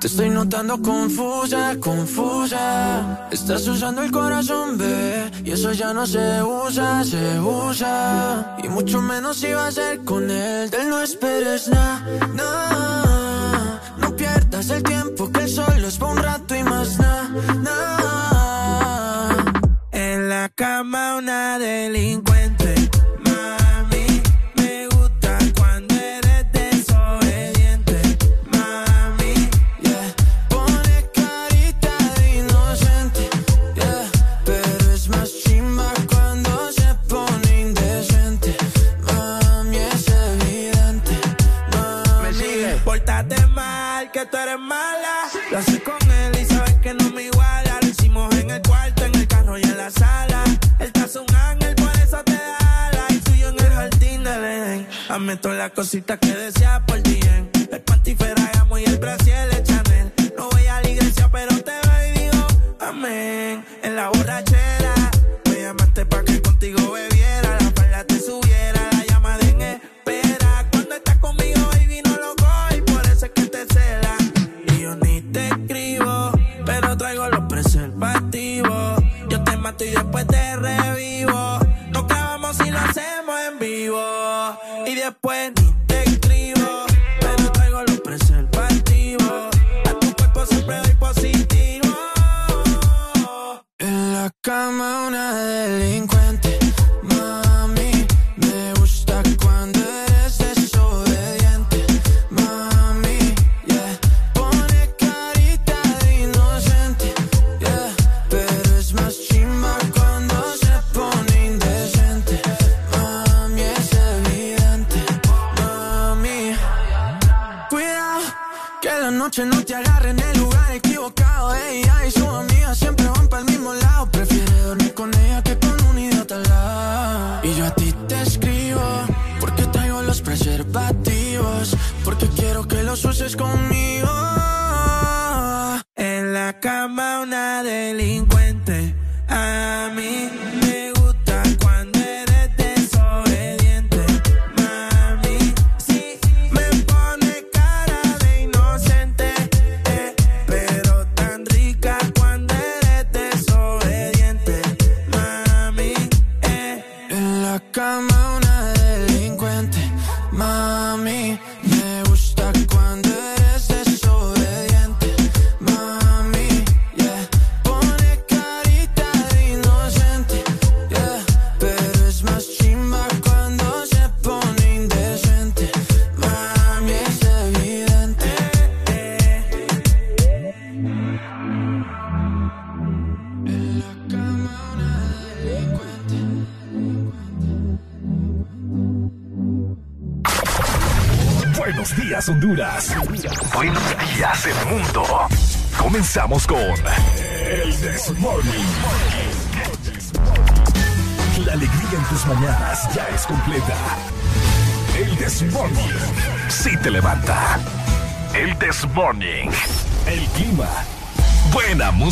Te estoy notando confusa, confusa. Estás usando el corazón, bebé. Y eso ya no se usa, se usa. Y mucho menos iba a ser con él. Del no esperes nada, nada. No pierdas el tiempo, que solo es para un rato y más nada, nada. En la cama una delincuente Dame todas las cositas que desea por ti. El panty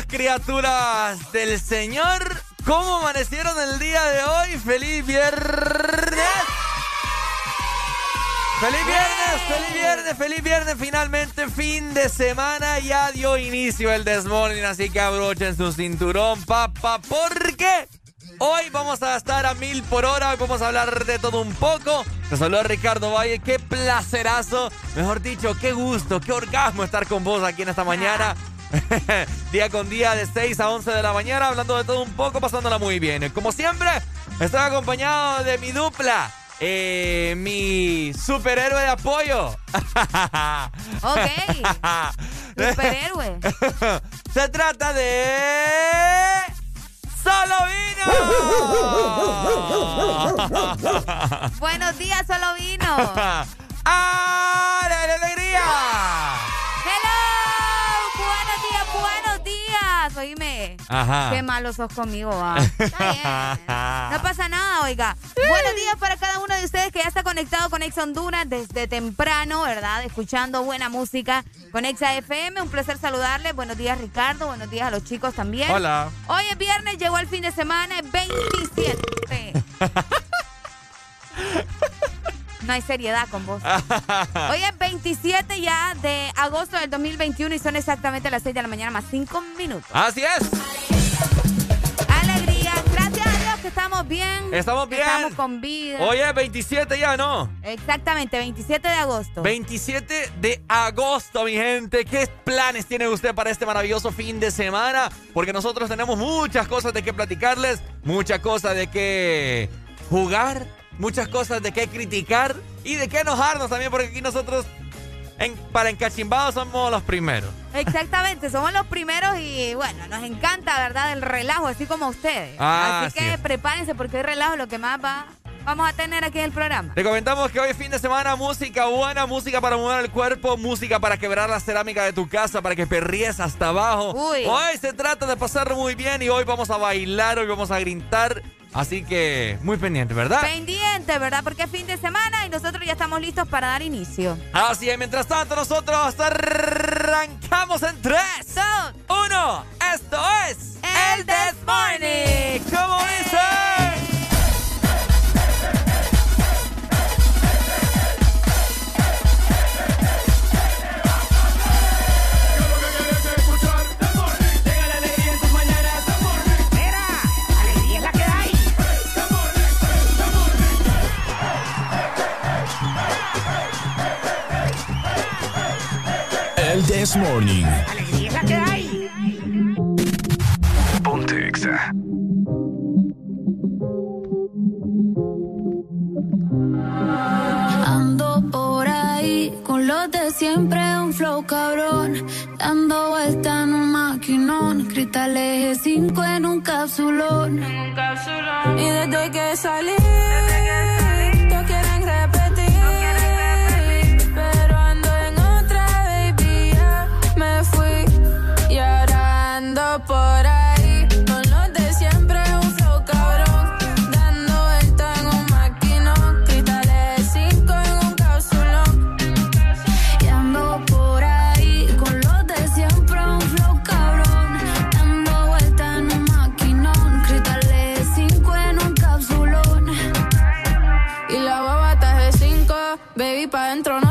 Hermosas criaturas del Señor. ¿Cómo amanecieron el día de hoy? ¡Feliz viernes! ¡Feliz viernes! ¡Feliz viernes! ¡Feliz viernes! Finalmente, fin de semana. Ya dio inicio el Desmorning, así que abrochen su cinturón, papá, porque hoy vamos a estar a mil por hora. Hoy vamos a hablar de todo un poco. Te saluda Ricardo Valle. Qué placerazo. Mejor dicho, qué gusto, qué orgasmo estar con vos aquí en esta mañana. día con día de 6 a 11 de la mañana, hablando de todo un poco, pasándola muy bien. Como siempre, estoy acompañado de mi dupla eh, mi superhéroe de apoyo. ok. superhéroe. Se trata de. ¡Solovino! Buenos días, Solovino. ¡Ale, alegría! Oíme. Ajá. Qué malo sos conmigo, va. No pasa nada, oiga. Buenos días para cada uno de ustedes que ya está conectado con Ex Honduras desde temprano, ¿verdad? Escuchando buena música con Exa FM. Un placer saludarles. Buenos días, Ricardo. Buenos días a los chicos también. Hola. Hoy es viernes, llegó el fin de semana, es 27. No hay seriedad con vos. Hoy es 27 ya de agosto del 2021 y son exactamente las 6 de la mañana más 5 minutos. Así es. Alegría. Gracias a Dios que estamos bien. Estamos bien. Estamos con vida. Hoy es 27 ya, ¿no? Exactamente, 27 de agosto. 27 de agosto, mi gente. ¿Qué planes tiene usted para este maravilloso fin de semana? Porque nosotros tenemos muchas cosas de qué platicarles, muchas cosas de qué jugar muchas cosas de qué criticar y de qué enojarnos también, porque aquí nosotros en, para encachimbados somos los primeros. Exactamente, somos los primeros y bueno, nos encanta, ¿verdad? El relajo, así como ustedes. Ah, así que prepárense porque el relajo lo que más va vamos a tener aquí en el programa. Te comentamos que hoy es fin de semana, música buena, música para mover el cuerpo, música para quebrar la cerámica de tu casa, para que perries hasta abajo. Uy. Hoy se trata de pasarlo muy bien y hoy vamos a bailar, hoy vamos a gritar Así que muy pendiente, ¿verdad? Pendiente, ¿verdad? Porque es fin de semana y nosotros ya estamos listos para dar inicio. Así es, mientras tanto nosotros arrancamos en 3, 2, 1. Esto es El This Morning. ¿Cómo dice? This Morning. Alegría que hay. Ponte Exa. Ando por ahí con los de siempre, un flow cabrón. Dando vuelta en un maquinón. Cristal eje 5 en un capsulón. En un capsulón. Y desde que salí. Desde que salí pa' dentro, no?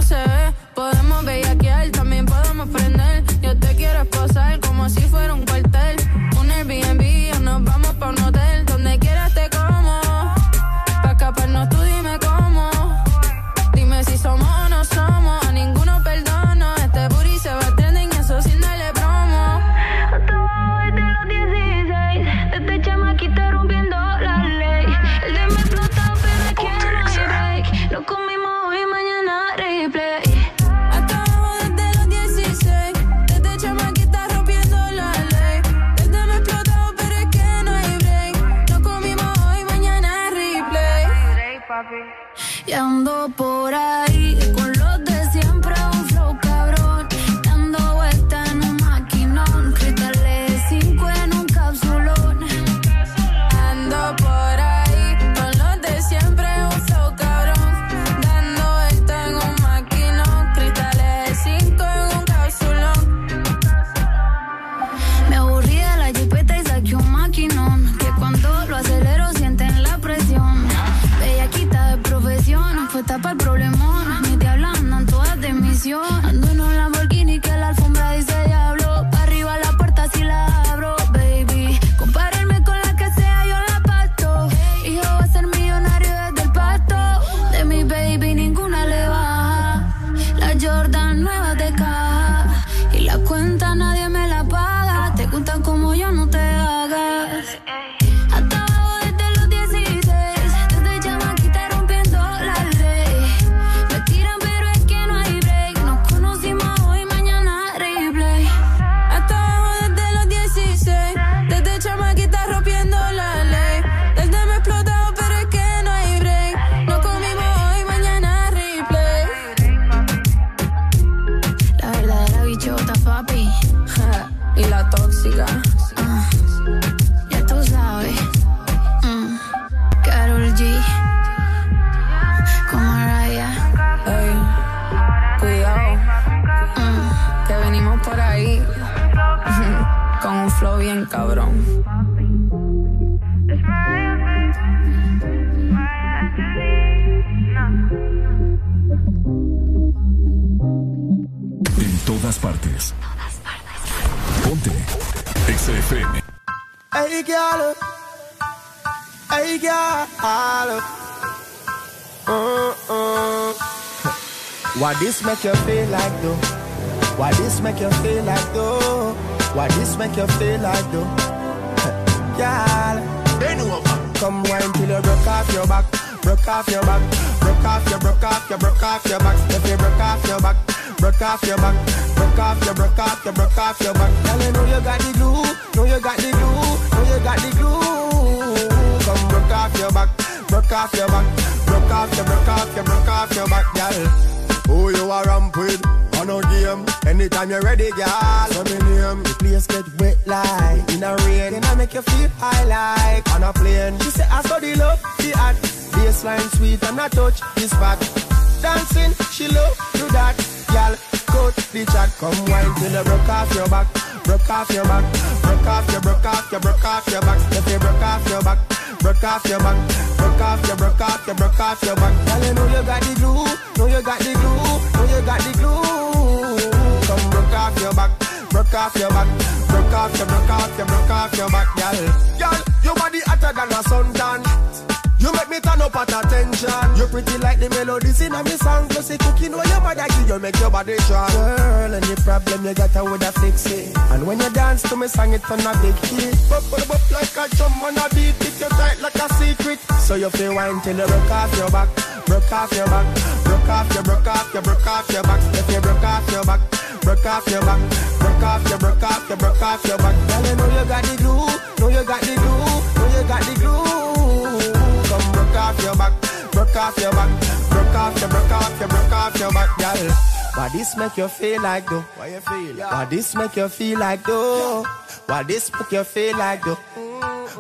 It turn a big hit. Bop, bop, bop like a drum on a beat. It you tight like a secret. So you feel wine till you broke off your back, broke off your back, broke off your, broke off your, broke off your back. If you broke off your back, broke off your back, broke off your, broke off your, broke off your back. Girl, you know you got the glue, know you got the glue, know you got the glue come broke off your back, broke off your back, broke off your, broke off your, broke off your back, girl. Why this make you feel like though? Why you feel? Yeah. Why this make you feel like though? Why this make you feel like though?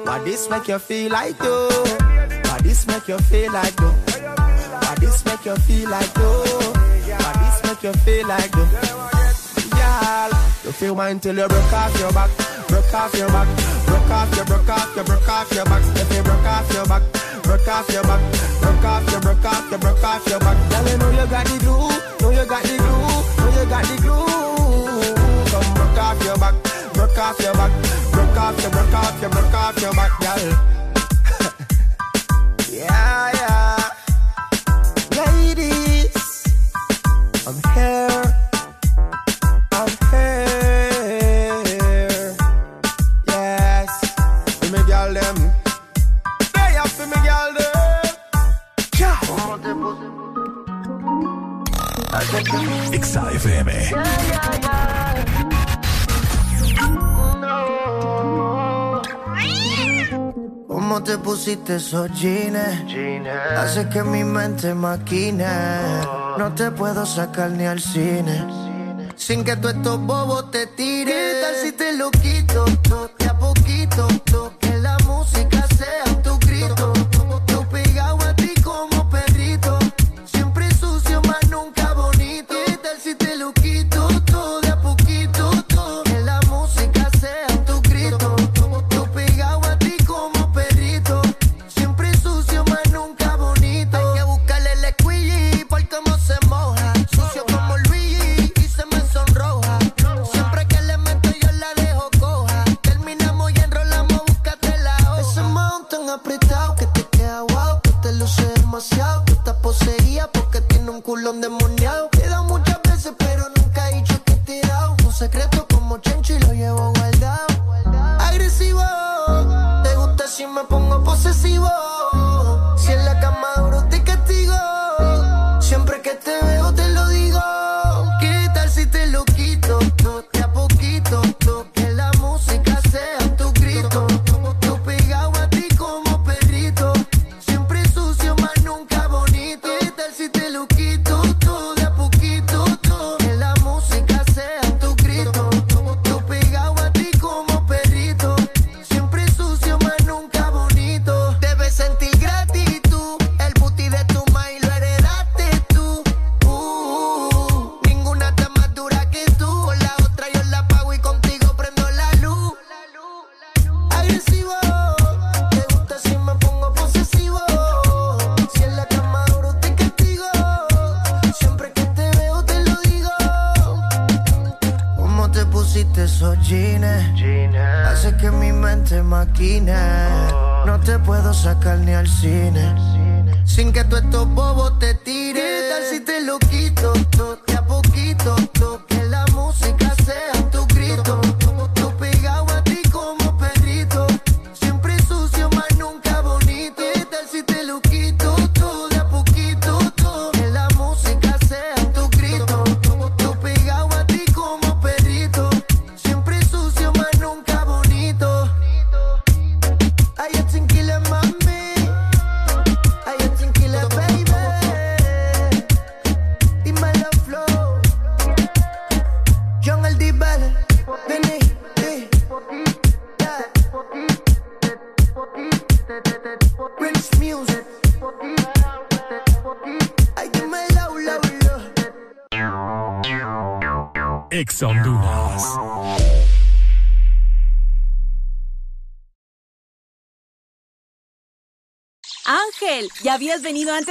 Why this make you feel like though? Why this make you feel like though? Why this make you feel like though? Why this make you feel like though? Girl, you feel mine till you broke off your back, broke off your back, broke off your, broke off your, broke off your back. If you broke off your back broke off your back, broke off your, broke off your, broke off your back. Girl, you know you got the glue, know you got the glue, know you got the glue. Come broke off your back, broke off your back, broke off your, broke off your, broke off your back, girl. Pusiste esos jeans? Hace que mi mente maquine. No te puedo sacar ni al cine. Sin que tú estos bobos te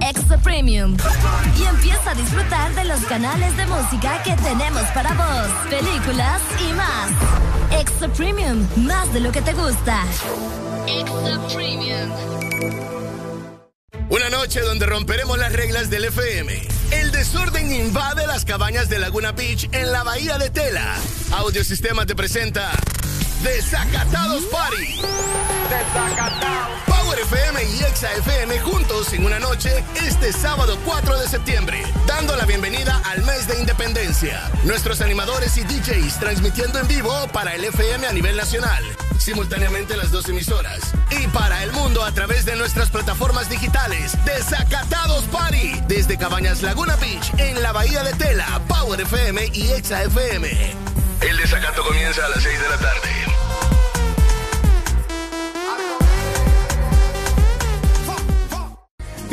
Extra Premium. Y empieza a disfrutar de los canales de música que tenemos para vos, películas y más. Extra Premium, más de lo que te gusta. Extra Premium. Una noche donde romperemos las reglas del FM. El desorden invade las cabañas de Laguna Beach en la bahía de Tela. Audiosistema te presenta Desacatados Party. Desacatados. Power FM y Exa FM juntos en una noche este sábado 4 de septiembre, dando la bienvenida al mes de independencia. Nuestros animadores y DJs transmitiendo en vivo para el FM a nivel nacional simultáneamente las dos emisoras. Y para el mundo a través de nuestras plataformas digitales. Desacatados Party. Desde Cabañas Laguna Beach, en la Bahía de Tela, Power FM y Exa FM. El desacato comienza a las 6 de la tarde.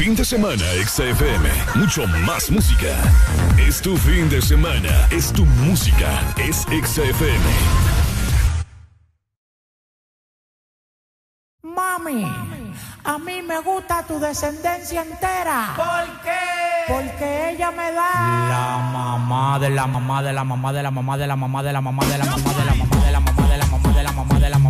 Fin de semana XFM, mucho más música. Es tu fin de semana, es tu música, es XFM. Mami, a mí me gusta tu descendencia entera. ¿Por qué? Porque ella me da la mamá de la mamá de la mamá de la mamá de la mamá de la mamá de la mamá de la mamá de la mamá de la mamá de la mamá de la mamá de la mamá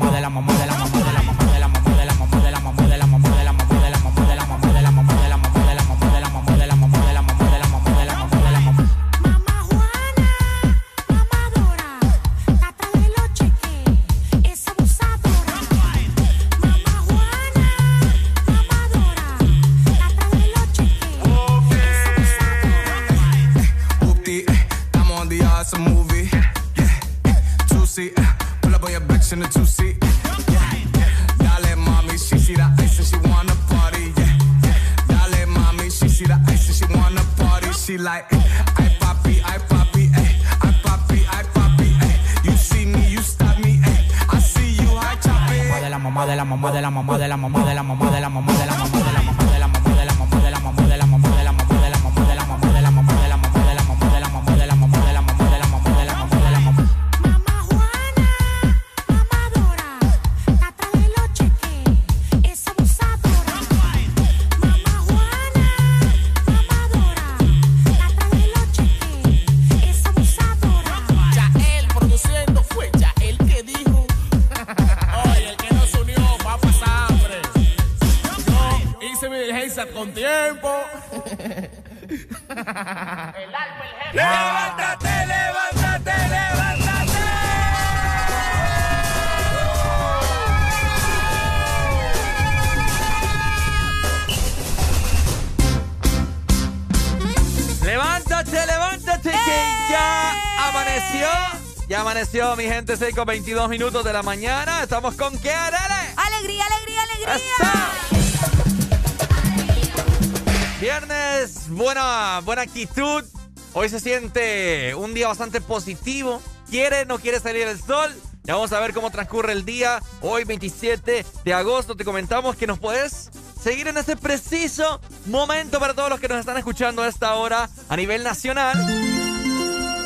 6 con 22 minutos de la mañana. Estamos con qué, Arele? Alegría, alegría, alegría. Viernes, buena, buena actitud. Hoy se siente un día bastante positivo. ¿Quiere, no quiere salir el sol? Ya vamos a ver cómo transcurre el día. Hoy, 27 de agosto, te comentamos que nos puedes seguir en este preciso momento para todos los que nos están escuchando a esta hora a nivel nacional.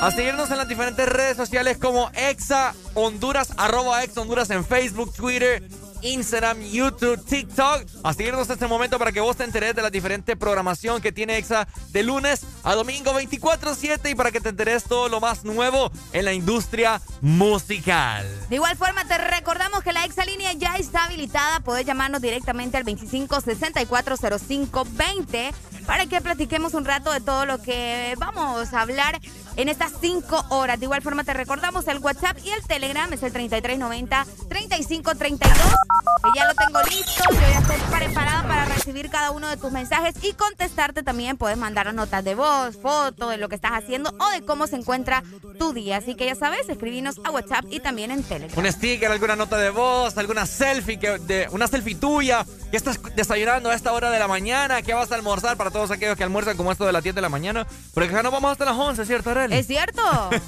A seguirnos en las diferentes redes sociales como Exa Honduras, arroba Exa Honduras en Facebook, Twitter, Instagram, YouTube, TikTok. A seguirnos en este momento para que vos te enteres de la diferente programación que tiene Exa de lunes a domingo 24-7 y para que te enteres todo lo más nuevo en la industria musical. De igual forma, te recordamos que la exalínea ya está habilitada. Puedes llamarnos directamente al 25640520 para que platiquemos un rato de todo lo que vamos a hablar en estas cinco horas. De igual forma, te recordamos el WhatsApp y el Telegram es el 3390-3532. Que ya lo tengo listo. Yo ya estoy preparada para recibir cada uno de tus mensajes y contestarte también. Puedes mandar notas de voz, fotos de lo que estás haciendo o de cómo se encuentra tu día. Así que ya sabes, escribinos a WhatsApp y también en Telegram. Un sticker, alguna nota de voz, alguna selfie, que, una selfie tuya. que estás desayunando a esta hora de la mañana? ¿Qué vas a almorzar para todos aquellos que almuerzan como esto de las 10 de la mañana? Porque acá no vamos hasta las 11, ¿cierto, ¿Es cierto?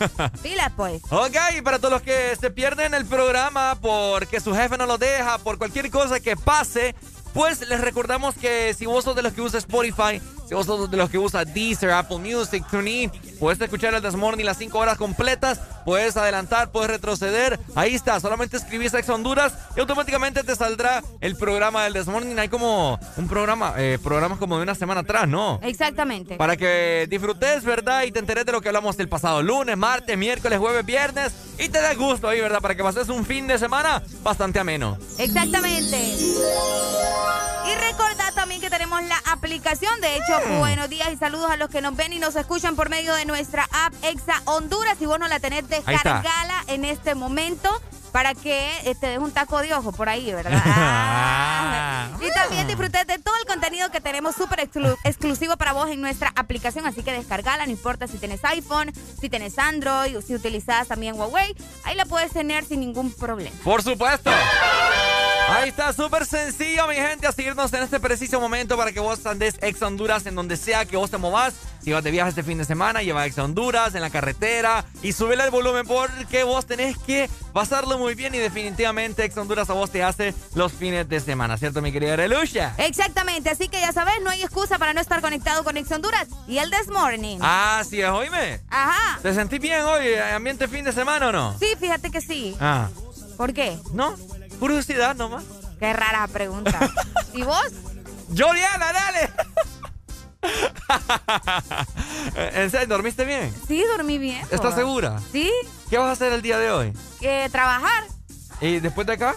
Pilas, pues. Ok, y para todos los que se pierden el programa porque su jefe no lo deja, por cualquier cosa que pase, pues les recordamos que si vos sos de los que usa Spotify, si vos sos de los que usa Deezer, Apple Music, TuneIn, puedes escuchar el Desmorning las 5 horas completas, puedes adelantar, puedes retroceder. Ahí está, solamente escribís Ex Honduras y automáticamente te saldrá el programa del Desmorning. Hay como un programa, eh, programas como de una semana atrás, ¿no? Exactamente. Para que disfrutes, ¿verdad? Y te enteres de lo que hablamos el pasado lunes, martes, miércoles, jueves, viernes. Y te dé gusto ahí, ¿verdad? Para que pases un fin de semana bastante ameno. Exactamente. Y recordad también que tenemos la aplicación. De hecho, buenos días y saludos a los que nos ven y nos escuchan por medio de nuestra app Exa Honduras. Si vos no la tenés, descargala en este momento para que eh, te des un taco de ojo por ahí, ¿verdad? Ah. Y también disfrutes de todo el contenido que tenemos súper exclu- exclusivo para vos en nuestra aplicación. Así que descargala, no importa si tenés iPhone, si tenés Android o si utilizás también Huawei. Ahí la puedes tener sin ningún problema. Por supuesto. Ahí está, súper sencillo, mi gente, a seguirnos en este preciso momento para que vos andes ex Honduras en donde sea que vos te movas. Si vas de viaje este fin de semana, lleva ex Honduras en la carretera y súbele el volumen porque vos tenés que pasarlo muy bien y definitivamente ex Honduras a vos te hace los fines de semana, ¿cierto, mi querida Relucia? Exactamente, así que ya sabes, no hay excusa para no estar conectado con Ex Honduras y el This Morning. Así es, oíme. Ajá. ¿Te sentís bien hoy, ambiente fin de semana o no? Sí, fíjate que sí. Ah, ¿Por qué? ¿no? Curiosidad nomás. Qué rara pregunta. ¿Y vos? Juliana, dale. ¿En serio, dormiste bien? Sí, dormí bien. ¿Estás segura? Sí, ¿Qué vas a hacer el día de hoy? que trabajar. ¿Y después de acá?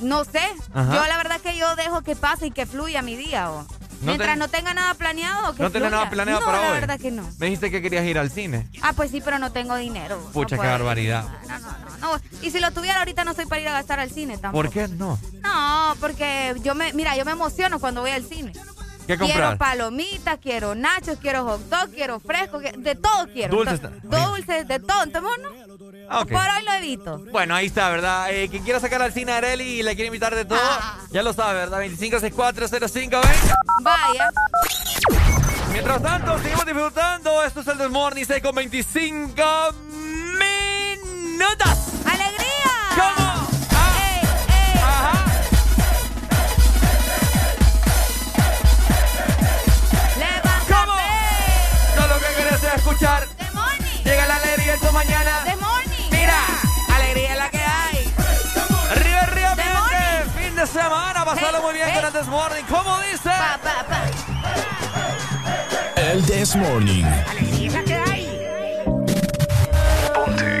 No sé. Ajá. Yo la verdad que yo dejo que pase y que fluya mi día. o. No Mientras ten- no tenga nada planeado, que ¿No fluya. nada planeado no, para la hoy? verdad que no. Me dijiste que querías ir al cine. Ah, pues sí, pero no tengo dinero. no Pucha, qué puedo. barbaridad. No, y si lo tuviera ahorita no soy para ir a gastar al cine tampoco. ¿Por qué no? No, porque yo me, mira, yo me emociono cuando voy al cine. ¿Qué Quiero palomitas, quiero nachos, quiero hot dog, quiero fresco, de todo quiero. Dulces Dulces, de todo. Entonces, bueno, Ah, ok. por hoy lo evito. Bueno, ahí está, ¿verdad? Eh, quien quiera sacar al cine a Areli y le quiere invitar de todo, Ah. ya lo sabe, ¿verdad? 25640520. Vaya. Mientras tanto, seguimos disfrutando. Esto es el Del Morning 6 con 25 minutos. ¡Alegría! ¿Cómo? escuchar. Llega la alegría esta mañana. Mira, alegría es la que hay. Río, río, mi. Fin de semana, pasarlo muy bien hey. con el Desmorning. ¿Cómo dice? Pa, pa, pa. El Desmorning. Alegría es la que hay. Ponte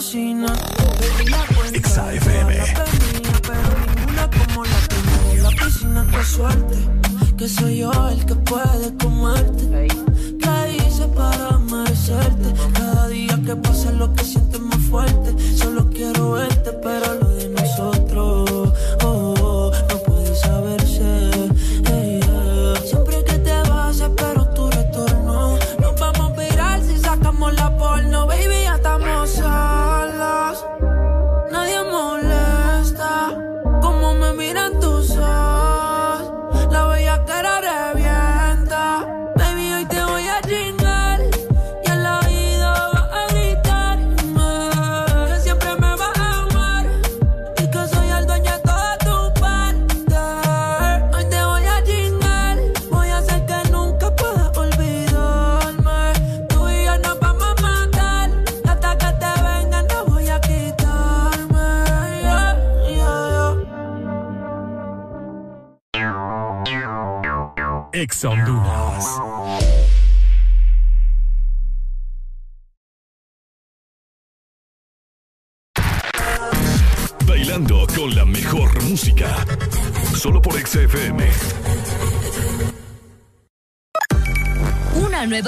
Cocina. Ninguna como la primera en la piscina. Qué suerte. Que soy yo el que puede comerte. ¿Qué hice para merecerte? Cada día que pasa lo que sientes más fuerte. Solo quiero verte, pero lo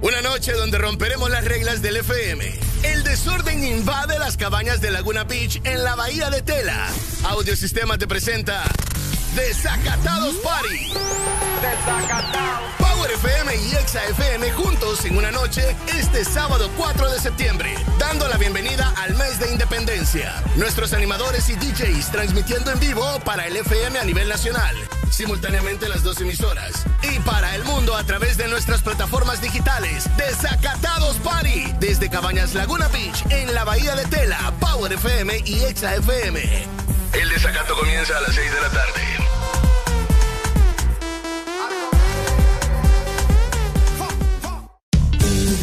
Una noche donde romperemos las reglas del FM. El desorden invade las cabañas de Laguna Beach en la bahía de Tela. Audiosistema te presenta Desacatados Party. Power FM y Exa FM juntos en una noche este sábado 4 de septiembre, dando la bienvenida al mes de independencia. Nuestros animadores y DJs transmitiendo en vivo para el FM a nivel nacional, simultáneamente las dos emisoras, y para el mundo a través de nuestras plataformas digitales. Desacatados Party desde Cabañas Laguna Beach en la Bahía de Tela, Power FM y Exa FM. El desacato comienza a las 6 de la tarde.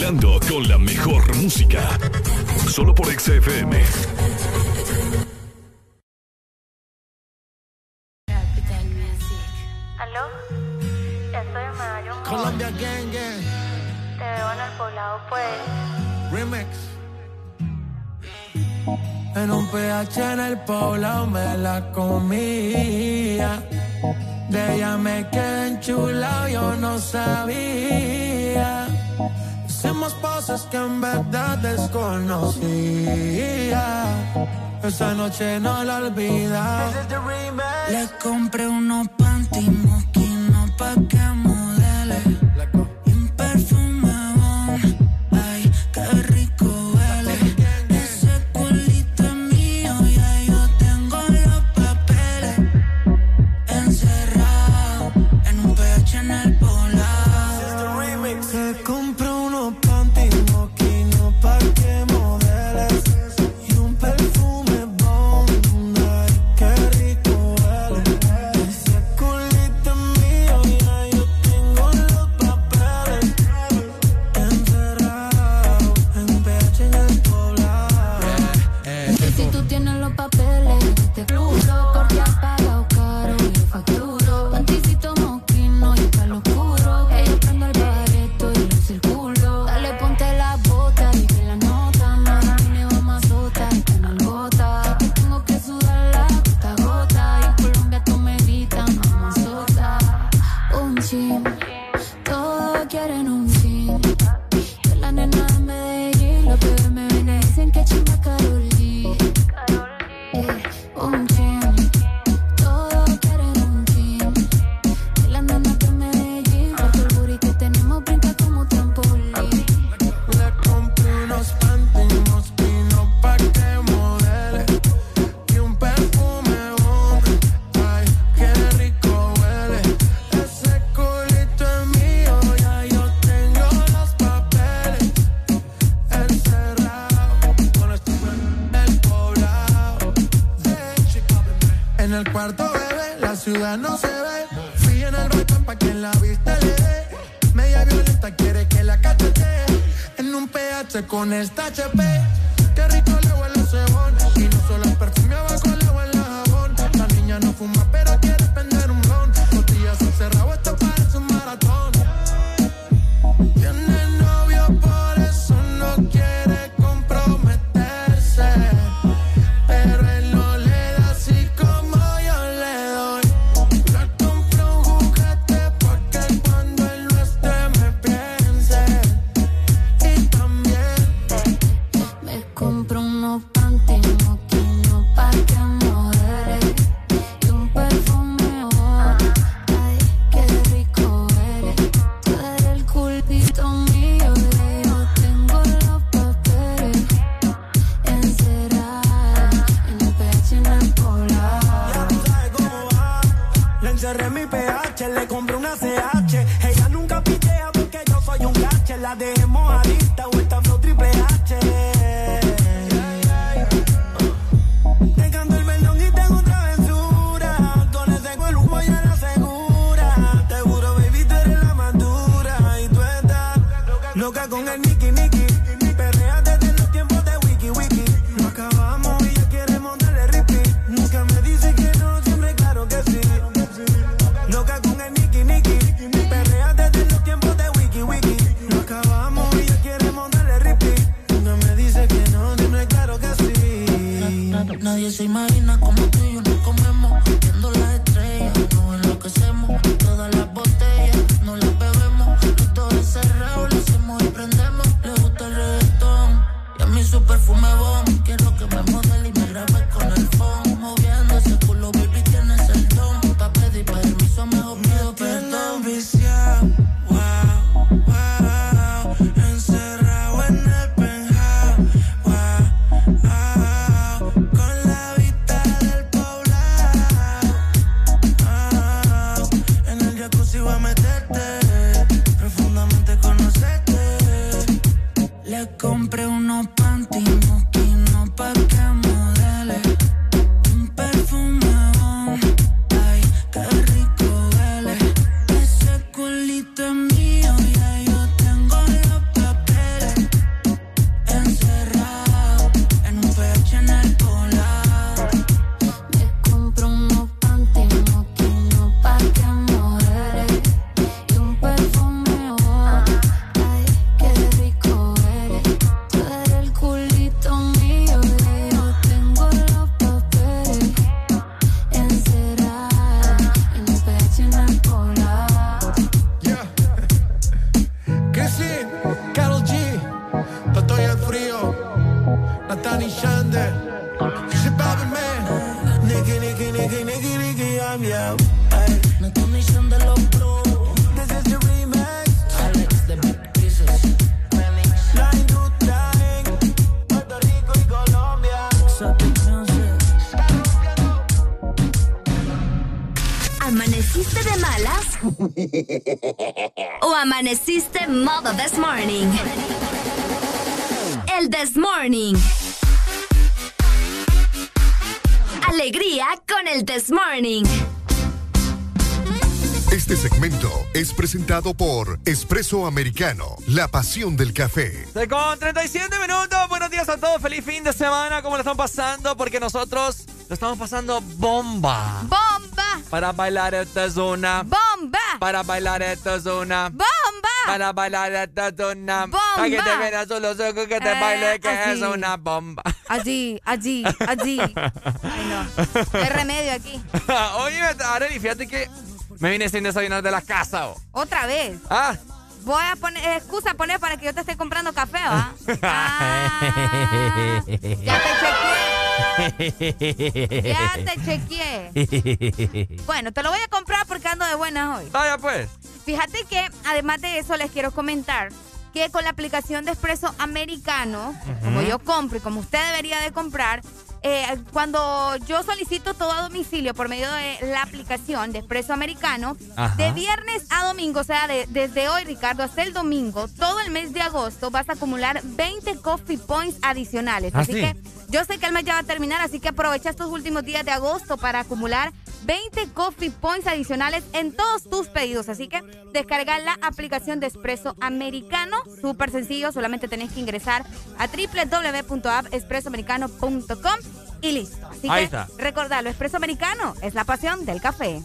bailando con la mejor música. Solo por XFM. ¿Aló? Estoy en Colombia Gang Gang. Te veo en el poblado, pues. Remix. En un PH en el poblado me la comía. De ella me quedé enchulado, yo no sabía. Hacemos cosas que en verdad desconocía. Esa noche no la olvida. Le compré unos panty moquinos pa' que no se ve. Fui en el balcón pa' que la vista le dé. Media violenta quiere que la cachete. En un PH con esta HP. Presentado por Espresso Americano, la pasión del café. Con 37 minutos, buenos días a todos, feliz fin de semana, ¿cómo lo están pasando? Porque nosotros lo estamos pasando bomba. ¡Bomba! Para bailar esta zona. ¡Bomba! Para bailar esta zona. ¡Bomba! Para bailar esta zona. ¡Bomba! Para que te veas solo ojos que te Eh, baile, que así. es una bomba. Allí, allí, allí. Ay, no. Hay remedio aquí. Oye, Arely, fíjate que me vine sin desayunar de la casa. oh. Otra vez. Ah. Voy a poner, excusa poner para que yo te esté comprando café, ¿va? Ah, ya te chequeé. Ya te chequeé. Bueno, te lo voy a comprar porque ando de buenas hoy. Vaya pues. Fíjate que, además de eso, les quiero comentar que con la aplicación de Expreso Americano, como yo compro y como usted debería de comprar, eh, cuando yo solicito todo a domicilio por medio de la aplicación de Expreso Americano, Ajá. de viernes a domingo, o sea, de- desde hoy, Ricardo, hasta el domingo, todo el mes de agosto vas a acumular 20 coffee points adicionales. ¿Ah, así sí? que yo sé que el mes ya va a terminar, así que aprovecha estos últimos días de agosto para acumular 20 coffee points adicionales en todos tus pedidos. Así que descarga la aplicación de Espresso Americano. Súper sencillo, solamente tenés que ingresar a www.appexpresoamericano.com y listo. Así Ahí que está. recordalo, Espresso Americano es la pasión del café.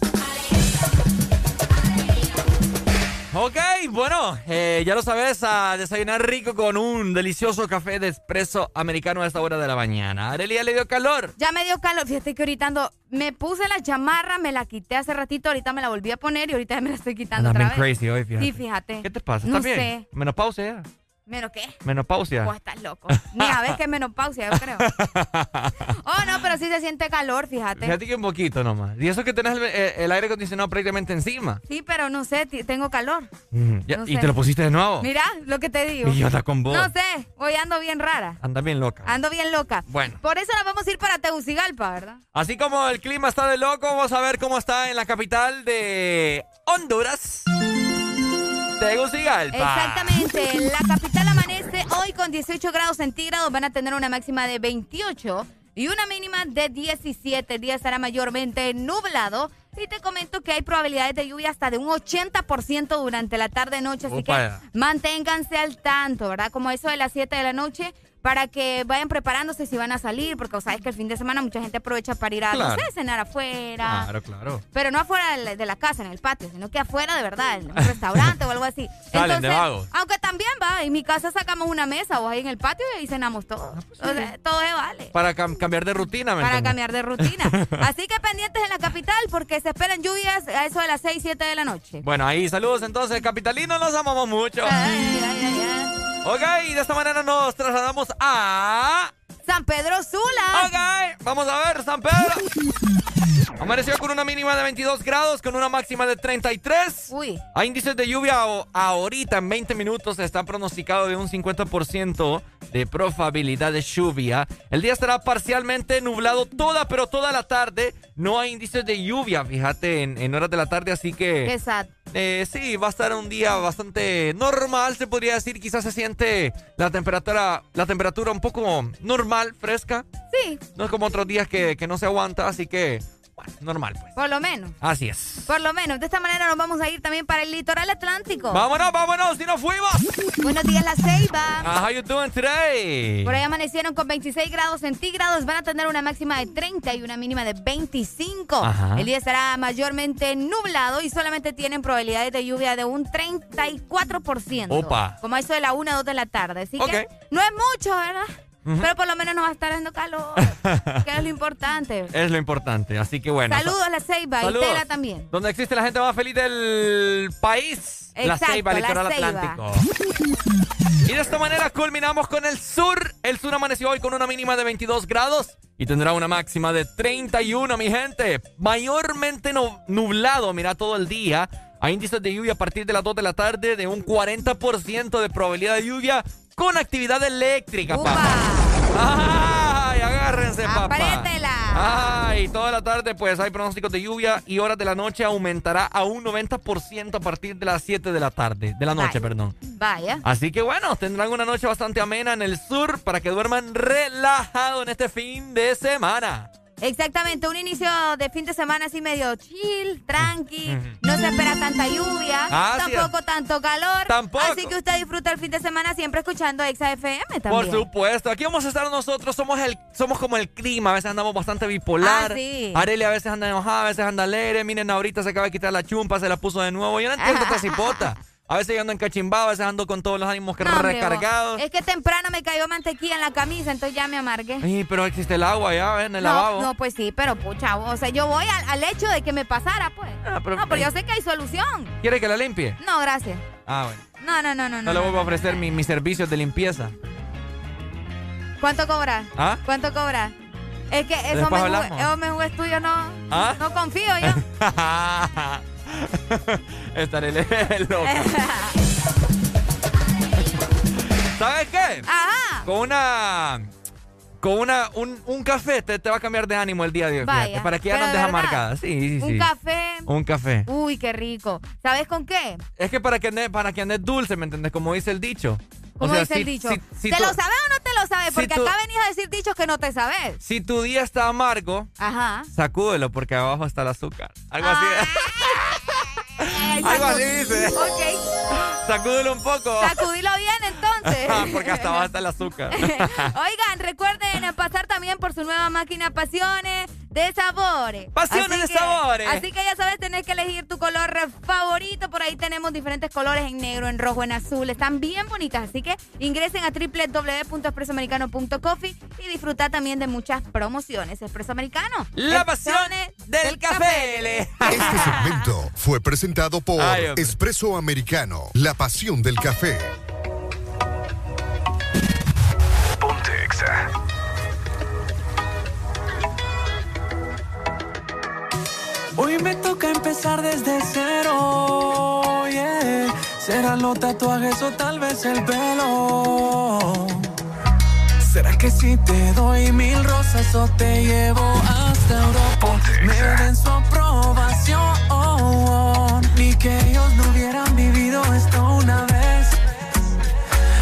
Ok, bueno, eh, ya lo sabes, a desayunar rico con un delicioso café de espresso americano a esta hora de la mañana. Arely ya le dio calor. Ya me dio calor. Fíjate que ahorita ando, me puse la chamarra, me la quité hace ratito, ahorita me la volví a poner y ahorita me la estoy quitando otra bien vez. crazy hoy, fíjate. Sí, fíjate. ¿Qué te pasa? No ¿Estás bien? sé. Menopausia ya. ¿Menos qué? Menopausia. Vos estás loco. Mira, ves que es menopausia, yo creo. Oh, no, pero sí se siente calor, fíjate. Fíjate que un poquito nomás. Y eso que tenés el, el- el aire acondicionado prácticamente encima. Sí, pero no sé, tengo calor. Mm, ya, No ¿Y sé. te lo pusiste de nuevo? Mira lo que te digo. Y yo con vos. No sé, hoy ando bien rara. Anda bien loca. Ando bien loca. Bueno. Por eso nos vamos a ir para Tegucigalpa, ¿verdad? Así como el clima está de loco, vamos a ver cómo está en la capital de Honduras. Tegucigalpa. Exactamente. La capital amanece hoy con 18 grados centígrados. Van a tener una máxima de 28 y una mínima de 17. El día estará mayormente nublado. Y te comento que hay probabilidades de lluvia hasta de un 80% durante la tarde-noche. Así Opa. que manténganse al tanto, ¿verdad? Como eso de las 7 de la noche. Para que vayan preparándose si van a salir, porque sabes que el fin de semana mucha gente aprovecha para ir a, Claro. no sé, cenar afuera. Claro, claro. Pero no afuera de la, de la casa, en el patio, sino que afuera de verdad, en un restaurante o algo así. Salen de vagos. Aunque también va, en mi casa sacamos una mesa o ahí en el patio y ahí cenamos todos. O sea, todo se vale. Para cam- cambiar de rutina, ¿me Para cambiar de rutina. Así que pendientes en la capital porque se esperan lluvias a eso de las 6, 7 de la noche. Bueno, ahí saludos entonces, capitalinos, los amamos mucho. Ok, de esta manera nos trasladamos a... San Pedro Sula. Ok, vamos a ver, San Pedro. Amaneció con una mínima de 22 grados, con una máxima de 33. Uy. Hay índices de lluvia ahorita en 20 minutos está pronosticado de un 50% de probabilidad de lluvia. El día estará parcialmente nublado toda, pero toda la tarde. No hay índices de lluvia, fíjate, en, en horas de la tarde, así que... Qué sad. Eh, sí, va a estar un día bastante normal, se podría decir. Quizás se siente la temperatura, la temperatura un poco normal, fresca. Sí, No es como otros días que, que no se aguanta, así que, bueno, normal pues. por lo menos. Así es. Por lo menos. De esta manera nos vamos a ir también para el litoral atlántico. Vámonos, vámonos, si nos fuimos. Buenos días, La Ceiba. Ah, how you doing today? Por ahí amanecieron con 26 grados centígrados. Van a tener una máxima de 30 y una mínima de 25. Ajá. El día estará mayormente nublado y solamente tienen probabilidades de lluvia de un 34%. Opa. Como eso de la 1 a 2 de la tarde. Así que no es mucho, ¿verdad? Pero por lo menos no va a estar haciendo calor, que es lo importante. Es lo importante, así que bueno. Saludos, La Ceiba Saludos. y Tela también. Donde existe la gente más feliz del país. la Ceiba, La litoral Ceiba. atlántico. Y de esta manera culminamos con el sur. El sur amaneció hoy con una mínima de 22 grados y tendrá una máxima de 31, mi gente. Mayormente nublado, mira, todo el día. Hay índices de lluvia a partir de las 2 de la tarde de un 40% de probabilidad de lluvia con actividad eléctrica, papá. ¡Ay, Agárrense, papá. Ay, toda la tarde pues hay pronósticos de lluvia y horas de la noche aumentará a un 90% a partir de las 7 de la tarde. De la noche, perdón. Vaya. Así que bueno, tendrán una noche bastante amena en el sur para que duerman relajado en este fin de semana. Exactamente, un inicio de fin de semana así medio chill, tranqui, no se espera tanta lluvia, ah, tampoco tanto calor. Tampoco. Así que usted disfruta el fin de semana siempre escuchando Exa FM también. Por supuesto, aquí vamos a estar nosotros, somos el somos como el clima, a veces andamos bastante bipolar. Ah, sí. A veces anda enojada, a veces anda alegre, miren ahorita se acaba de quitar la chumpa, se la puso de nuevo. Yo no entiendo esta cipota. A veces yo ando encachimbado, a veces ando con todos los ánimos recargados. Es que temprano me cayó mantequilla en la camisa, entonces ya me amargué. Sí, pero existe el agua ya, en el no, lavabo. No, pues sí, pero pucha, o sea, yo voy al, hecho de que me pasara, pues. Ah, pero, no, pero yo sé que hay solución. ¿Quiere que la limpie? No, gracias. Ah, bueno. No, no, no, no. No, le vuelvo a ofrecer mis mi servicios de limpieza. ¿Cuánto cobra? ¿Ah? ¿Cuánto cobra? Es que eso me, me tuyo, no. ¿Ah? No confío yo. Estaré loco. ¿Sabes qué? Ajá. Con una. Con una, un, un café te, te, va a cambiar de ánimo el día de hoy. Vaya, para que ya no andes amargada. Sí, sí, sí. Un café. Un café. Uy, qué rico. ¿Sabes con qué? Es que para que andes, para que andes dulce, ¿me entiendes? Como dice el dicho. ¿Cómo dice el dicho? ¿Te lo sabes o no te lo sabes? Porque acá venís a decir dichos que no te sabes. Si tu día está amargo, Ajá. sacúdelo porque abajo está el azúcar. Algo así. Algo así dice. Ok. Sacúdelo un poco. Sacúdilo bien entonces. Porque hasta abajo está el azúcar. Oigan, recuerden pasar también por su nueva máquina Pasiones de Sabores. Pasiones de Sabores. Así que ya sabes, tenés que elegir tu color favorito. Por ahí tenemos diferentes colores en negro, en rojo, en azul. Están bien bonitas. Así que ingresen a www.expresoamericano.coffee y disfruta también de muchas promociones. Expreso Americano. La pasión del, café. Este segmento fue presentado por Espresso Americano. La pasión del café. Hoy me toca empezar desde cero, yeah. Serán los tatuajes o tal vez el pelo. ¿Será que si te doy mil rosas o te llevo hasta Europa? Me den su aprobación. Ni que ellos no hubieran vivido esto una vez.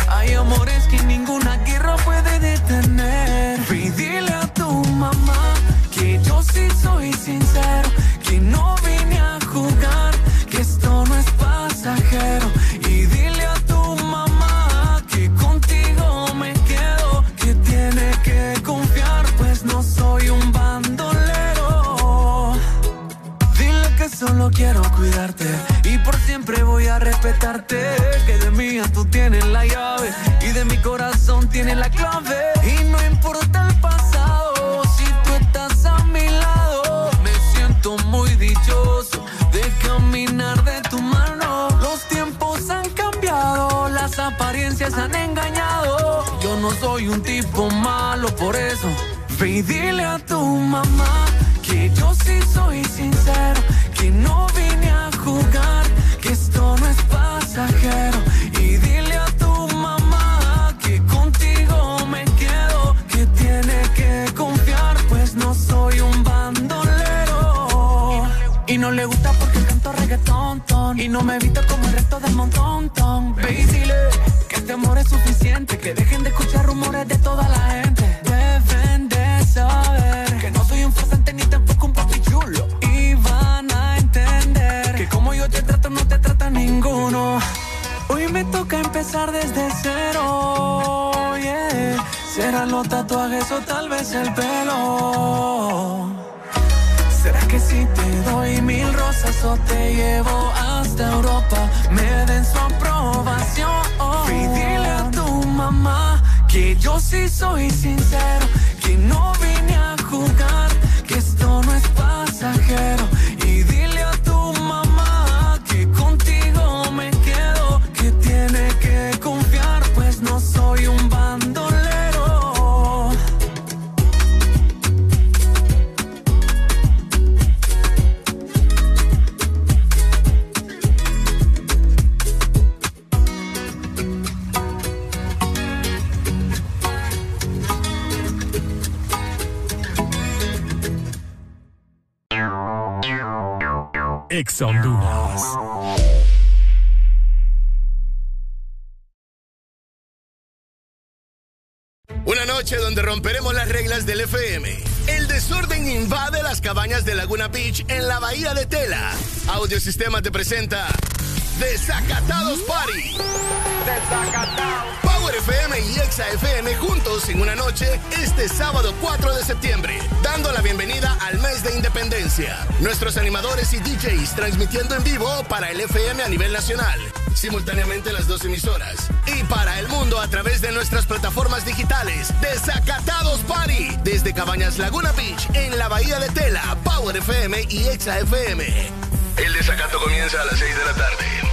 Hay amores que ninguna guerra puede detener. Y dile a tu mamá que yo sí soy sincero no vine a jugar, que esto no es pasajero. Y dile a tu mamá que contigo me quedo, que tiene que confiar, pues no soy un bandolero. Dile que solo quiero cuidarte y por siempre voy a respetarte. Que de mía tú tienes la llave y de mi corazón tienes la clave. Han engañado. Yo no soy un tipo malo por eso. Ve dile a tu mamá que yo sí soy sincero, que no vine a jugar, que esto no es pasajero. Porque canto reggaetón, ton. Y no me evita como el resto del montón, ton. Ve que este amor es suficiente. Que dejen de escuchar rumores de toda la gente. Deben de saber que no soy un farsante ni tampoco un papi chulo. Y van a entender que como yo te trato, no te trata ninguno. Hoy me toca empezar desde cero, yeah. Serán los tatuajes o tal vez el pelo. ¿Será que si te doy mil rosas o te llevo hasta Europa? Me den su aprobación. Y dile a tu mamá que yo sí soy sincero, que no vine a jugar, Ex Honduras. Una noche donde romperemos las reglas del FM. El desorden invade las cabañas de Laguna Beach en la bahía de Tela. Audiosistema te presenta Desacatados Party. Desacatados. Power FM y Exa FM juntos en una noche este sábado 4 de septiembre, dando la bienvenida al mes de independencia. Nuestros animadores y DJs transmitiendo en vivo para el FM a nivel nacional simultáneamente las dos emisoras. Y para el mundo a través de nuestras plataformas digitales. Desacatados Party. Desde Cabañas Laguna Beach, en la Bahía de Tela, Power FM y Exa FM. El desacato comienza a las 6 de la tarde.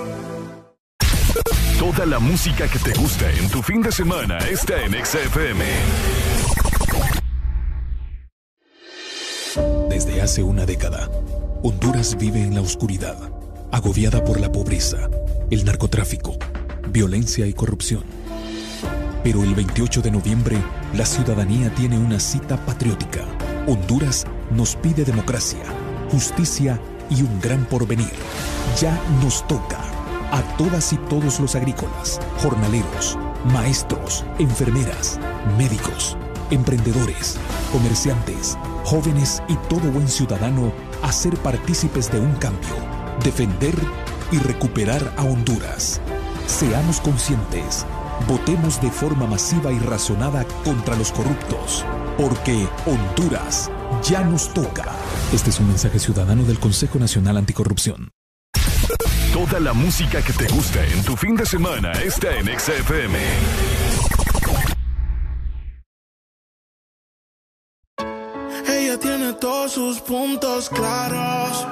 Toda la música que te gusta en tu fin de semana está en Exa FM. Desde hace una década, Honduras vive en la oscuridad, agobiada por la pobreza, el narcotráfico, violencia y corrupción. Pero el 28 de noviembre, la ciudadanía tiene una cita patriótica. Honduras nos pide democracia, justicia y un gran porvenir. Ya nos toca a todas y todos los agrícolas, jornaleros, maestros, enfermeras, médicos, emprendedores, comerciantes, jóvenes y todo buen ciudadano a ser partícipes de un cambio, defender y recuperar a Honduras. Seamos conscientes, votemos de forma masiva y razonada contra los corruptos, porque Honduras ya nos toca. Este es un mensaje ciudadano del Consejo Nacional Anticorrupción. Toda la música que te gusta en tu fin de semana está en XFM. tiene todos sus puntos claros.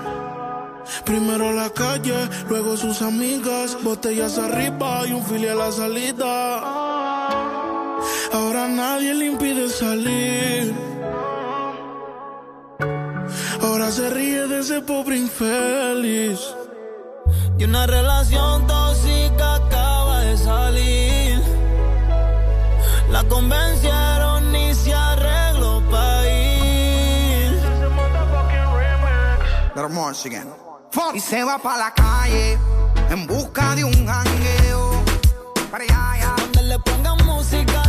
Primero la calle, luego sus amigas, botellas arriba y un filial a la salida. Ahora nadie le impide salir. Ahora se ríe de ese pobre infeliz. Y una relación tóxica acaba de salir. La convencieron y se arregló para ir. Y se va para la calle en busca de un jangueo. Para allá, Donde le pongan música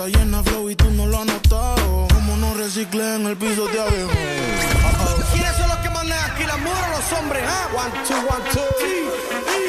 Está llena flow y tú no lo has notado. Como no recicle en el piso de abajo. ¿Quiénes son los que mandan aquí, las mujeres o los hombres? ah? One, two, one, two. Sí,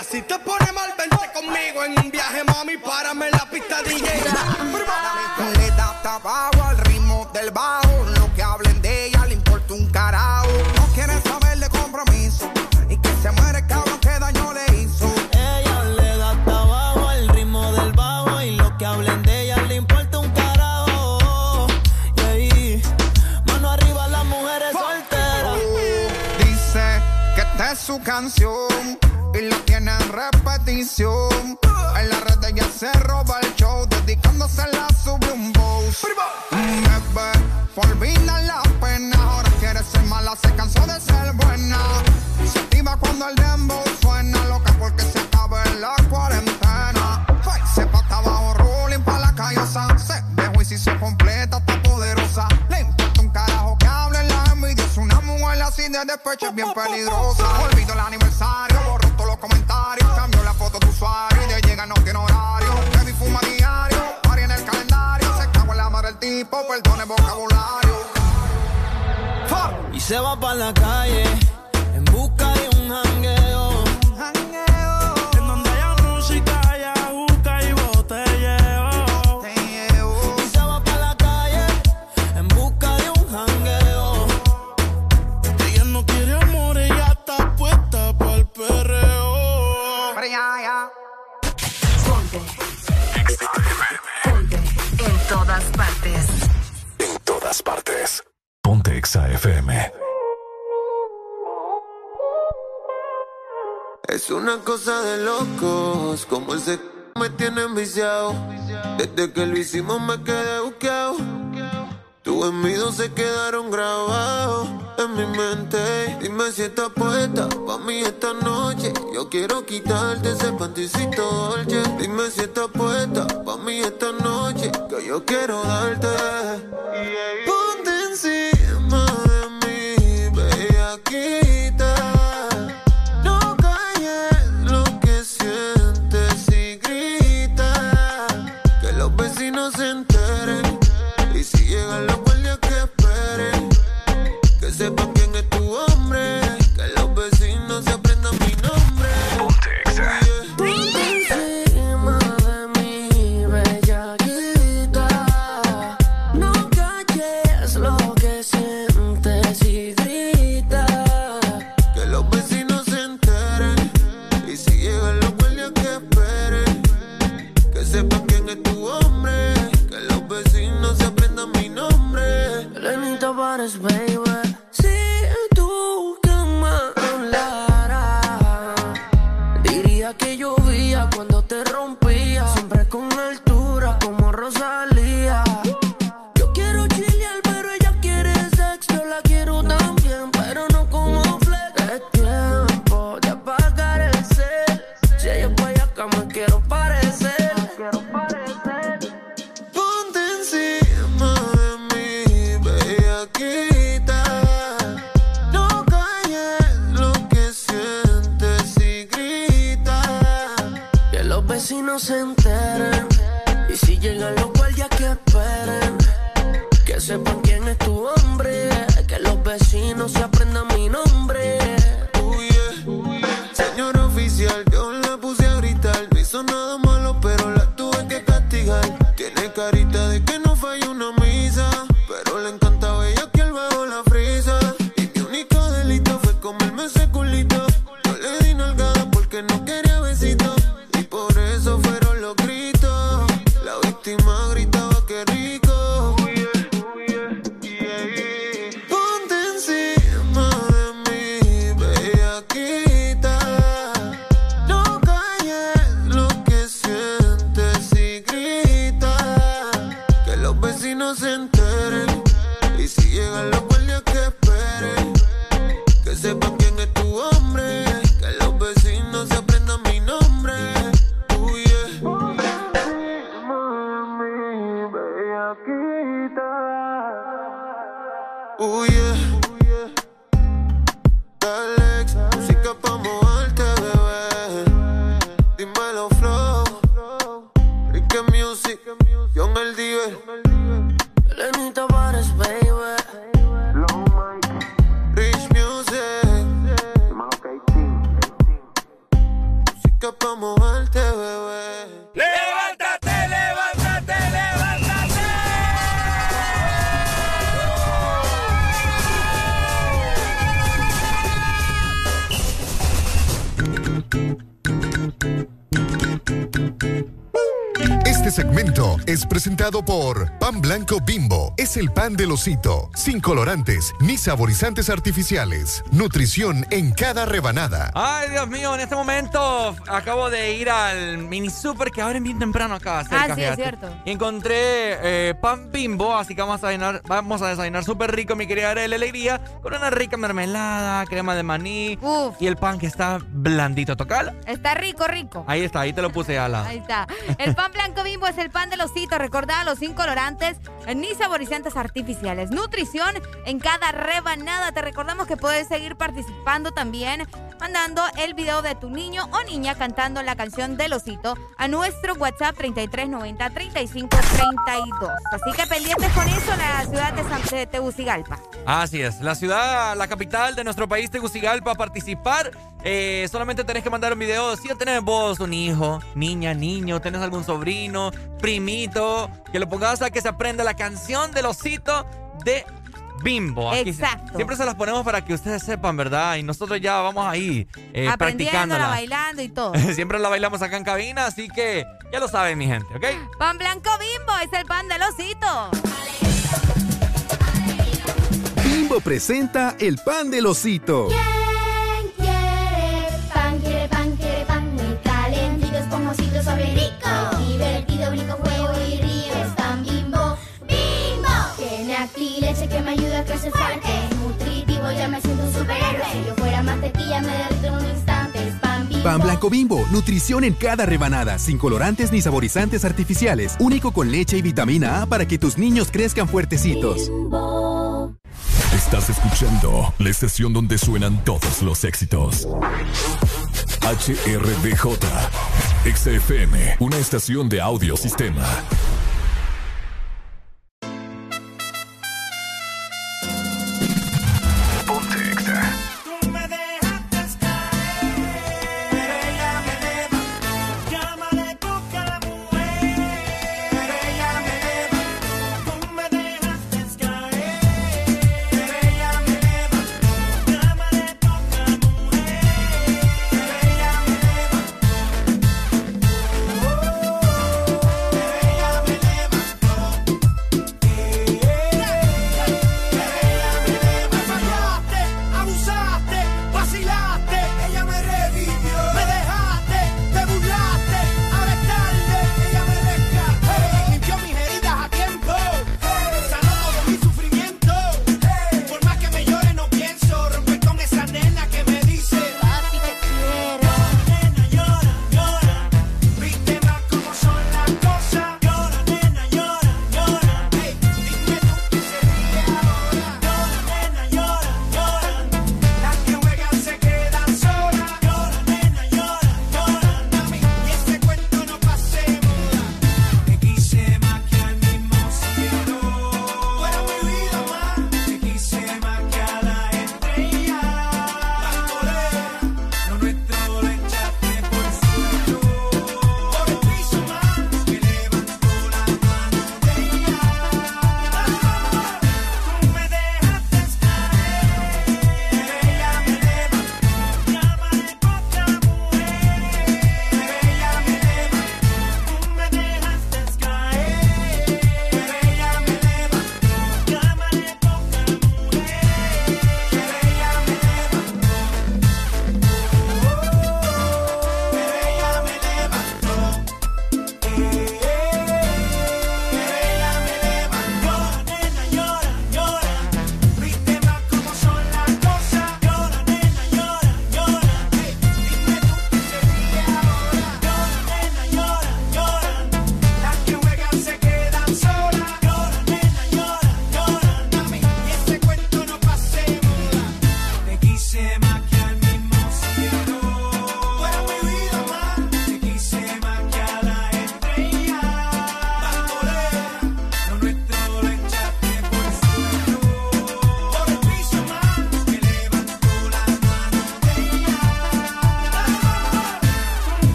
nena. Si te pone mal, vente conmigo en un viaje, mami. Párame en la pista DJ. Le da hasta abajo al ritmo del bajo. Lo que hablen de ella le importa un carajo. No quiere saber de compromiso. Y que se muere el cabrón que daño le hizo. Ella le da hasta abajo al ritmo del bajo y lo que hablen de ella le importa un carajo. Y ahí, mano arriba las mujeres solteras. Dice que esta es su canción En la red ella se roba el show, dedicándose la sube un boss. Bebé, olvida la pena, ahora quiere ser mala, se cansó de ser buena. Se activa cuando el dembow suena, loca porque se acaba la cuarentena. Se pata abajo, rolling pa' la callosa. Se dejó y si se completa, está poderosa. Le importa un carajo que hable la envidia. Es una mujer así de despecho, es bien peligrosa. Olvido el aniversario, se va para la calle Es una cosa de locos, como ese me tiene enviciado. Desde que lo hicimos me quedé buqueado. Tus envidios se quedaron grabados en mi mente. Dime si estás puesta pa' mí esta noche. Yo quiero quitarte ese panticito dolce. Dime si estás puesta pa' mí esta noche. Que yo quiero darte. Ponte encima de mí, bellaquita. Se enteren. Y si llegan los guardias que esperen. Que sepan presentado por Pan Blanco Bimbo. Es el pan del osito, sin colorantes ni saborizantes artificiales. Nutrición en cada rebanada. Ay, Dios mío, en este momento acabo de ir al mini super que abren bien temprano acá. ah, sí, es cierto. Y encontré eh, pan Bimbo, así que vamos a desayunar, vamos a desayunar súper rico, mi querida Arely Alegría, con una rica mermelada, crema de maní y el pan que está blandito. Tocal. Está rico, rico. Ahí está, ahí te lo puse, Ala. ahí está. El pan blanco Bimbo es el pan de osito. Recordad los sin colorantes ni saborizantes artificiales. Nutrición en cada rebanada. Te recordamos que puedes seguir participando también mandando el video de tu niño o niña cantando la canción del osito a nuestro WhatsApp 3390 3532. Así que pendientes con eso la ciudad de, San, de Tegucigalpa. Así es, la ciudad, la capital de nuestro país, Tegucigalpa, a participar. Eh, solamente tenés que mandar un video. Si tenés vos un hijo, niña, niño, tenés algún sobrino, primito, que lo pongas a que se aprenda la canción del osito de Bimbo. Exacto. siempre se las ponemos para que ustedes sepan, ¿verdad? Y nosotros ya vamos ahí eh, bailando y todo. siempre la bailamos acá en cabina, así que ya lo saben, mi gente, ¿ok? Pan blanco Bimbo es el pan del osito. Bimbo presenta el pan del osito. ¿Quién superhéroe. Si yo fuera mantequilla, me derrito en un instante. Es pan bimbo. Pan blanco bimbo, nutrición en cada rebanada, sin colorantes ni saborizantes artificiales, único con leche y vitamina A para que tus niños crezcan fuertecitos. Estás escuchando la estación donde suenan todos los éxitos. HRDJ, XFM, una estación de audio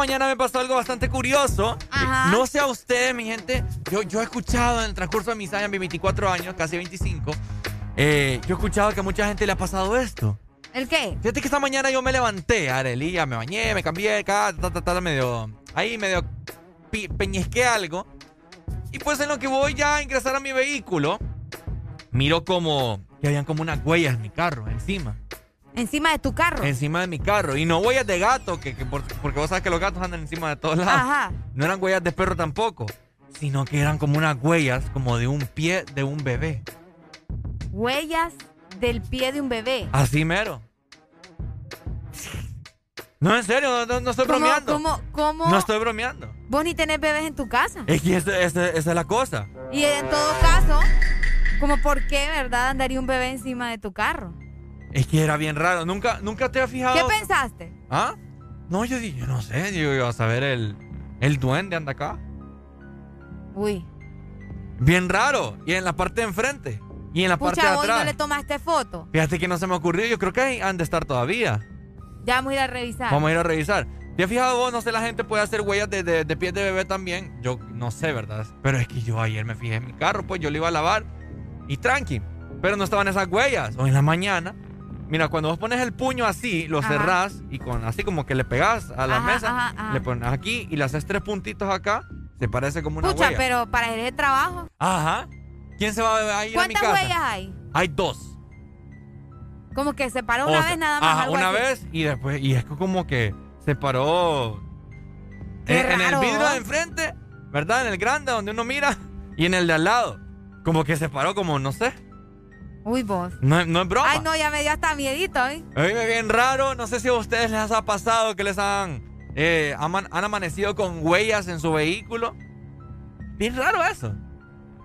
Mañana me pasó algo bastante curioso. Ajá. No sé a ustedes, mi gente. Yo, yo he escuchado en el transcurso de mis años, mis 24 años, casi 25. eh, yo he escuchado que a mucha gente le ha pasado esto. ¿El qué? Fíjate que esta mañana yo me levanté, Arelía, me bañé, me cambié, acá, ta, ta, ta, medio. Ahí medio peñisqué algo. Y pues en lo que voy ya a ingresar a mi vehículo, miro como que habían como unas huellas en mi carro, encima. Encima de tu carro. Encima de mi carro. Y no huellas de gato, que, que por- porque vos sabes que los gatos andan encima de todos lados. Ajá. No eran huellas de perro tampoco. Sino que eran como unas huellas como de un pie de un bebé. Huellas del pie de un bebé. Así mero. No, en serio, no, no- no estoy ¿Cómo, bromeando. cómo, cómo? No estoy bromeando. Vos ni tenés bebés en tu casa. Es que esa, esa- esa es la cosa. Y en todo caso, como por qué, ¿verdad? Andaría un bebé encima de tu carro. Es que era bien raro. Nunca, nunca te has fijado. ¿Qué pensaste? ¿Ah? No, yo dije, yo no sé. Digo, yo a saber el, el duende anda acá. Uy. Bien raro. Y en la parte de enfrente. Y en la parte de Pucha, hoy atrás. no le tomaste foto. Fíjate que no se me ocurrió. Yo creo que ahí han de estar todavía. Ya vamos a ir a revisar. Vamos a ir a revisar. ¿Te has fijado vos? No sé, la gente puede hacer huellas de, de, de pies de bebé también. Yo no sé, ¿verdad? Pero es que yo ayer me fijé en mi carro, pues yo lo iba a lavar. Y tranqui. Pero no estaban esas huellas. Hoy en la mañana. Mira, cuando vos pones el puño así, lo Ajá. cerrás y con así como que le pegás a la Ajá, mesa, ajá, le pones aquí y le haces tres puntitos acá, se parece como una Pucha, huella. pero para el trabajo. Ajá. ¿Quién se va a ir a mi ¿Cuántas casa? huellas hay? Hay dos. Como que se paró O una sea, vez nada más. Ajá, una así. vez y después, y es como que se paró Qué en, en el vidrio de enfrente, ¿verdad? En el grande donde uno mira y en el de al lado. Como que se paró como, no sé. Uy, vos. No, es- no es broma. Ay, no, ya me dio hasta miedito, ¿eh? Oíme, bien raro. No sé si a ustedes les ha pasado que les han, eh, aman- han amanecido con huellas en su vehículo. Bien raro eso.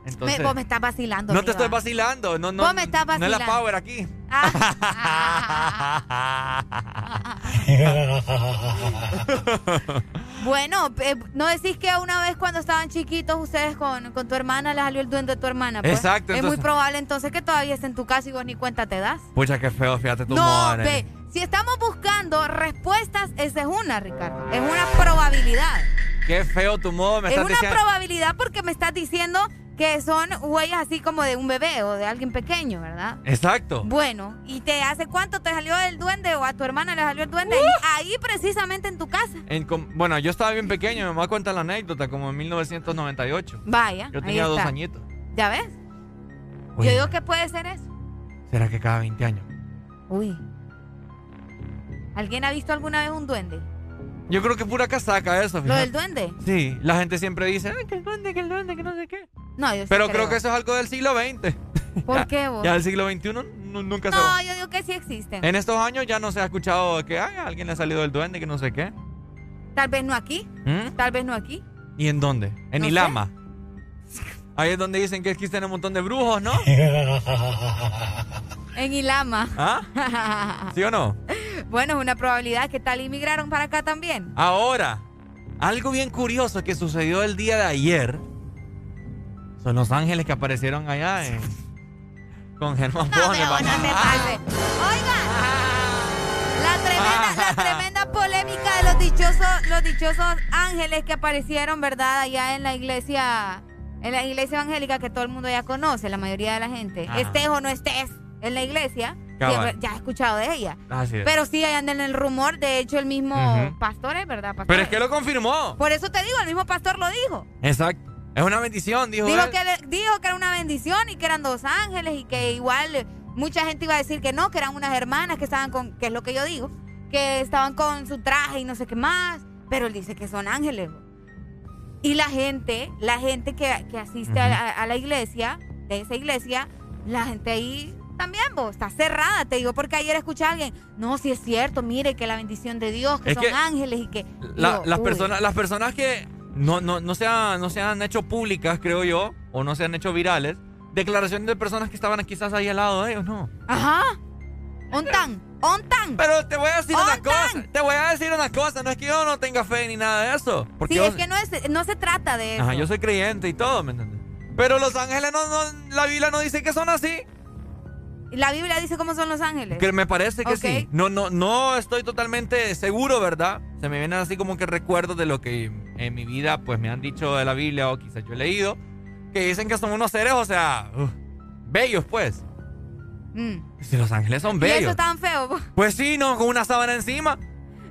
Entonces, Me- vos me estás vacilando. no te estoy vacilando. No, no, Vos me estás No es la vacilando. Ah. power aquí. Bueno, eh, no decís que una vez cuando estaban chiquitos ustedes con, con tu hermana le salió el duende de tu hermana. Pues? Exacto, Es muy probable entonces que todavía esté en tu casa y vos ni cuenta te das. Pucha, qué feo, fíjate tu No, ve, si estamos buscando respuestas, esa es una, Ricardo. Es una probabilidad. Qué feo tu modo, me es estás una diciendo. probabilidad porque me estás diciendo que son huellas así como de un bebé o de alguien pequeño, ¿verdad? Exacto. Bueno, ¿y te hace cuánto te salió el duende o a tu hermana le salió el duende? Ahí precisamente en tu casa. En bueno, yo estaba bien pequeño, mi mamá cuenta la anécdota, como en 1998. Vaya. Yo ahí tenía dos está. añitos. ¿Ya ves? Yo digo que puede ser eso. ¿Será que cada 20 años? Uy. ¿Alguien ha visto alguna vez un duende? Yo creo que pura casaca eso. ¿Lo del duende? Sí, la gente siempre dice, "Ay, que el duende, que el duende, que no sé qué. No, yo sí Pero creo que eso es algo del siglo XX. ¿Por Ya- qué vos? Ya del siglo XXI nu- nunca se No, yo digo que sí existen. En estos años ya no se ha escuchado que "Ay, a alguien le ha salido el duende, que no sé qué. Tal vez no aquí. ¿Mm? Tal vez no aquí. ¿Y en dónde? En No sé. Ilama. Ahí es donde dicen que existen un montón de brujos, ¿no? En Ilama. ¿Ah? ¿Sí o no? bueno, es una probabilidad. ¿Qué tal inmigraron para acá también? Ahora, algo bien curioso que sucedió el día de ayer son los ángeles que aparecieron allá en, con Germán No, pases. Oiga, la tremenda, la tremenda polémica de los dichosos, los dichosos ángeles que aparecieron, ¿verdad? Allá en la iglesia, en la iglesia evangélica que todo el mundo ya conoce, la mayoría de la gente. Ajá. Estés o no estés en la iglesia, Cabal. siempre- ya he escuchado de ella. Así es. Pero sí, ahí andan en el rumor, de hecho el mismo pastor es, ¿verdad? Pastor Pero es que lo confirmó. Por eso te digo, el mismo pastor lo dijo. Exacto. Es una bendición, dijo, Dijo él. que, dijo que era una bendición y que eran dos ángeles y que igual eh, mucha gente iba a decir que no, que eran unas hermanas que estaban con, que es lo que yo digo, que que estaban con su traje y no sé qué más, pero él dice que son ángeles. Y la gente, la gente que, asiste a, la, iglesia, de esa iglesia, la gente ahí también, vos, está cerrada, te digo, porque ayer escuché a alguien, no, si es cierto, mire que la bendición de Dios, que son ángeles y que... las, personas, las personas que no, no, no, se han, no se han hecho públicas, creo yo, o no se han hecho virales, declaraciones de personas que estaban quizás ahí al lado de ellos, ¿no? Ajá. Ontan, ontan. Pero te voy a decir una cosa, te voy a decir una cosa, no es que yo no tenga fe ni nada de eso. Porque sí, es que no, es, no se trata de eso. Ajá, yo soy creyente y todo, ¿me entiendes? Pero los ángeles no, no, la Biblia no dice que son así. ¿La Biblia dice cómo son los ángeles? Que me parece que sí. No, no, no estoy totalmente seguro, ¿verdad? Se me vienen así como que recuerdos de lo que en mi vida pues me han dicho de la Biblia o quizás yo he leído. Que dicen que son unos seres, o sea, bellos pues. Mm. Si los ángeles son bellos. ¿Y eso tan feo? Pues sí, no, con una sábana encima.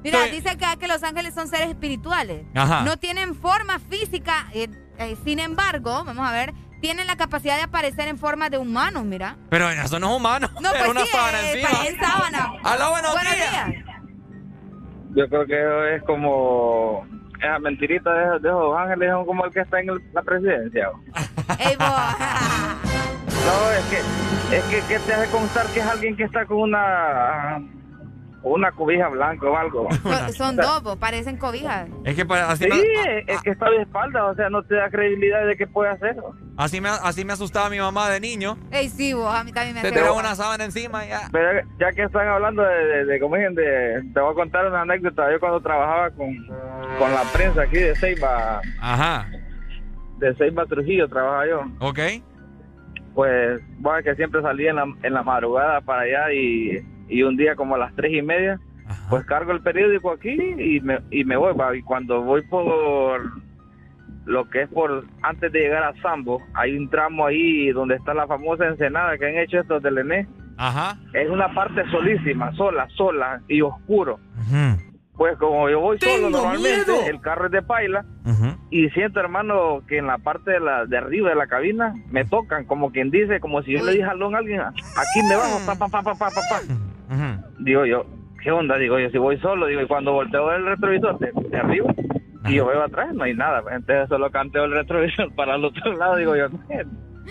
Mira, dice acá que los ángeles son seres espirituales. Ajá. No tienen forma física. Eh, eh, sin embargo, vamos a ver, tienen la capacidad de aparecer en forma de humanos, mira. Pero eso no es humano. No, es pues una sábana eh, encima. Es sábana. Aló, buenos, buenos días. Yo creo que es como esa mentirita de, de, esos ángeles son como el que está en la presidencia. Ey, no, es que, es que, que te hace constar que es alguien que está con una una cobija blanca o algo. Son, dos, parecen cobijas. Es que así Sí, es que está de espalda, o sea, no te da credibilidad de que puede hacerlo. Así me, así me asustaba mi mamá de niño. Ey, sí, vos, a mí también me Te tiraba una sábana encima ya. Pero ya que están hablando de, de, como dicen, de, te voy a contar una anécdota. Yo cuando trabajaba con, con la prensa aquí de Ceiba. Ajá. De Ceiba Trujillo trabajaba yo. Ok. Pues, bueno, que siempre salía en la, en la madrugada para allá y y un día como a las tres y media, pues cargo el periódico aquí y me, y me voy. Y cuando voy por lo que es por antes de llegar a Sambo, hay un tramo ahí donde está la famosa ensenada que han hecho estos del ENE. Ajá. Es una parte solísima, sola, sola y oscuro. Pues como yo voy solo normalmente, el carro es de paila y siento hermano que en la parte de la de arriba de la cabina me tocan como quien dice, como si yo le dije a alguien, aquí me bajo, pa pa pa pa pa pa. Digo yo, ¿qué onda? Digo yo, si voy solo, digo, y cuando volteo el retrovisor de, arriba y yo veo atrás, no hay nada. Entonces solo canteo el retrovisor para el otro lado, digo yo,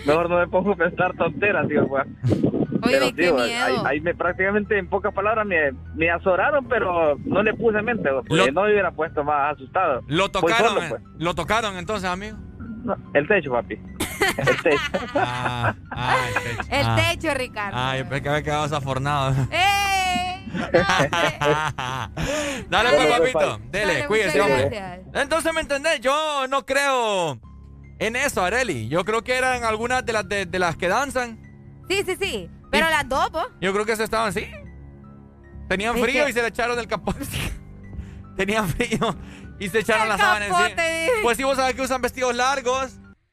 mejor no me pongo a pensar tonteras, digo, pues. Oye, pero, tío, ahí, me prácticamente en pocas palabras me, me azoraron, pero no le puse mente, porque no me hubiera puesto más asustado. ¿Lo tocaron, pues. ¿Lo tocaron entonces, amigo? El techo, papi. El techo. Ah, ah, el techo. El ah. techo, Ricardo. Ay, yo pensé que había quedado desafornado. ¡Eh! Dale, pues, papito. Dele, cuídese, hombre. Entonces, ¿me entendés? Yo no creo en eso, Areli. Yo creo que eran algunas de las, de, las que danzan. Sí, sí, sí. Pero las dos, ¿pues? Yo creo que se estaban así. Tenían frío y se le echaron del capó. Tenían frío y se echaron las sábanas encima. Pues sí, vos sabés que usan vestidos largos.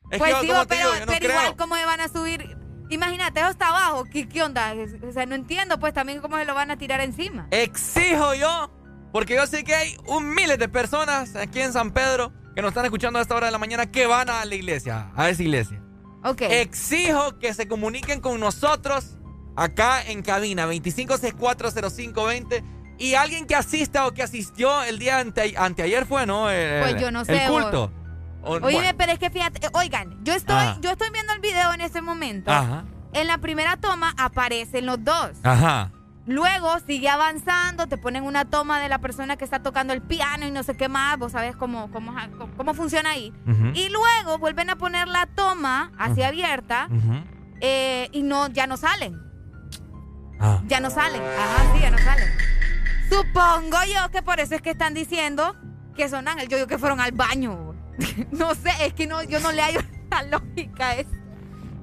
Es pues sí, pero, pero igual, ¿cómo se van a subir? Imagínate, eso está abajo. ¿Qué, ¿Qué onda? O sea, no entiendo, pues también cómo se lo van a tirar encima. Exijo yo, porque yo sé que hay un miles de personas aquí en San Pedro que nos están escuchando a esta hora de la mañana que van a la iglesia, a esa iglesia. Ok. Exijo que se comuniquen con nosotros acá en cabina 25640520 y alguien que asista o que asistió el día ante, anteayer fue, ¿no? pues yo no sé. El culto. Oye, pero es que fíjate, oigan, yo estoy, yo estoy viendo el video en este momento. Ajá. En la primera toma aparecen los dos. Ajá. Luego sigue avanzando, te ponen una toma de la persona que está tocando el piano y no sé qué más, vos sabes cómo, cómo, cómo funciona ahí. Y luego vuelven a poner la toma así abierta eh, y no, ya no salen. Ah. Ya no salen. Ajá, sí, ya no salen. Supongo yo que por eso es que están diciendo que son ángeles. Yo digo que fueron al baño. no sé, es que no, yo no le hallo la lógica a eso.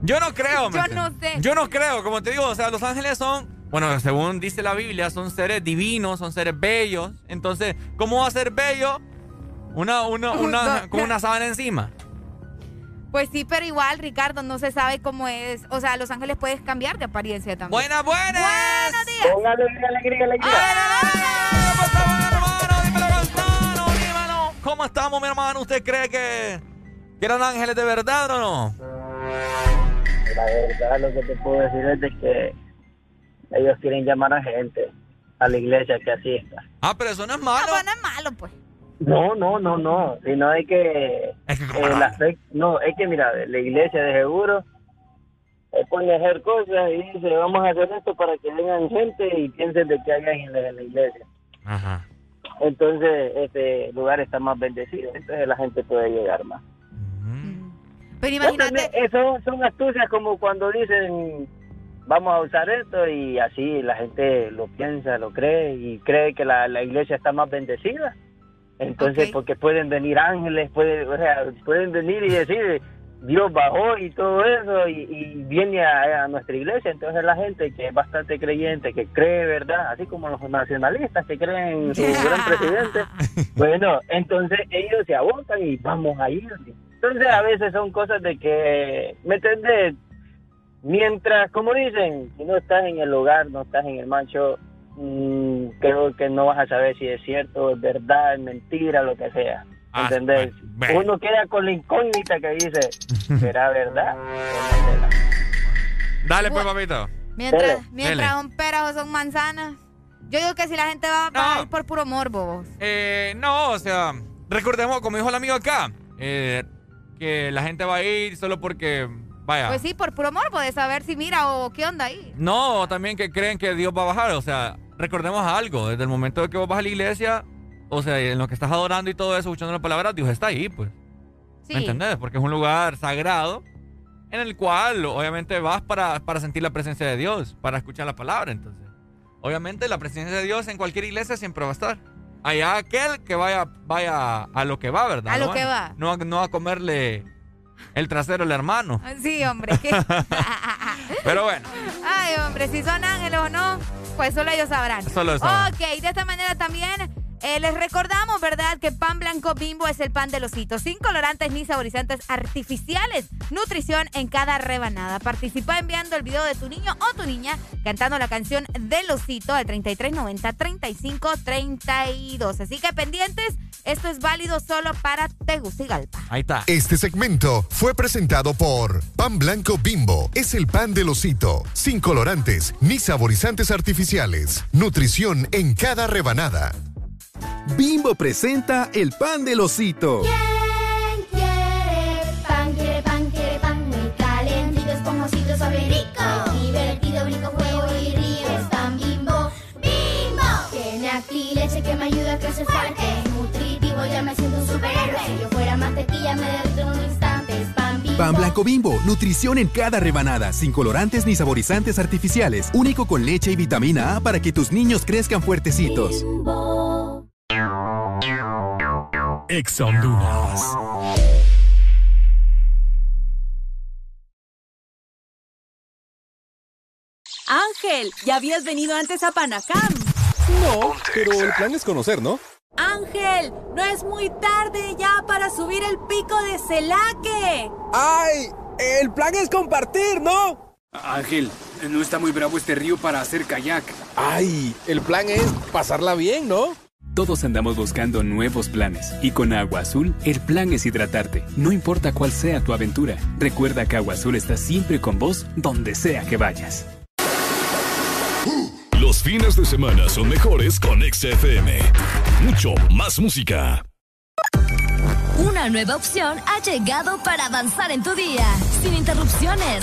Yo no creo, Yo no sé. Yo no creo, como te digo, o sea, los ángeles son, bueno, según dice la Biblia, son seres divinos, son seres bellos. Entonces, ¿cómo va a ser bello una, una, una, con una sábana encima? Pues sí, pero igual, Ricardo, no se sabe cómo es. O sea, Los Ángeles puedes cambiar de apariencia también. Buenas, buenas. Buenos días. Con alegría, alegría, alegría. ¿Cómo estamos, mi hermano? Dímelo, dímelo. ¿Cómo estamos, mi hermano? ¿Usted cree que, que eran ángeles de verdad o no? La verdad, lo que te puedo decir es de que ellos quieren llamar a gente. a la iglesia que asista. Ah, pero eso no es malo. No, pues no es malo, pues. No, no, no, no, sino es que, Es que eh, la fe- no, es que mira, la iglesia de seguro eh, pone a hacer cosas y dice, vamos a hacer esto para que vengan gente y piensen de que hay ángeles en la iglesia. Ajá. Entonces, este lugar está más bendecido, entonces la gente puede llegar más. Pero imagínate. Eso son astucias como cuando dicen, vamos a usar esto y así la gente lo piensa, lo cree y cree que la, la iglesia está más bendecida. Entonces, porque pueden venir ángeles, pueden, o sea, pueden venir y decir, Dios bajó y todo eso y, y viene a, a nuestra iglesia. Entonces la gente que es bastante creyente, que cree, ¿verdad? Así como los nacionalistas que creen en su gran presidente. Bueno, entonces ellos se abocan y vamos a ir. Entonces a veces son cosas de que, ¿me entendés? Mientras, como dicen, si no estás en el hogar, no estás en el mancho, mm, creo que no vas a saber si es cierto, es verdad, es mentira, lo que sea. Ah, ¿Entendés? Uno queda con la incógnita que dice, ¿será verdad? Dale, pues, papito. Mientras, Dele. mientras Dele. son peras o son manzanas. Yo digo que si la gente va, va a ir por puro morbo. vos. Eh, no, o sea, recordemos, como dijo el amigo acá, eh, que la gente va a ir solo porque, vaya. Pues sí, por puro morbo de saber si mira o qué onda ahí. No, también que creen que Dios va a bajar. O sea, recordemos algo. Desde el momento de que vos vas a la iglesia, o sea, en lo que estás adorando y todo eso, escuchando la palabra, Dios está ahí, pues. Sí. ¿Me entendés? Porque es un lugar sagrado en el cual, obviamente, vas para, para sentir la presencia de Dios, para escuchar la palabra. Entonces, obviamente, la presencia de Dios en cualquier iglesia siempre va a estar. Allá aquel que vaya, vaya a lo que va, ¿verdad? A lo No que va. No, no a comerle el trasero al hermano. Sí, hombre. Pero bueno. Ay, hombre, si son ángeles o no, pues solo ellos sabrán. Solo ellos sabrán. Ok, de esta manera también eh, les recordamos, ¿verdad?, que pan blanco bimbo es el pan de los hitos, sin colorantes ni saborizantes artificiales. Nutrición en cada rebanada. Participa enviando el video de tu niño o tu niña cantando la canción del osito al 3390-3532. Así que pendientes, esto es válido solo para Tegucigalpa. Ahí está. Este segmento fue presentado por Pan Blanco Bimbo. Es el pan del osito, sin colorantes ni saborizantes artificiales. Nutrición en cada rebanada. Bimbo presenta el pan del osito. quiere pan, quiere pan, quiere pan muy calentito, esponjosito, suave y rico. Divertido, brinco, juego y río. Es pan bimbo, bimbo. Tiene aquí leche que me ayuda a crecer fuerte. Es nutritivo, ya me siento un superhéroe. Si yo fuera mantequilla, me derrito en un instante. Es pan bimbo. Pan blanco bimbo, nutrición en cada rebanada, sin colorantes ni saborizantes artificiales, único con leche y vitamina A para que tus niños crezcan fuertecitos. Ex Honduras. Ángel, ¿ya habías venido antes a Panacam? No, pero el plan es conocer, ¿no? Ángel, no es muy tarde ya para subir el pico de Celaque. ¡Ay! El plan es compartir, ¿no? Ángel, no está muy bravo este río para hacer kayak. ¡Ay! El plan es pasarla bien, ¿no? Todos andamos buscando nuevos planes y con Agua Azul el plan es hidratarte, no importa cuál sea tu aventura. Recuerda que Agua Azul está siempre con vos donde sea que vayas. Los fines de semana son mejores con XFM. Mucho más música. Una nueva opción ha llegado para avanzar en tu día, sin interrupciones.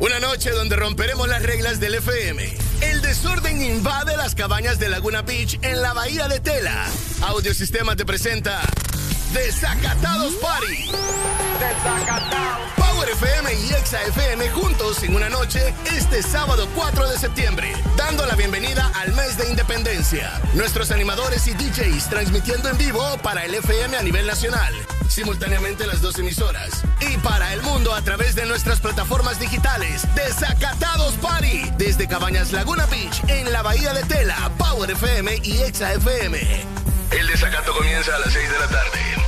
Una noche donde romperemos las reglas del FM. El desorden invade las cabañas de Laguna Beach en la bahía de Tela. Audiosistema te presenta Desacatados Party. Power FM y Exa FM juntos en una noche este sábado 4 de septiembre, dando la bienvenida al mes de independencia. Nuestros animadores y DJs transmitiendo en vivo para el FM a nivel nacional, simultáneamente las dos emisoras. Y para el mundo a través de nuestras plataformas digitales. Desacatados Party desde Cabañas Laguna Beach en la Bahía de Tela, Power FM y Exa FM. El desacato comienza a las 6 de la tarde.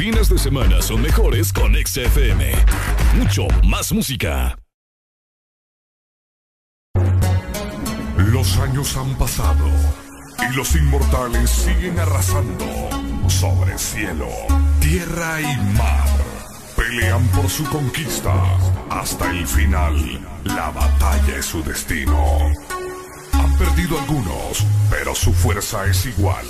Fines de semana son mejores con XFM. Mucho más música. Los años han pasado y los inmortales siguen arrasando sobre cielo, tierra y mar. Pelean por su conquista hasta el final. La batalla es su destino. Han perdido algunos, pero su fuerza es igual.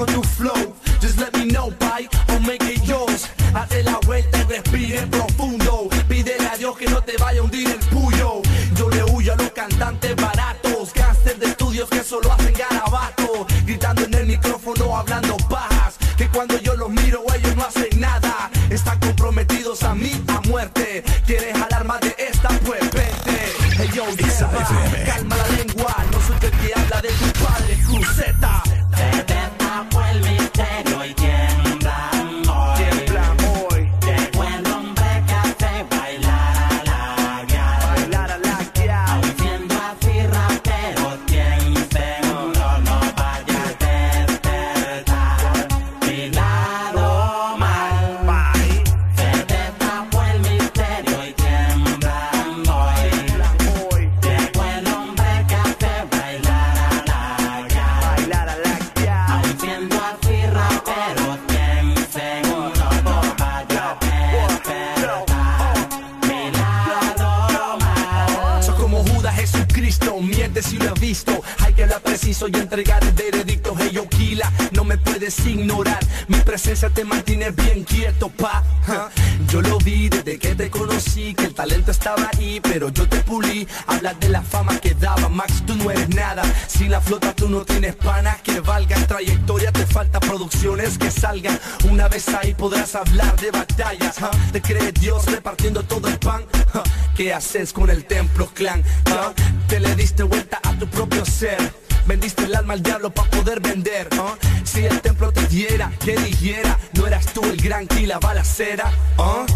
Con tu flow. Just let me know, bye, o make it yours. Hazte la vuelta y respire profundo. Pídele a Dios que no te vaya a hundir el puyo. Yo le huyo a los cantantes baratos, cáncer de estudios que solo hacen garabato. Gritando en el micrófono, hablando bajas. Que cuando yo los miro, ellos no hacen nada. Están comprometidos a mí puedes ignorar, mi presencia te mantiene bien quieto, pa. Yo lo vi desde que te conocí, que el talento estaba ahí, pero yo te pulí. Hablas de la fama que daba, Max, tú no eres nada. Sin la flota tú no tienes pana que valga trayectoria, te falta producciones que salgan. Una vez ahí podrás hablar de batallas, te cree Dios repartiendo todo el pan. ¿Qué haces con el templo clan? Te le diste vuelta a tu propio ser Vendiste el alma al diablo para poder vender. ¿ah? Si el templo te diera, que dijera, no eras tú el gran que la balacera. ¿uh?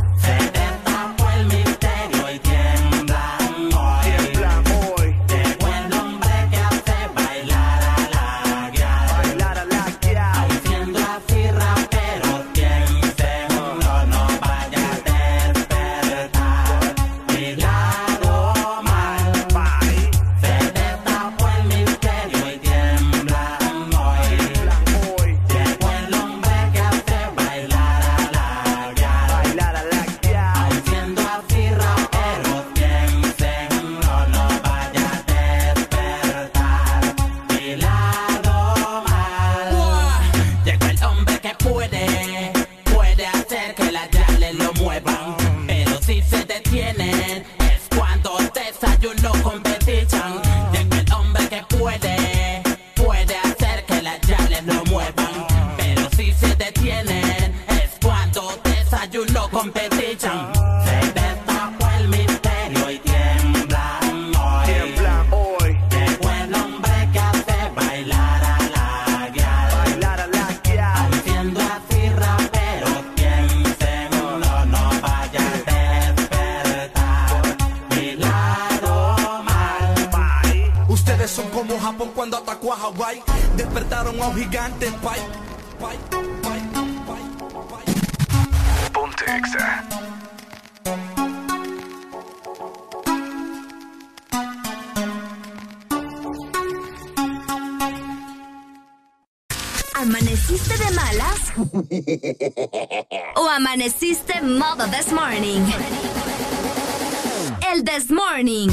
Japón cuando atacó a Hawái. Despertaron a un gigante, Ponte exa. ¿Amaneciste de malas? ¿O amaneciste modo this morning? El this morning.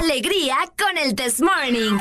Alegría con el this morning.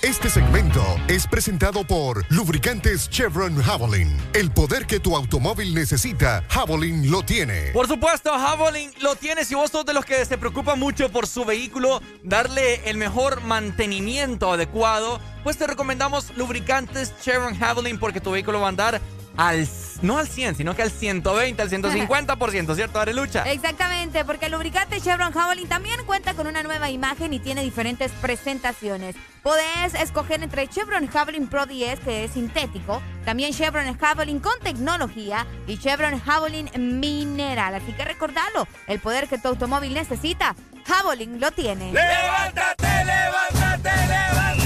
Este segmento es presentado por Lubricantes Chevron Javelin. El poder que tu automóvil necesita, Javelin lo tiene. Por supuesto, Javelin lo tiene. Si vos sos de los que se preocupan mucho por su vehículo, darle el mejor mantenimiento adecuado, pues te recomendamos Lubricantes Chevron Javelin porque tu vehículo va a andar al, no al 100, sino que al 120, al 150%, ¿cierto, Arelucha? Exactamente, porque el lubricante Chevron Javelin también cuenta con una nueva imagen y tiene diferentes presentaciones. Podés escoger entre Chevron Javelin Pro 10, que es sintético, también Chevron Javelin con tecnología y Chevron Javelin mineral. Así que recordalo, el poder que tu automóvil necesita, Javelin lo tiene. ¡Levántate, levántate, levántate!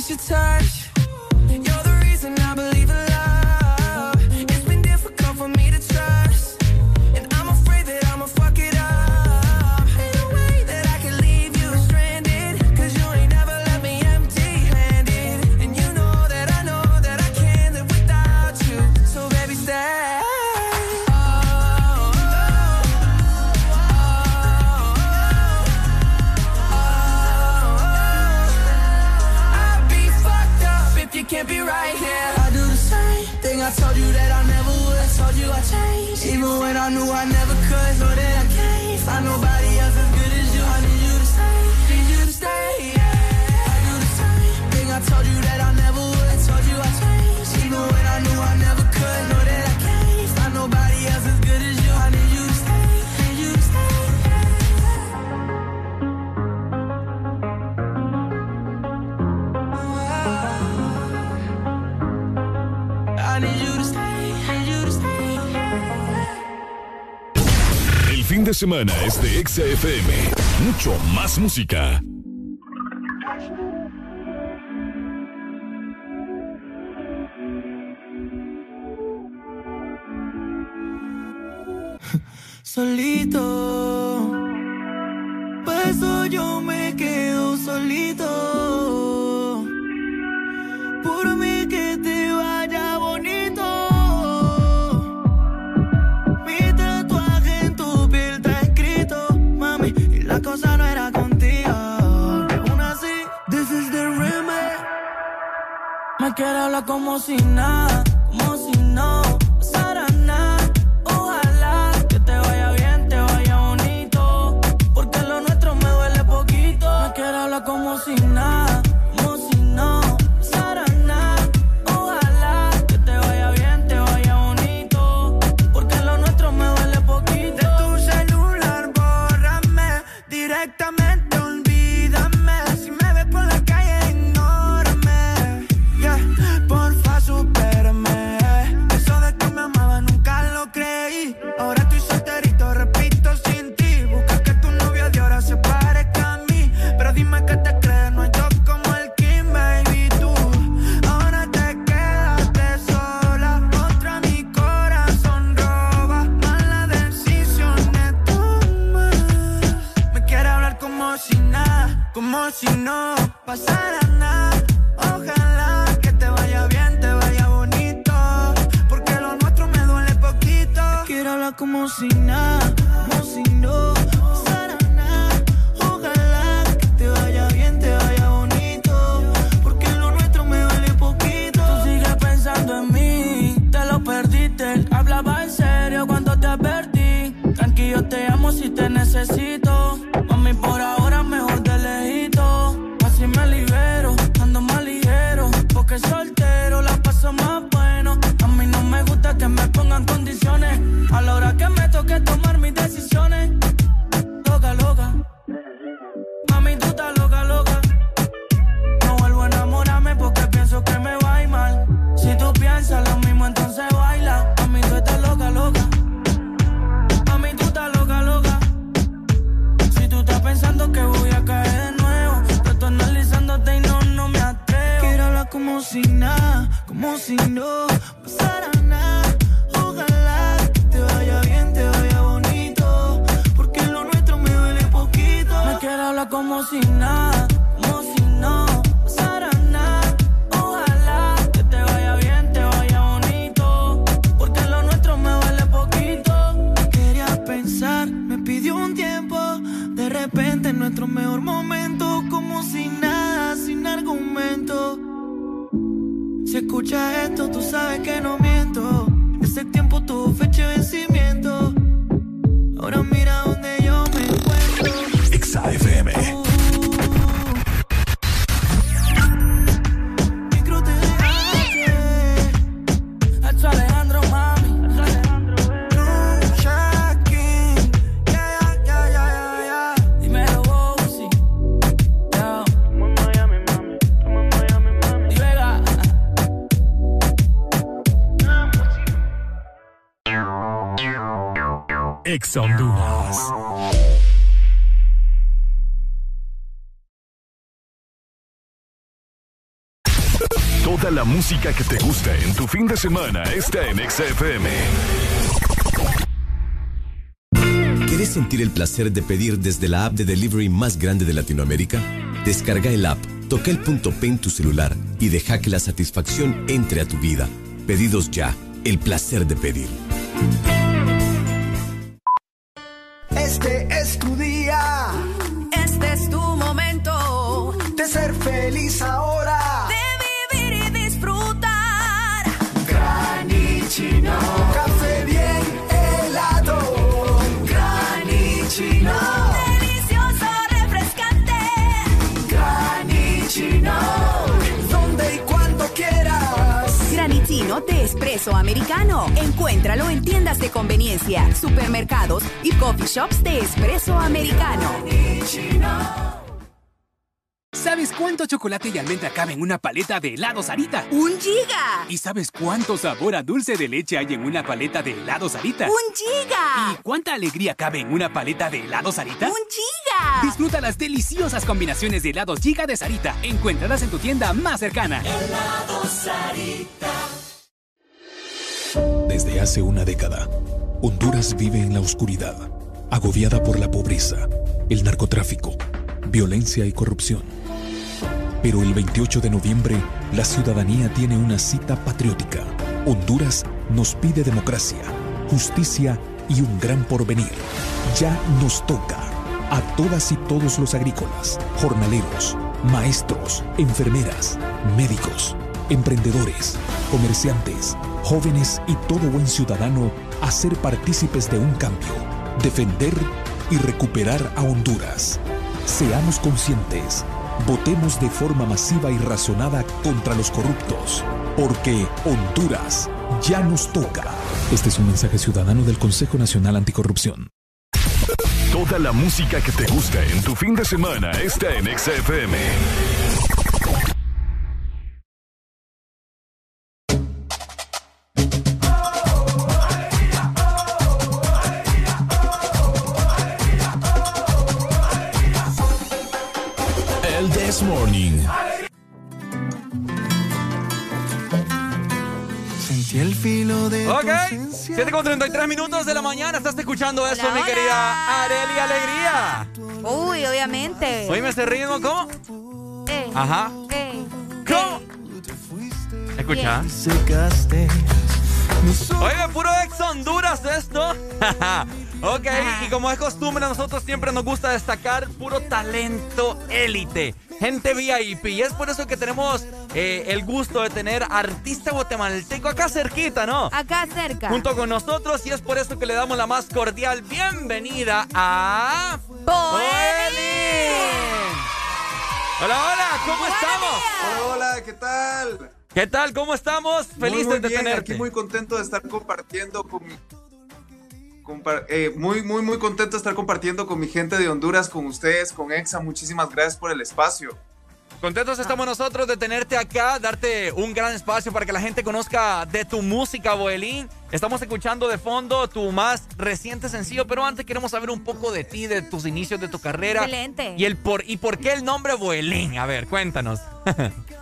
miss your touch. Knew I never could. Know that I can't find nobody fin de semana es de Exa FM. Mucho más música. solito. Por eso yo me quedo solito. Por Hablar como si nada, no pasara nada. Ojalá que te vaya bien, te vaya bonito. Porque lo nuestro me duele poquito. Quiero hablar como si nada, que te gusta en tu fin de semana está en XFM. ¿Quieres sentir el placer de pedir desde la app de delivery más grande de Latinoamérica? Descarga el app, toca el punto P en tu celular y deja que la satisfacción entre a tu vida. Pedidos ya, el placer de pedir. Espresso americano. Encuéntralo en tiendas de conveniencia, supermercados y coffee shops de espresso americano. ¿Sabes cuánto chocolate y almendra cabe en una paleta de helado Sarita? ¡Un giga! ¿Y sabes cuánto sabor a dulce de leche hay en una paleta de helado Sarita? ¡Un giga! ¿Y cuánta alegría cabe en una paleta de helado Sarita? ¡Un giga! Disfruta las deliciosas combinaciones de helados Giga de Sarita. Encuéntralas en tu tienda más cercana. Helado Sarita. Desde hace una década, Honduras vive en la oscuridad, agobiada por la pobreza, el narcotráfico, violencia y corrupción. Pero el 28 de noviembre, la ciudadanía tiene una cita patriótica. Honduras nos pide democracia, justicia y un gran porvenir. Ya nos toca a todas y todos los agrícolas, jornaleros, maestros, enfermeras, médicos, emprendedores, comerciantes, jóvenes y todo buen ciudadano a ser partícipes de un cambio, defender y recuperar a Honduras. Seamos conscientes, votemos de forma masiva y razonada contra los corruptos, porque Honduras ya nos toca. Este es un mensaje ciudadano del Consejo Nacional Anticorrupción. Toda la música que te gusta en tu fin de semana está en XFM. 7 con 33 minutos de la mañana. Estás escuchando eso, mi querida Areli Alegría. Uy, obviamente. Oíme ese ritmo, ¿cómo? Eh, Ajá. eh, ¿Cómo? Escucha. Oiga, puro ex Honduras esto. ok, y como es costumbre, a nosotros siempre nos gusta destacar puro talento élite. Gente VIP. Y es por eso que tenemos eh, el gusto de tener artista guatemalteco acá cerquita, ¿no? Acá cerca. Junto con nosotros. Y es por eso que le damos la más cordial bienvenida a. Hola, hola, ¿cómo estamos? Hola, hola, ¿qué tal? ¿Qué tal? ¿Cómo estamos? Feliz muy, muy de bien, tenerte. Aquí muy contento de estar compartiendo con mi... eh, muy, muy, muy contento de estar compartiendo con mi gente de Honduras, con ustedes, con EXA. Muchísimas gracias por el espacio. Contentos estamos nosotros de tenerte acá, darte un gran espacio para que la gente conozca de tu música, Boelín. Estamos escuchando de fondo tu más reciente sencillo, pero antes queremos saber un poco de ti, de tus inicios de tu carrera. Excelente. Y el por y por qué el nombre Boelín. A ver, cuéntanos.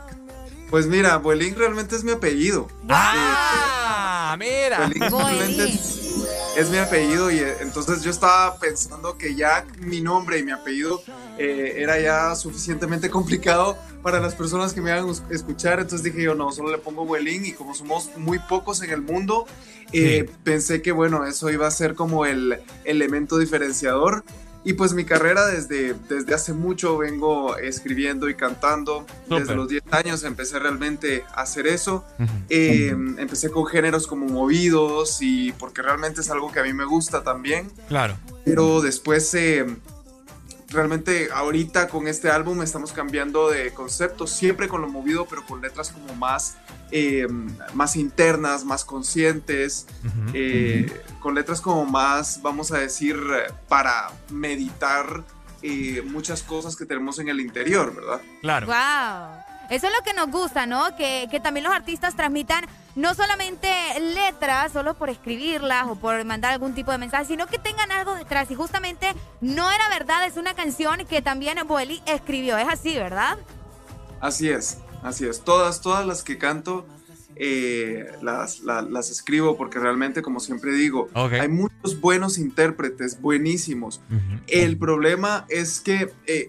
Pues mira, Boelín realmente es mi apellido. Ah, mira. Boelín es, es mi apellido y eh, entonces yo estaba pensando que ya mi nombre y mi apellido eh, era ya suficientemente complicado para las personas que me iban a escuchar, entonces dije yo no, solo le pongo Boelín y como somos muy pocos en el mundo, eh, pensé que bueno, eso iba a ser como el elemento diferenciador. Y pues mi carrera desde, desde hace mucho vengo escribiendo y cantando. Desde los 10 años empecé realmente a hacer eso. Eh, empecé con géneros como movidos y porque realmente es algo que a mí me gusta también. Claro. Pero después, eh, realmente ahorita con este álbum estamos cambiando de concepto, siempre con lo movido, pero con letras como más, eh, más internas, más conscientes, eh, con letras como más, vamos a decir, para meditar eh, muchas cosas que tenemos en el interior, ¿verdad? Claro. Wow. Eso es lo que nos gusta, ¿no? Que, que también los artistas transmitan no solamente letras, solo por escribirlas o por mandar algún tipo de mensaje, sino que tengan algo detrás. Y justamente no era verdad, es una canción que también Boeli escribió. Es así, ¿verdad? Así es, así es. Todas, todas las que canto eh, las, la- las escribo porque realmente, como siempre digo, hay muchos buenos intérpretes, buenísimos. El problema es que eh,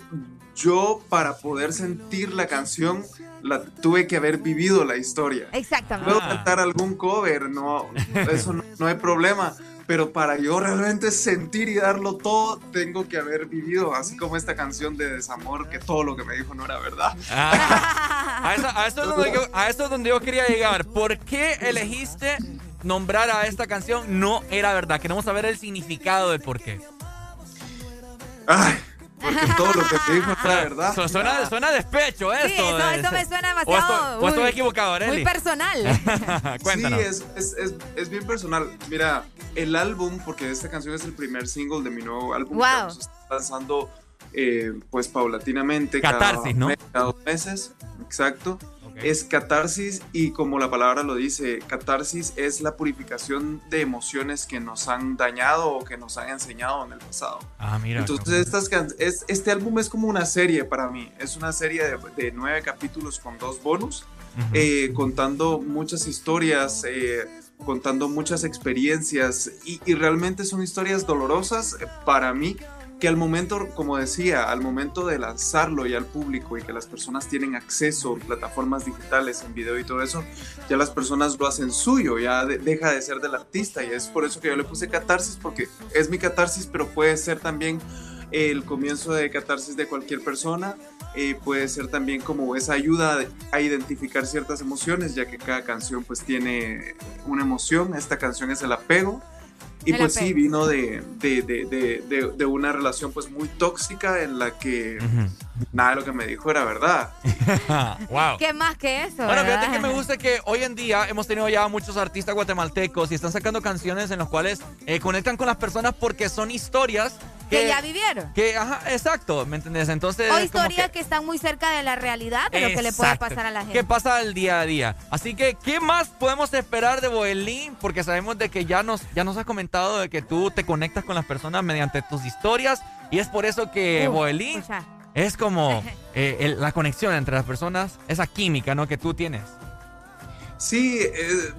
yo para poder sentir la canción la tuve que haber vivido la historia. Exactamente. Puedo cantar algún cover, no, eso no, no hay problema. Pero para yo realmente sentir y darlo todo, tengo que haber vivido, así como esta canción de desamor, que todo lo que me dijo no era verdad. A eso, a eso es donde yo, a eso es donde yo quería llegar. ¿Por qué elegiste nombrar a esta canción No era verdad? Queremos saber el significado del por qué. Ay, porque todo lo que te dijo no era verdad. Su- Suena, suena despecho esto. Sí, eso, eso me suena demasiado. O estoy, equivocado, Arely. Muy personal. Cuéntanos. Sí, es, es, es, es bien personal. Mira, el álbum, porque esta canción es el primer single de mi nuevo álbum Wow. que vamos a estar lanzando eh, pues paulatinamente. Catarsis, cada, ¿no? mes, cada dos meses, exacto. Es catarsis y como la palabra lo dice, catarsis es la purificación de emociones que nos han dañado o que nos han enseñado en el pasado. Ah, mira. Entonces estas es, este álbum es como una serie para mí, es una serie de, de nueve capítulos con dos bonus, eh, contando muchas historias, eh, contando muchas experiencias y, y realmente son historias dolorosas eh, para mí que al momento, como decía, al momento de lanzarlo ya al público y que las personas tienen acceso a plataformas digitales, en video y todo eso, ya las personas lo hacen suyo, ya de- deja de ser del artista y es por eso que yo le puse catarsis porque es mi catarsis, pero puede ser también el comienzo de catarsis de cualquier persona, eh, puede ser también como esa ayuda a identificar ciertas emociones, ya que cada canción pues tiene una emoción, esta canción es el apego. Y El pues sí, vino de, de, de, de, de- de una relación pues muy tóxica en la que nada de lo que me dijo era verdad. wow. ¿Qué más que eso? Bueno, verdad? fíjate que me gusta que hoy en día hemos tenido ya muchos artistas guatemaltecos y están sacando canciones en las cuales eh, conectan con las personas porque son historias Que ya vivieron. Que, ajá, exacto, ¿me entendés? Entonces. O historias que- que... están muy cerca de la realidad, de lo que le puede Exacto. pasar a la gente. ¿Qué pasa al día a día? Así que, ¿qué más podemos esperar de Boelín? Porque sabemos de que ya nos, ya nos has comentado de que tú te conectas con las personas mediante tus historias y es por eso que Uf, Boelín escucha. es como eh, el- la conexión entre las personas, esa química, ¿no? Que tú tienes. Sí, eh,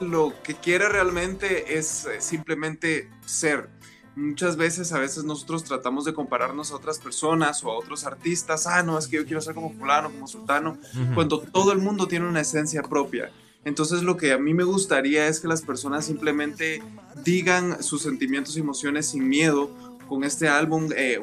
lo que quiere realmente es eh, simplemente ser. Muchas veces, a veces nosotros tratamos de compararnos a otras personas o a otros artistas. Ah, no, es que yo quiero ser como fulano, como sultano, cuando todo el mundo tiene una esencia propia. Entonces lo que a mí me gustaría es que las personas simplemente digan sus sentimientos y emociones sin miedo con este álbum. Eh,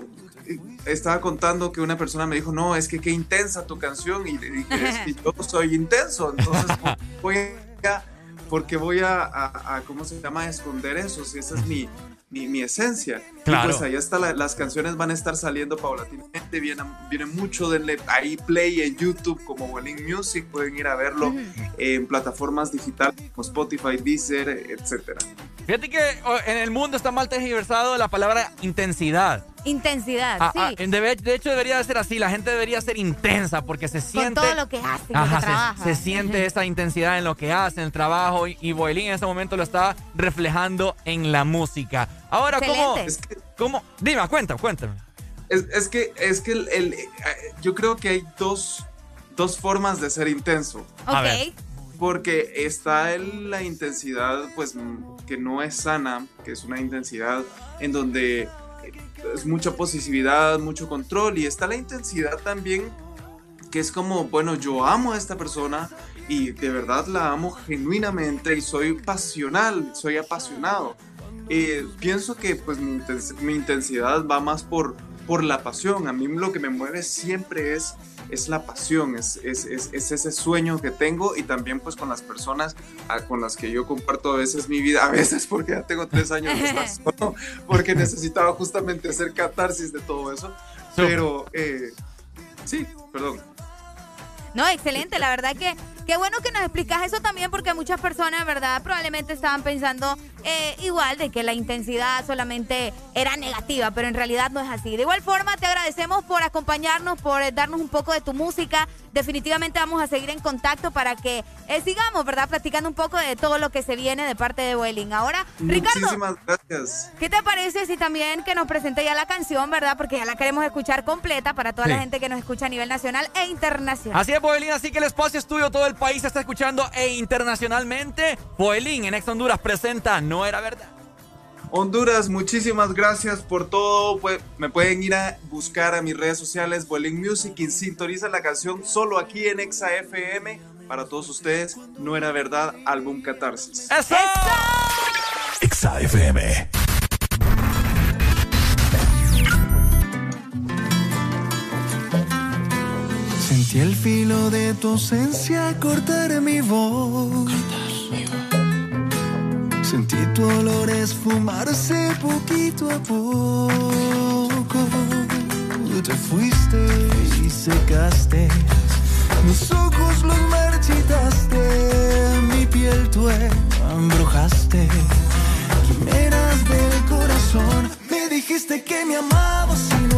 estaba contando que una persona me dijo, no, es que qué intensa tu canción y dije, es que yo soy intenso, entonces voy a, porque voy a, a, ¿cómo se llama?, esconder eso, si esa es mi, mi, esencia. Claro. Y pues ahí está, las canciones van a estar saliendo paulatinamente, viene, viene mucho, denle ahí play en YouTube como Welling Music, pueden ir a verlo en plataformas digitales como Spotify, Deezer, etcétera. Fíjate que en el mundo está mal tergiversado la palabra intensidad. Intensidad, ah, ah, sí. de, hecho, debería ser así. La gente debería ser intensa porque se siente. Con todo lo que hace, trabaja. Se, siente esa intensidad en lo que hace, en el trabajo. Y, Boelín en ese momento lo está reflejando en la música. Ahora, ¿cómo, ¿cómo? Dime, cuéntame, cuéntame. Es, que, es que el, eh, yo creo que hay dos, dos formas de ser intenso. Ok. Porque está la intensidad, pues, que no es sana, que es una intensidad en donde es mucha positividad, mucho control y está la intensidad también que es como, bueno, yo amo a esta persona y de verdad la amo genuinamente y soy pasional, soy apasionado. Eh, pienso que pues mi, intensidad va más por, por la pasión. A mí lo que me mueve siempre es es la pasión, es, es, es, ese sueño que tengo y también pues con las personas ah, con las que yo comparto a veces mi vida, a veces porque ya tengo tres años de estar solo, porque necesitaba justamente hacer catarsis de todo eso, pero eh, sí, perdón. No, excelente, la verdad que qué bueno que nos explicas eso también porque muchas personas, ¿verdad? Probablemente estaban pensando eh, igual de que la intensidad solamente era negativa, pero en realidad no es así. De igual forma, te agradecemos por acompañarnos, por darnos un poco de tu música. Definitivamente vamos a seguir en contacto para que eh, sigamos, ¿verdad? Platicando un poco de todo lo que se viene de parte de Welling. Ahora, Ricardo. Muchísimas gracias. ¿Qué te parece si también que nos presente ya la canción, ¿verdad? Porque ya la queremos escuchar completa para toda la gente que nos escucha a nivel nacional e internacional. Así es, Welling, así que el espacio es tuyo, todo el país está escuchando e internacionalmente. Welling en Ex Honduras presenta No Era Verdad. Honduras, muchísimas gracias por todo. me pueden ir a buscar a mis redes sociales, Welling Music, y sintoniza la canción solo aquí en Exa FM. Para todos ustedes, No Era Verdad, álbum Catarsis. ¡Eso! Exa FM. Sentí el filo de tu ausencia cortar mi voz. Sentí tu olor esfumarse poquito a poco. Te fuiste y secaste. Mis ojos los marchitaste. Mi piel tú embrujaste. Quimeras del corazón. Me dijiste que me amabas y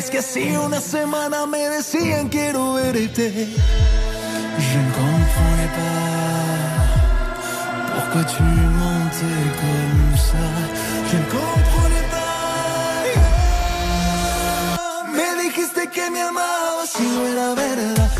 mensajes que hacía una semana me decían quiero verte. Je ne comprenais pas pourquoi tu mentais comme ça. Je ne comprenais pas. Me dijiste que me amabas y no era verdad.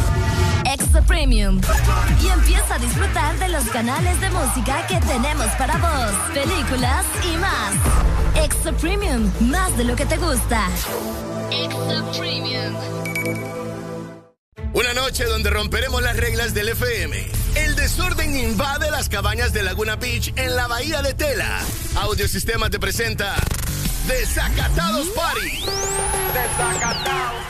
Extra Premium. Y empieza a disfrutar de los canales de música que tenemos para vos, películas y más. Extra Premium, más de lo que te gusta. Extra Premium. Una noche donde romperemos las reglas del FM. El desorden invade las cabañas de Laguna Beach en la bahía de Tela. Audiosistema te presenta Desacatados Party. Desacatados.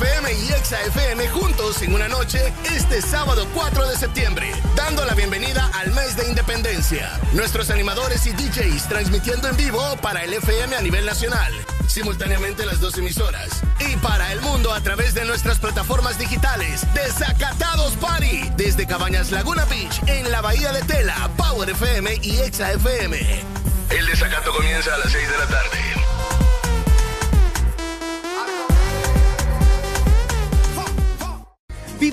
FM y Exa FM juntos en una noche este sábado 4 de septiembre, dando la bienvenida al mes de independencia. Nuestros animadores y DJs transmitiendo en vivo para el FM a nivel nacional, simultáneamente las dos emisoras. Y para el mundo a través de nuestras plataformas digitales. Desacatados Party. Desde Cabañas Laguna Beach en la Bahía de Tela, Power FM y Exa FM. El desacato comienza a las 6 de la tarde.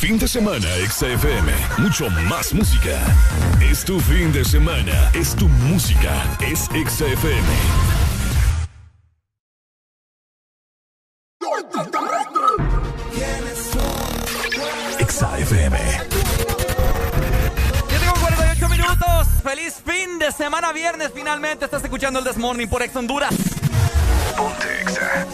Fin de semana, Exa FM. Mucho más música. Es tu fin de semana. Es tu música. Es Exa FM. Exa FM. Yo tengo 48 minutos. Feliz fin de semana viernes. Finalmente estás escuchando el This Morning por Ex Honduras. Ponte Exa.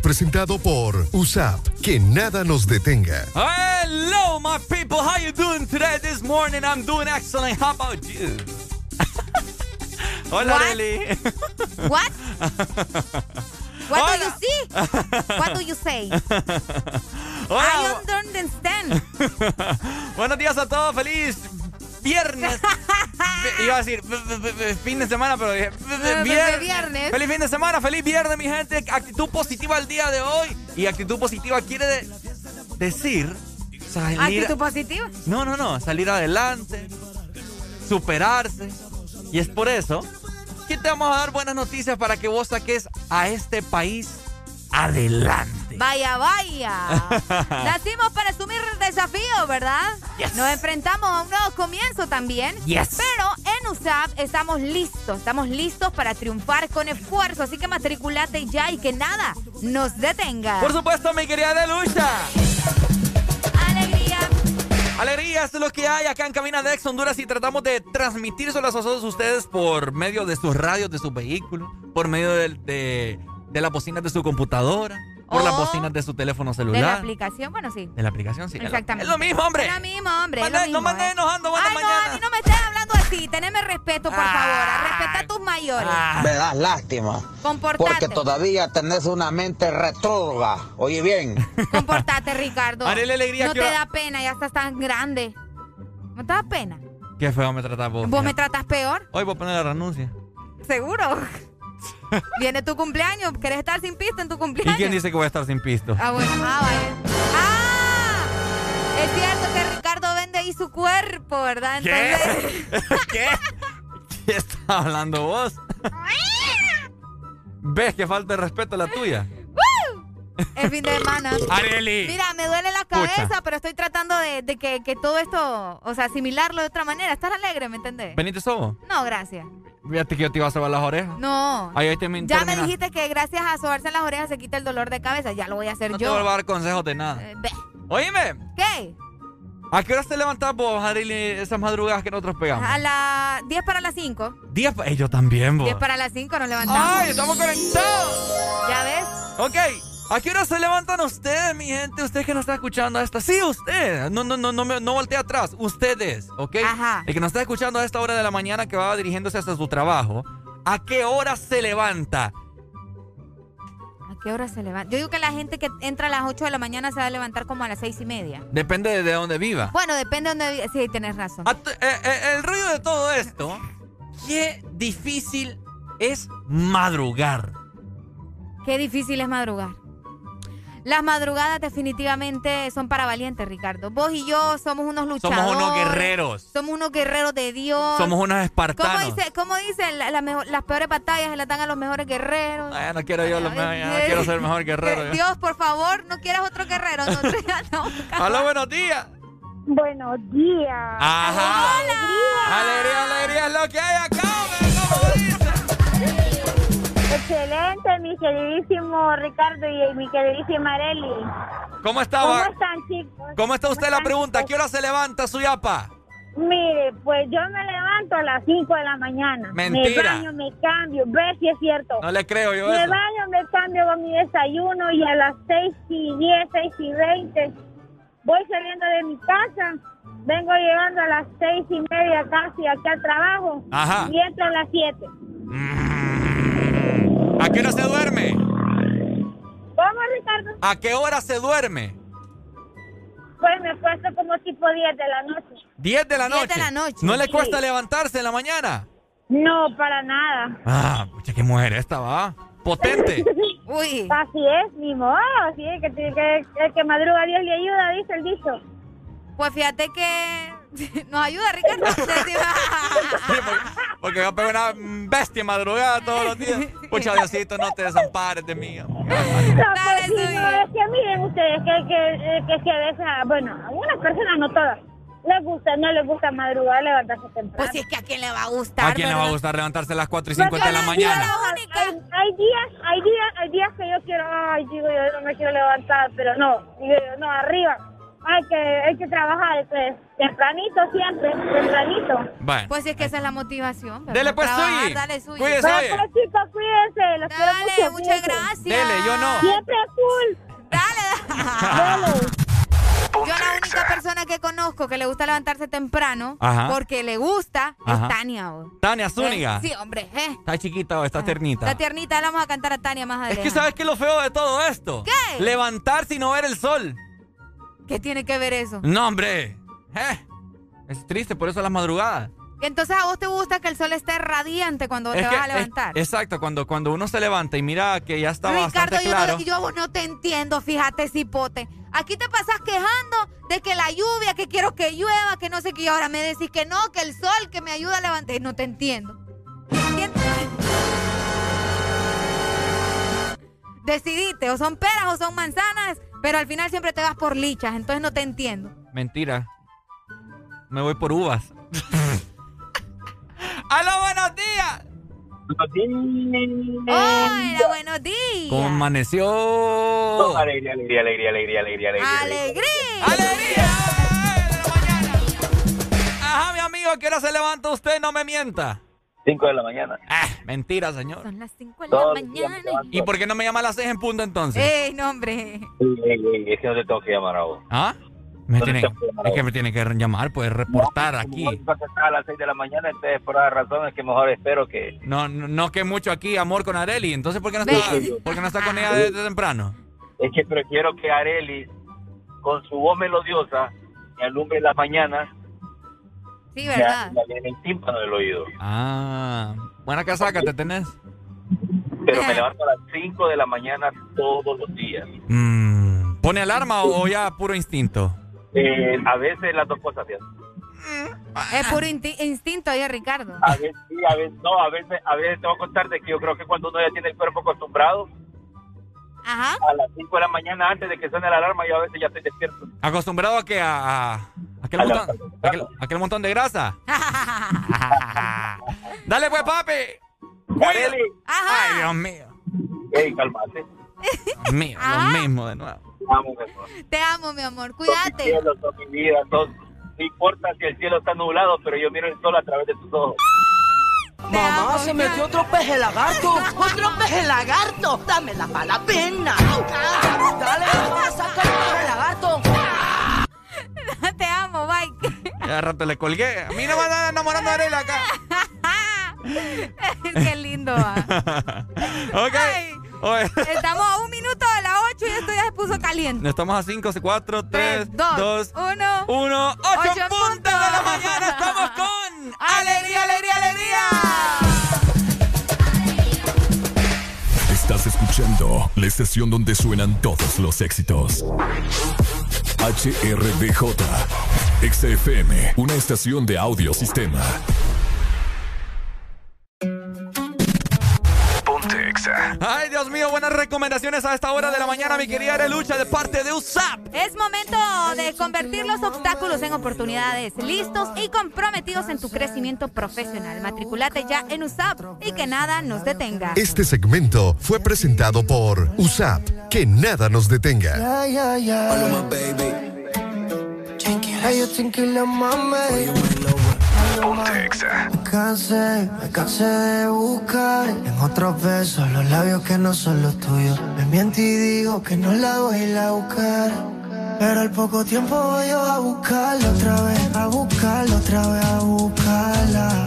Presentado por USAP. Que nada nos detenga. Hello, my people. How you doing today? This morning I'm doing excellent. How about you? Hola, What? What? What do you see? What do you say? I don't understand. Buenos días a todos. Feliz viernes. Iba a decir fin de semana, pero dije viernes. Feliz fin de semana, feliz viernes, mi gente. Actitud positiva el día de hoy. Y actitud positiva quiere decir salir. ¿Actitud positiva? No, no, no. Salir adelante, superarse. Y es por eso que te vamos a dar buenas noticias para que vos saques a este país adelante. Vaya, vaya. Nacimos para asumir el desafío, ¿verdad? Nos enfrentamos a un nuevo comienzo también. Pero en USAP estamos listos, estamos listos para triunfar con esfuerzo. Así que matriculate ya y que nada nos detenga. Por supuesto, mi querida Delucha. Alegría. Alegría, es lo que hay acá en Cabina de Ex Honduras y tratamos de transmitirse a todos ustedes por medio de sus radios, de sus vehículos, por medio de, de, de las bocinas de su computadora por las bocinas de su teléfono celular. De la aplicación, bueno, sí. De la aplicación, sí. Exactamente. Es lo mismo, hombre. Es lo mismo, hombre. no me andes ¿eh? enojando, Ay, mañana. no, a mí no me estés hablando así. Teneme respeto, por favor. Respeta a tus mayores. Me das lástima. Comportate. Porque todavía tenés una mente retrógrada. Oye bien. Comportate, Ricardo. Haré alegría no que te da pena, ya estás tan grande. ¿No te da pena? Qué feo me tratas vos. ¿Vos me tratas peor? Hoy voy a poner la renuncia. ¿Seguro? Viene tu cumpleaños. ¿Querés estar sin pista en tu ¿Y cumpleaños? quién dice que voy a estar sin pisto? Ah, bueno. Ah, vaya. ¡Ah! Es cierto que Ricardo vende ahí su cuerpo, ¿verdad? ¿Qué? Entonces... ¿Qué? ¿Qué estás hablando vos? ¿Ves que falta de respeto la tuya? El fin de semana. Areli. Mira, me duele la cabeza, pero estoy tratando de, de que, que todo esto, o sea, asimilarlo de otra manera. Estar alegre, ¿me entendés? ¿Veniste sobo? No, gracias. Fíjate que yo te iba a sobar las orejas. No. Ahí, te Ya me dijiste que gracias a sobarse las orejas se quita el dolor de cabeza. Ya lo voy a hacer No te yo. vuelvo a dar consejos de nada. Eh. Oíme. ¿Qué? ¿A qué hora te levantás vos, Arely, esas madrugadas que nosotros pegamos? A las 10 para las 5. 10 para... yo también, vos. 10 para las 5 nos levantamos. ¡Ay, estamos conectados! ¿Ya ves? Ok. ¿A qué hora se levantan ustedes, mi gente? Usted que nos está escuchando a esta. Sí, usted. No, no, no, no, me, no voltee atrás. Ustedes, ¿ok? Ajá. El que nos está escuchando a esta hora de la mañana que va dirigiéndose hasta su trabajo. ¿A qué hora se levanta? ¿A qué hora se levanta? Yo digo que la gente que entra a las 8 de la mañana se va a levantar como a las 6 y media. Depende de, dónde viva. Bueno, depende de dónde viva. Sí, tienes razón. Eh, eh, el rollo de todo esto, qué difícil es madrugar. Qué difícil es madrugar. Las madrugadas definitivamente son para valientes, Ricardo. Vos y yo somos unos luchadores. Somos unos guerreros. Somos unos guerreros de Dios. Somos unos espartanos. ¿Cómo dice, cómo dice las peores batallas se las dan a los mejores guerreros? Ay, no quiero yo los mejores, no quiero ser el mejor guerrero. Dios, por favor, no quieras otro guerrero. No, Hola, buenos días. Buenos días. Ajá. Hola. Alegría, alegría es lo que hay acá, Excelente, mi queridísimo Ricardo y mi queridísima Areli. ¿Cómo está? ¿Cómo están, chicos? ¿Cómo está usted la pregunta? ¿Qué hora se levanta su yapa? Mire, pues yo me levanto a las 5 de la mañana. Mentira. Me baño, me cambio. Ve si es cierto. No le creo yo Me eso. baño, me cambio con mi desayuno y a las 6 y 10, 6 y 20 voy saliendo de mi casa. Vengo llegando a las seis y media casi aquí al trabajo. Ajá. Y entro a las 7. ¿A qué hora se duerme? ¿Cómo, Ricardo? ¿A qué hora se duerme? Pues me cuesta como tipo 10 de la noche. ¿10 de la 10 noche? de la noche, ¿No le sí. cuesta levantarse en la mañana? No, para nada. Ah, pucha, qué mujer esta va. Potente. Uy. Así es, mi modo. Así es, que, que, que el que madruga Dios le ayuda, dice el dicho. Pues fíjate que nos ayuda, Ricardo. Porque va a pegar una bestia madrugada todos los días. Pucha, Diosito, no te desampares de mí. No, pues, sí, no, es que miren ustedes, que, que, que, que a veces, bueno, a algunas personas, no todas, les gusta, no les gusta madrugar, levantarse temprano. Pues si es que a quién le va a gustar. ¿A quién le va a gustar levantarse a las 4 y 50 de la Porque mañana? Hay, hay días, hay días, hay días que yo quiero, ay, digo yo, no me quiero levantar, pero no, digo yo, no, arriba. Hay que, hay que trabajar, pues, tempranito siempre, tempranito. Bueno. Pues es que esa es la motivación. ¿verdad? Dele, pues, Trabajar, Suyi. Dale, Suyi. Cuídese, pues, chicos, cuídense, los quiero Dale, mucho, muchas cuídense. gracias. Dele, yo no. Siempre full. Dale. Yo la única persona que conozco que le gusta levantarse temprano Ajá. porque le gusta Ajá. es Tania. vos. Tania Zúñiga. Eh, sí, hombre. Eh. Está chiquita o está ternita. Está tiernita, le vamos a cantar a Tania más Es adelante. que ¿sabes qué es lo feo de todo esto? ¿Qué? Levantarse y no ver el sol. ¿Qué tiene que ver eso? No, hombre. Eh, Es triste, por eso las madrugadas. Entonces a vos te gusta que el sol esté radiante cuando te Es vas que- a levantar. es- exacto, cuando, cuando uno se levanta y mira que ya está Ricardo, bastante yo, claro. no, yo a vos no te entiendo, fíjate, cipote. Aquí te pasas quejando de que la lluvia, que quiero que llueva, que no sé qué, y ahora me decís que no, que el sol, que me ayuda a levantar. No te entiendo. ¿Entiendes? Decidite, o son peras o son manzanas, pero al final siempre te vas por lichas, entonces no te entiendo. Mentira. Me voy por uvas. ¡Aló, buenos días! Hola, buenos días. ¿Cómo amaneció? Alegría, alegría, alegría, alegría, alegría, alegría. ¡Alegría! Ajá, mi amigo, ¿a qué hora se levanta usted? No me mienta. 5 de la mañana. Ah, mentira, señor. Son las 5 de Todos la mañana. ¿Y por qué no me llama a las 6 en punto entonces? ¡Ey, no, hombre! Ey, ey, ey, es que no te tengo que llamar a vos. ¿Ah? Me No tiene- que es que me tiene que llamar, pues reportar aquí. Como vas a las 6 de la mañana, entonces por esa razón es que mejor espero que... No, no, no que mucho aquí amor con Areli. Entonces, ¿por qué no está, por qué no está con ella desde temprano? Es que prefiero que Areli, con su voz melodiosa, me alumbre en las mañanas, Sí, ¿verdad? me alumbre el tímpano del oído. Ah, buena casaca te tenés. Pero me levanto a las 5 de la mañana todos los días. Mm, ¿Pone alarma o, o ya puro instinto? Eh, a veces las dos cosas, fíjate. Es puro instinto, oye, Ricardo. A veces sí, a veces no, a veces, a veces tengo que contarte que yo creo que cuando uno ya tiene el cuerpo acostumbrado, Ajá. a las 5 de la mañana antes de que suene la alarma, yo a veces ya estoy despierto. ¿Acostumbrado a que a, a- aquel, A montón, aquel, aquel montón de grasa? Dale pues, papi. Areli, Ay, Dios mío. ey, calmate. Dios mío, lo mismo de nuevo. Te amo, mi amor. Te amo, mi amor. Cuídate. Cielo, mi vida, no importa si el cielo está nublado, pero yo miro el sol a través de tus ojos. Mamá, se metió otro peje lagarto. Otro peje lagarto. Dame la mala pena. Dale, mamá, saca el peje lagarto. Te amo, Mike. Ya rato le colgué. A mí no me a enamorando de Arela acá. Qué lindo, ok. Estamos a un minuto de las 8 y esto ya se puso caliente. Estamos a 5, 4, 3, 2, 1, 1, 8 puntos de la mañana. Estamos con Alegría, Alegría, Alegría. Estás escuchando la estación donde suenan todos los éxitos. HRDJ, XFM, una estación de audio Ay, Dios mío, buenas recomendaciones a esta hora de la mañana, mi querida Arelucha, de parte de USAP. Es momento de convertir los obstáculos en oportunidades, listos y comprometidos en tu crecimiento profesional. Matriculate ya en USAP y que nada nos detenga. Este segmento fue presentado por USAP. Que nada nos detenga. Me cansé, me cansé de buscar en otros besos los labios que no son los tuyos. Me miento y digo que no la voy a ir a buscar. Pero al poco tiempo voy yo a buscarla otra vez, a buscarla otra vez, a buscarla.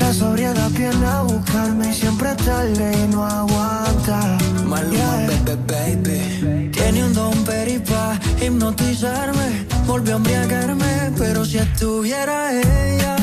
La sobriedad viene a buscarme y siempre tarde y no aguanta. Maluma, baby, baby. Tiene un peripa hipnotizarme. Volvió a embriagarme, pero si estuviera ella,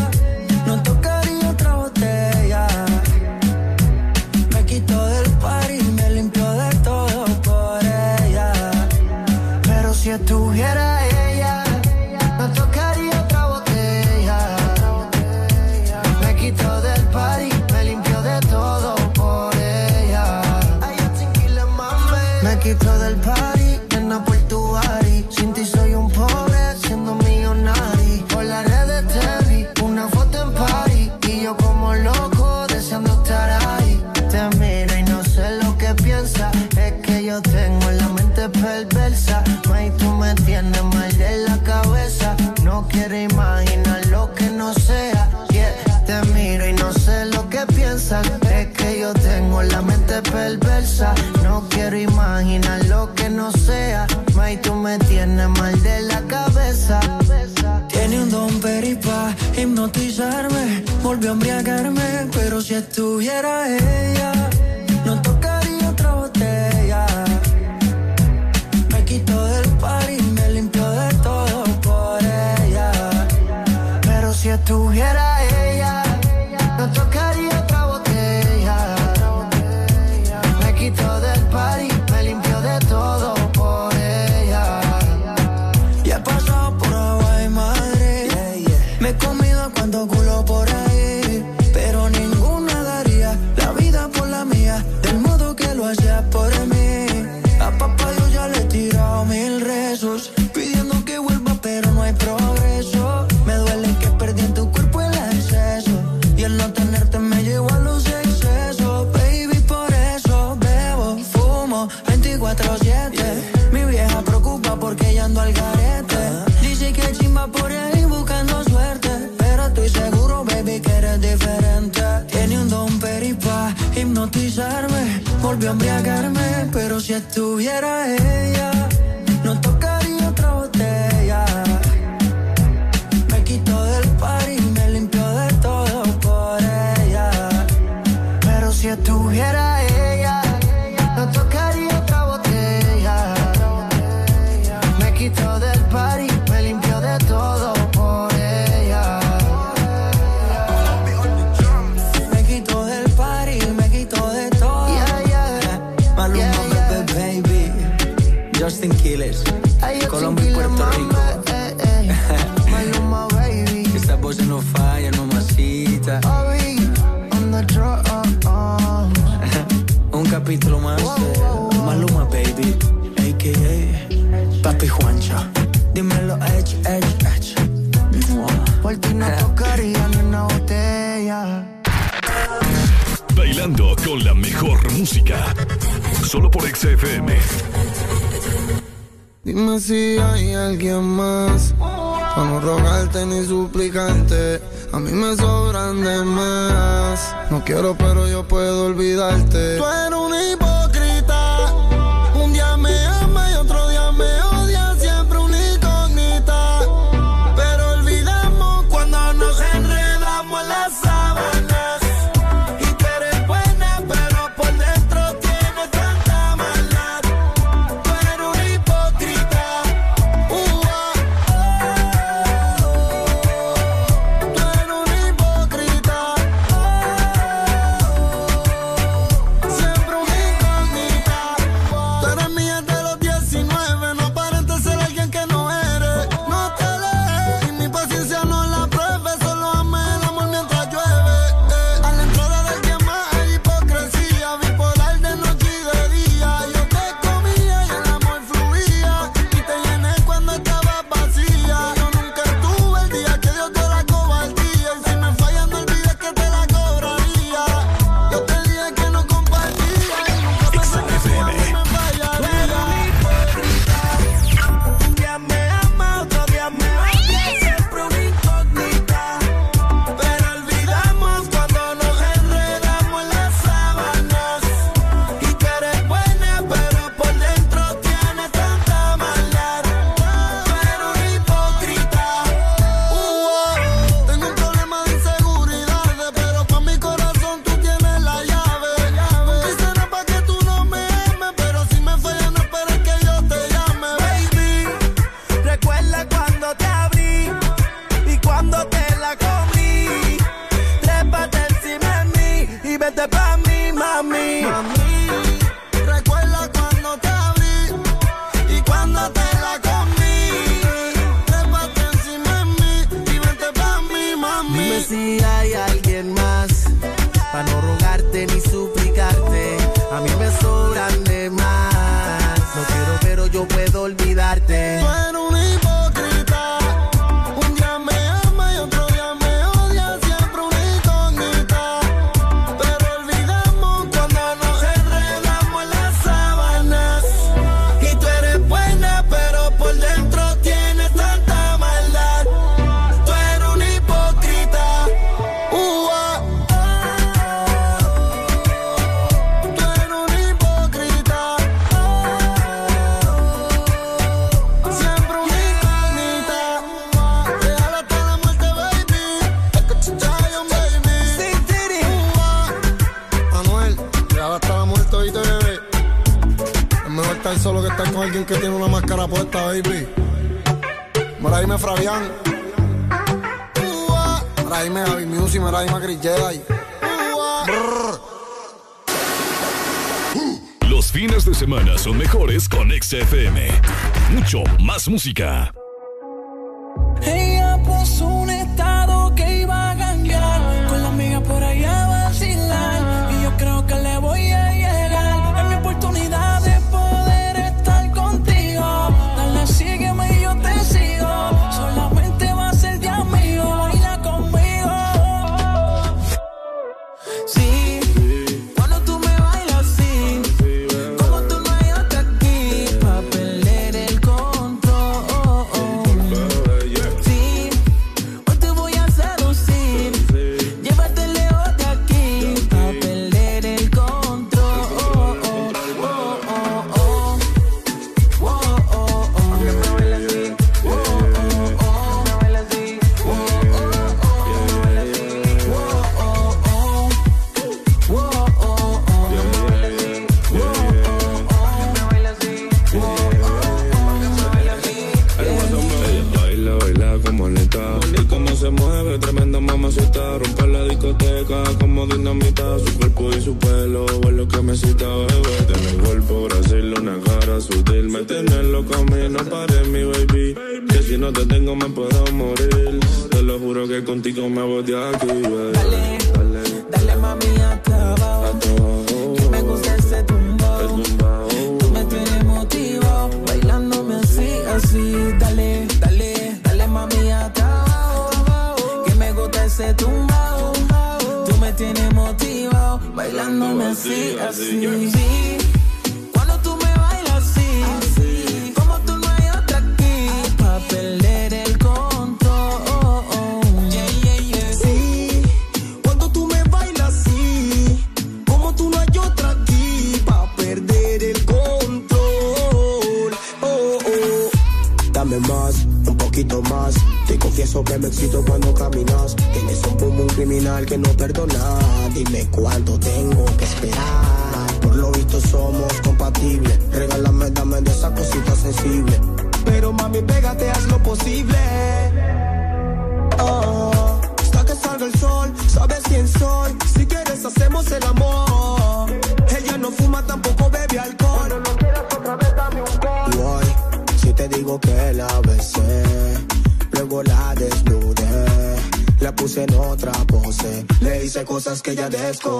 música.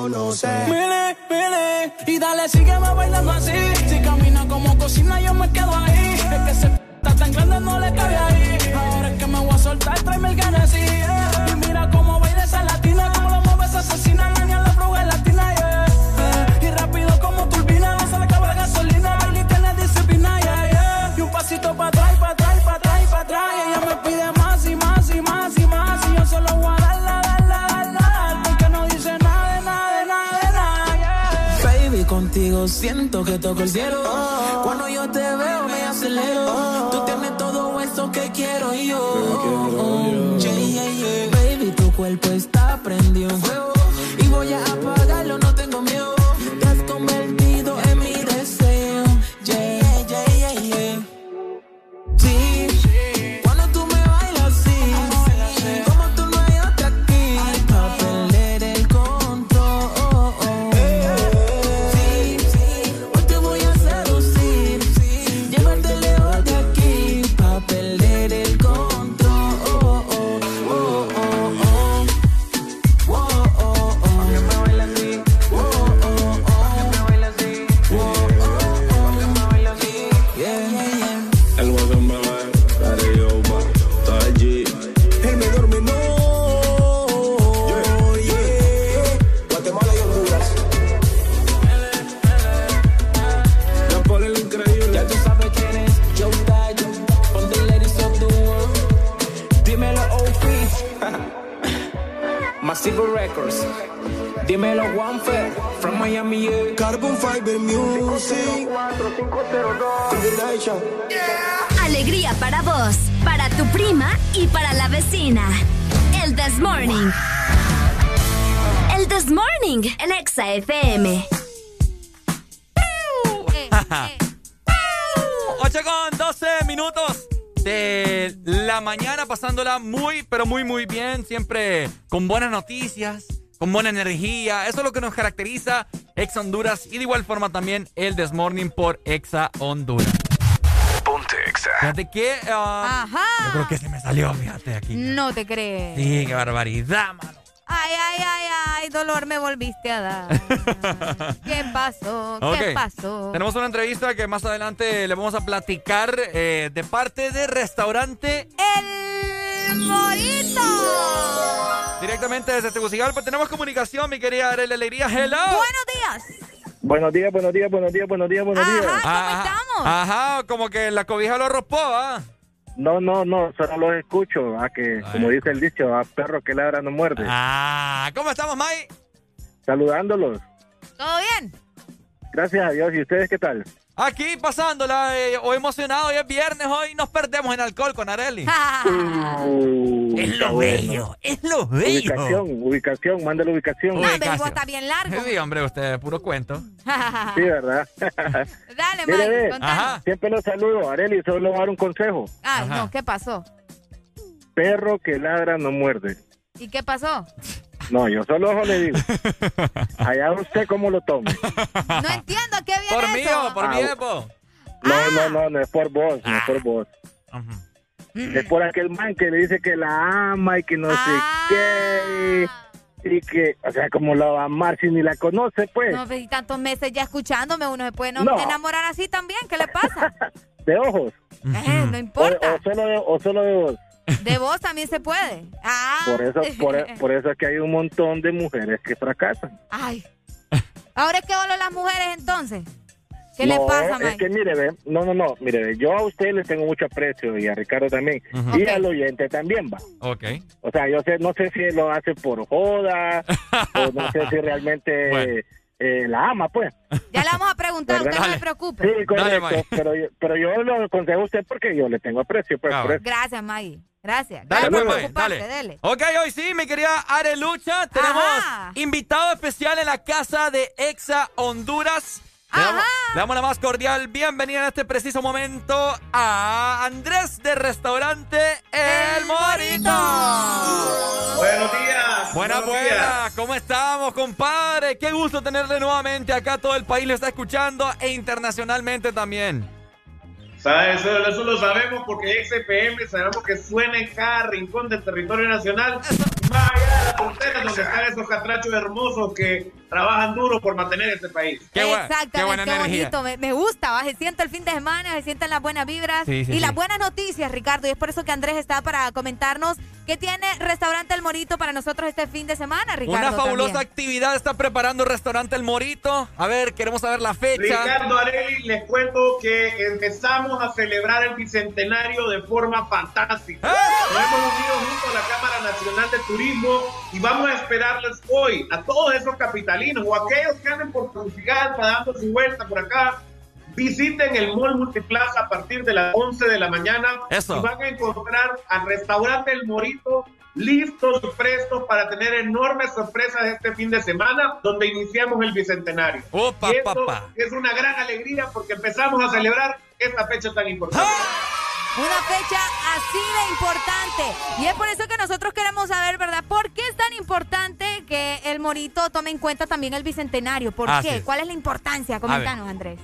Ella contigo siento que toco el cielo. Cuando yo te veo me acelero. Tú tienes todo eso que quiero yo. Yeah, yeah, yeah. Baby, tu cuerpo está prendido en fuego. Y voy a apagarlo, con buenas noticias, con buena energía. Eso es lo que nos caracteriza Exa Honduras y de igual forma también el Desmorning por Exa Honduras. Ponte Exa. Fíjate que. ah, Ajá. Yo creo que se me salió, fíjate aquí. No te crees. Sí, qué barbaridad, mano. Ay, ay, ay, ay, dolor me volviste a dar. ¿Qué pasó? ¿Qué pasó? Tenemos una entrevista que más adelante le vamos a platicar eh, de parte de restaurante El Morito. directamente desde Tegucigalpa. Tenemos comunicación, mi querida Arely Alegría. Hello. Buenos días. Buenos días, buenos días, buenos días, buenos días, buenos días. Ajá, Ajá, como que la cobija lo arropó, ¿ah? No, no, no, solo los escucho, a que, como dice el dicho, a perro que ladra no muerde. Ah, ¿cómo estamos, May? Saludándolos. ¿Todo bien? Gracias a Dios. ¿Y ustedes qué tal? Aquí pasándola, eh, o emocionado, hoy es viernes, hoy nos perdemos en alcohol con Areli. Uh, es lo bueno. bello, es lo bello. Ubicación, ubicación, manda la ubicación. No, dijo, está bien largo. Sí, hombre, usted, puro cuento. Sí, ¿verdad? Dale, Mire, Mike, siempre los saludo. Areli, solo le voy a dar un consejo. Ah, no, ¿qué pasó? Perro que ladra no muerde. ¿Y qué pasó? No, yo solo eso le digo. Allá usted cómo lo tome. No entiendo qué viene Por mí eso. o por mi Epo. No, no, no, no es por vos, no es por vos. Es por aquel man que le dice que la ama y que no sé qué. Y que, o sea, como la va a amar si ni la conoce, pues. No, pues, y tantos meses ya escuchándome, uno se puede no, No. enamorar así también. ¿Qué le pasa? De ojos. Eh, no O, importa. o solo de, o solo de vos. De vos también se puede. Ah. Por eso, por, por eso es que hay un montón de mujeres que fracasan. Ay. Ahora es que hablo las mujeres entonces. ¿Qué le No, pasa, Es que mire, ve, no, no, no, mire, ve, yo a usted le tengo mucho aprecio y a Ricardo también. Y al oyente también va. Ok. O sea, yo sé, no sé si lo hace por joda o no sé si realmente Bueno. eh, la ama, pues. Ya la vamos a preguntar, usted no se preocupe. Sí, correcto, pero, yo, pero yo lo aconsejo a usted porque yo le tengo aprecio. Pues, por eso. Gracias, Maggie. Gracias. Dale, Gracias pues, por dale. ocuparte, dele. Ok, hoy sí, mi querida Arelucha, tenemos Ajá. invitado especial en la casa de Exa Honduras. Le damos, le damos la más cordial bienvenida en este preciso momento a Andrés de Restaurante El Morito. Buenos días. Buenas, buenos buenas. días. ¿Cómo estamos, compadre? Qué gusto tenerle nuevamente acá. Todo el país lo está escuchando e internacionalmente también. Eso, eso lo sabemos porque XFM sabemos que suena en cada rincón del territorio nacional. Más allá están esos catrachos hermosos que trabajan duro por mantener este país. Exactamente, qué, bonito. Me, me gusta, ¿va? se siente el fin de semana, se sienten las buenas vibras Sí, sí, y sí. las buenas noticias, Ricardo. Y es por eso que Andrés está para comentarnos qué tiene Restaurante El Morito para nosotros este fin de semana, Ricardo. Una fabulosa también. actividad está preparando Restaurante El Morito. A ver, queremos saber la fecha. Ricardo Areli, les cuento que empezamos a celebrar el bicentenario de forma fantástica. Nos hemos unido junto a la Cámara Nacional de Turismo y vamos a esperarles hoy a todos esos capitalinos o aquellos que anden por Tegucigalpa dando su vuelta por acá. Visiten el Mall Multiplaza a partir de las 11 de la mañana Eso. y van a encontrar al restaurante El Morito listos y prestos para tener enormes sorpresas este fin de semana donde iniciamos el bicentenario. Opa, esto es una gran alegría porque empezamos a celebrar esta fecha tan importante. Una fecha así de importante. Y es por eso que nosotros queremos saber, ¿verdad? ¿Por qué es tan importante que el Morito tome en cuenta también el bicentenario? ¿Por qué? ¿Cuál es la importancia? Coméntanos, Andrés.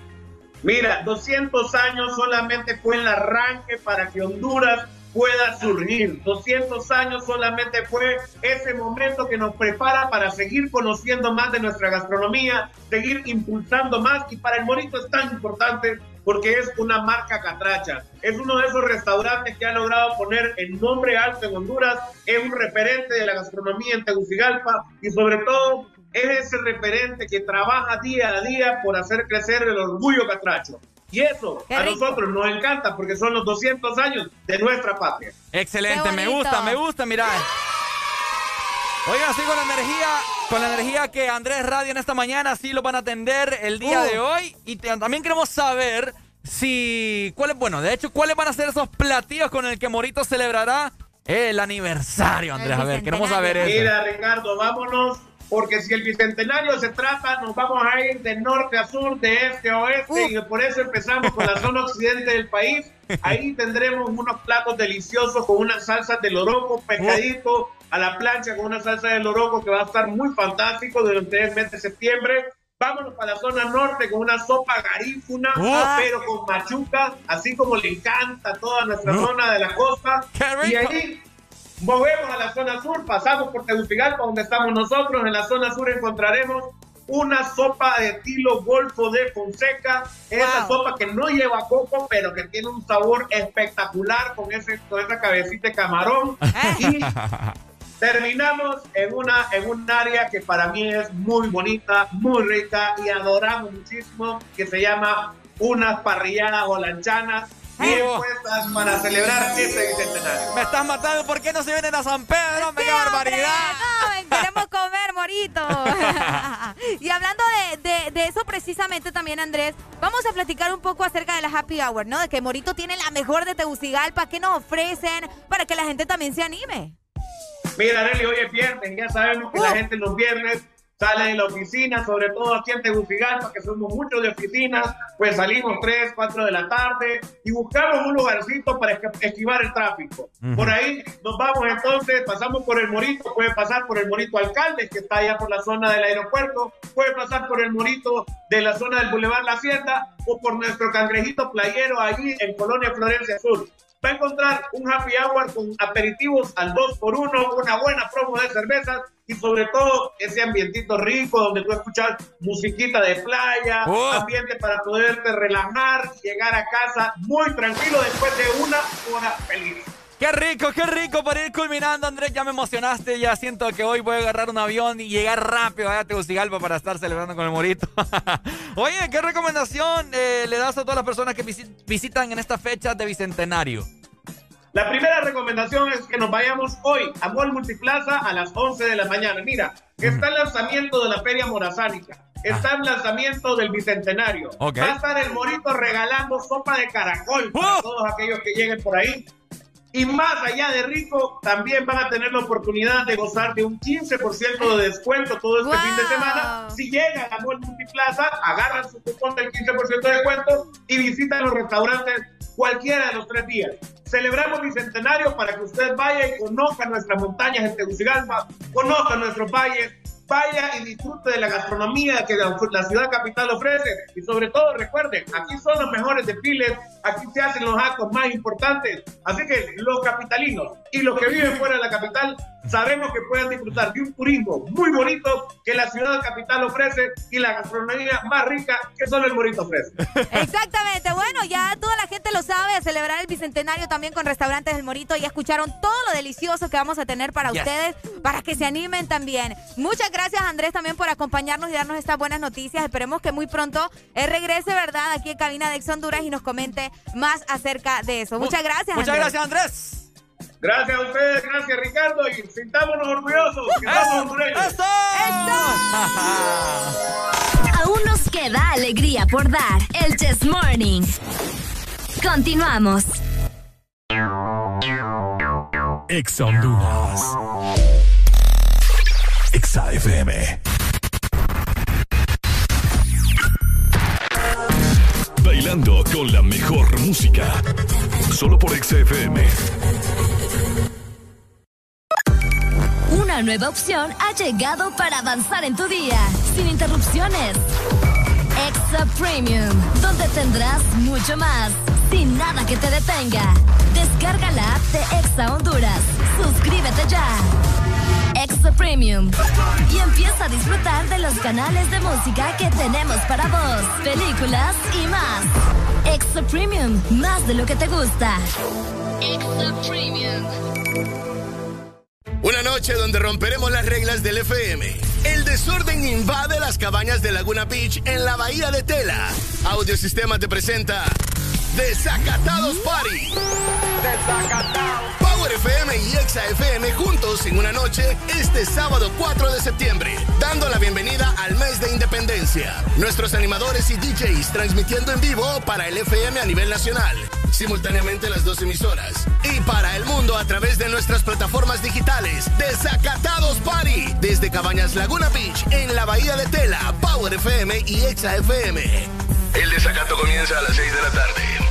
Mira, 200 años solamente fue el arranque para que Honduras pueda surgir. 200 años solamente fue ese momento que nos prepara para seguir conociendo más de nuestra gastronomía, seguir impulsando más y para el Morito es tan importante porque es una marca catracha. Es uno de esos restaurantes que ha logrado poner el nombre alto en Honduras, es un referente de la gastronomía en Tegucigalpa y sobre todo es ese referente que trabaja día a día por hacer crecer el orgullo catracho. Y eso Qué a rico. nosotros nos encanta porque son los 200 años de nuestra patria. Excelente, me gusta, me gusta, mira. Oigan, así con la energía, con la energía que Andrés Radio en esta mañana sí lo van a atender el día Uh. de hoy. Y te- también queremos saber si, cuáles, bueno, de hecho, cuáles van a ser esos platillos con el que Morito celebrará el aniversario, Andrés. A ver, queremos saber eso. Mira, Ricardo, vámonos, porque si el bicentenario se trata, nos vamos a ir de norte a sur, de este a oeste, y por eso empezamos con la zona occidente del país. Ahí tendremos unos platos deliciosos con unas salsas de loroco, pescadito a la plancha con una salsa de loroco que va a estar muy fantástico durante el mes de septiembre. Vámonos para la zona norte con una sopa garífuna, pero con machuca, así como le encanta toda nuestra zona de la costa. Y ahí Movemos a la zona sur, pasamos por Tegucigalpa, donde estamos nosotros. En la zona sur encontraremos una sopa de estilo Golfo de Fonseca. Esa sopa que no lleva coco, pero que tiene un sabor espectacular con, ese, con esa cabecita de camarón. Y terminamos en, una, en un área que para mí es muy bonita, muy rica y adoramos muchísimo, que se llama unas parrilladas holanchanas. Para celebrar este bicentenario. Me estás matando, ¿por qué no se vienen a San Pedro? ¡Hombre, qué barbaridad! No, queremos comer, Morito. y hablando de, de- de eso precisamente también, Andrés, vamos a platicar un poco acerca de la Happy Hour, ¿no? De que Morito tiene la mejor de Tegucigalpa, ¿qué nos ofrecen para que la gente también se anime? Mira, Nelly, hoy es viernes, ya sabemos que la gente los viernes sale de la oficina, sobre todo aquí en Tegucigalpa, que somos muchos de oficinas, pues salimos 3, 4 de la tarde y buscamos un lugarcito para esquivar el tráfico. Por ahí nos vamos entonces, pasamos por el Morito, puede pasar por el Morito Alcalde, que está allá por la zona del aeropuerto, puede pasar por el Morito de la zona del Boulevard La Hacienda o por nuestro cangrejito playero allí en Colonia Florencia Sur. Va a encontrar un happy hour con aperitivos al 2x1, una buena promo de cervezas y sobre todo ese ambientito rico donde tú escuchas musiquita de playa, Oh. ambiente para poderte relajar, llegar a casa muy tranquilo después de una hora feliz. Qué rico, qué rico para ir culminando, Andrés. Ya me emocionaste. Ya siento que hoy voy a agarrar un avión y llegar rápido allá a Tegucigalpa para estar celebrando con el Morito. Oye, ¿qué recomendación eh, le das a todas las personas que visi- visitan en esta fecha de Bicentenario? La primera recomendación es que nos vayamos hoy a Mall Multiplaza a las 11 de la mañana. Mira, está el lanzamiento de la Feria Morazánica. está el lanzamiento del bicentenario. Va a estar el Morito regalando sopa de caracol para ¡Oh! todos aquellos que lleguen por ahí. Y más allá de rico, también van a tener la oportunidad de gozar de un 15% de descuento todo este fin de semana. Si llegan a Mall Multiplaza, agarran su cupón del 15% de descuento y visitan los restaurantes cualquiera de los tres días. Celebramos Bicentenario para que usted vaya y conozca nuestras montañas en Tegucigalpa, conozca nuestros valles, vaya y disfrute de la gastronomía que la, ciudad capital ofrece. Y sobre todo, recuerden, aquí son los mejores desfiles, aquí se hacen los actos más importantes. Así que los capitalinos y los que viven fuera de la capital sabemos que pueden disfrutar de un turismo muy bonito que la ciudad capital ofrece y la gastronomía más rica que solo el Morito ofrece. Exactamente, bueno, ya toda la gente lo sabe, a celebrar el Bicentenario también con restaurantes del Morito, ya escucharon todo lo delicioso que vamos a tener para ustedes, para que se animen también. Muchas gracias gracias Andrés también por acompañarnos y darnos estas buenas noticias. Esperemos que muy pronto él regrese, ¿verdad? Aquí en cabina de Ex Honduras y nos comente más acerca de eso. Muchas gracias. Muchas gracias Andrés. Gracias a ustedes, gracias Ricardo y sintámonos orgullosos que estamos ¡Eso! Aún nos queda alegría por dar. El Chess Morning. Continuamos. Ex Honduras. XAFM. Bailando con la mejor música. Solo por XFM. Una nueva opción ha llegado para avanzar en tu día, sin interrupciones. Exa Premium, donde tendrás mucho más, sin nada que te detenga. Descarga la app de Exa Honduras. Suscríbete ya. Extra Premium. Y empieza a disfrutar de los canales de música que tenemos para vos, películas y más. Extra Premium, más de lo que te gusta. Extra Premium. Una noche donde romperemos las reglas del FM. El desorden invade las cabañas de Laguna Beach en la bahía de Tela. Audiosistema te presenta Desacatados Party. Desacatados. Power FM y Exa FM juntos en una noche este sábado 4 de septiembre, dando la bienvenida al mes de independencia. Nuestros animadores y DJs transmitiendo en vivo para el FM a nivel nacional, simultáneamente las dos emisoras. Y para el mundo a través de nuestras plataformas digitales. Desacatados Party. Desde Cabañas Laguna Beach en la Bahía de Tela, Power FM y Exa FM. El desacato comienza a las 6 de la tarde.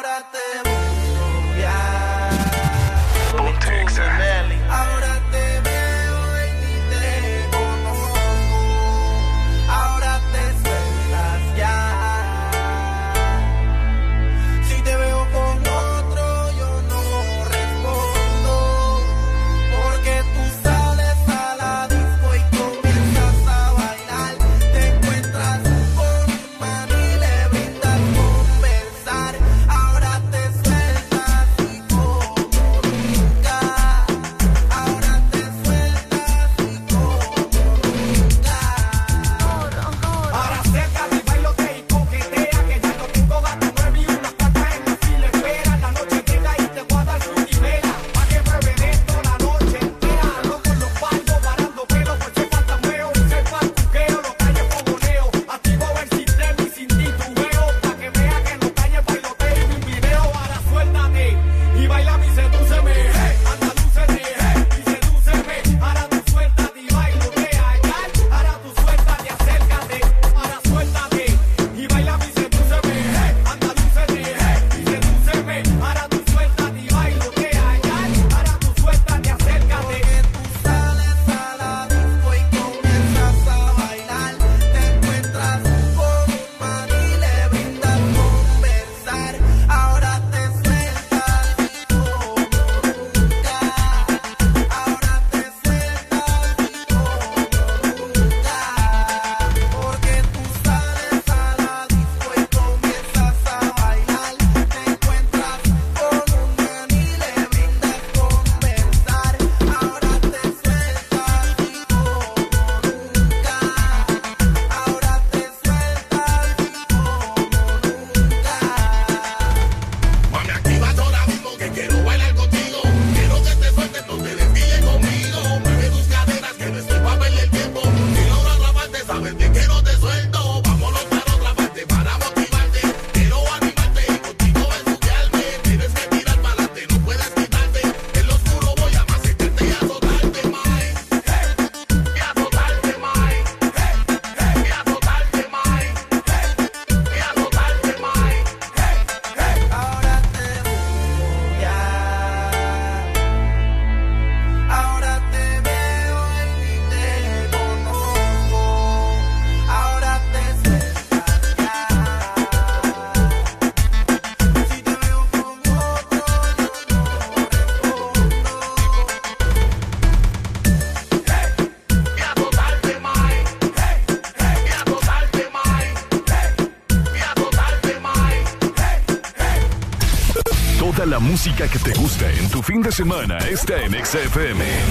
Fin de semana está en XFM.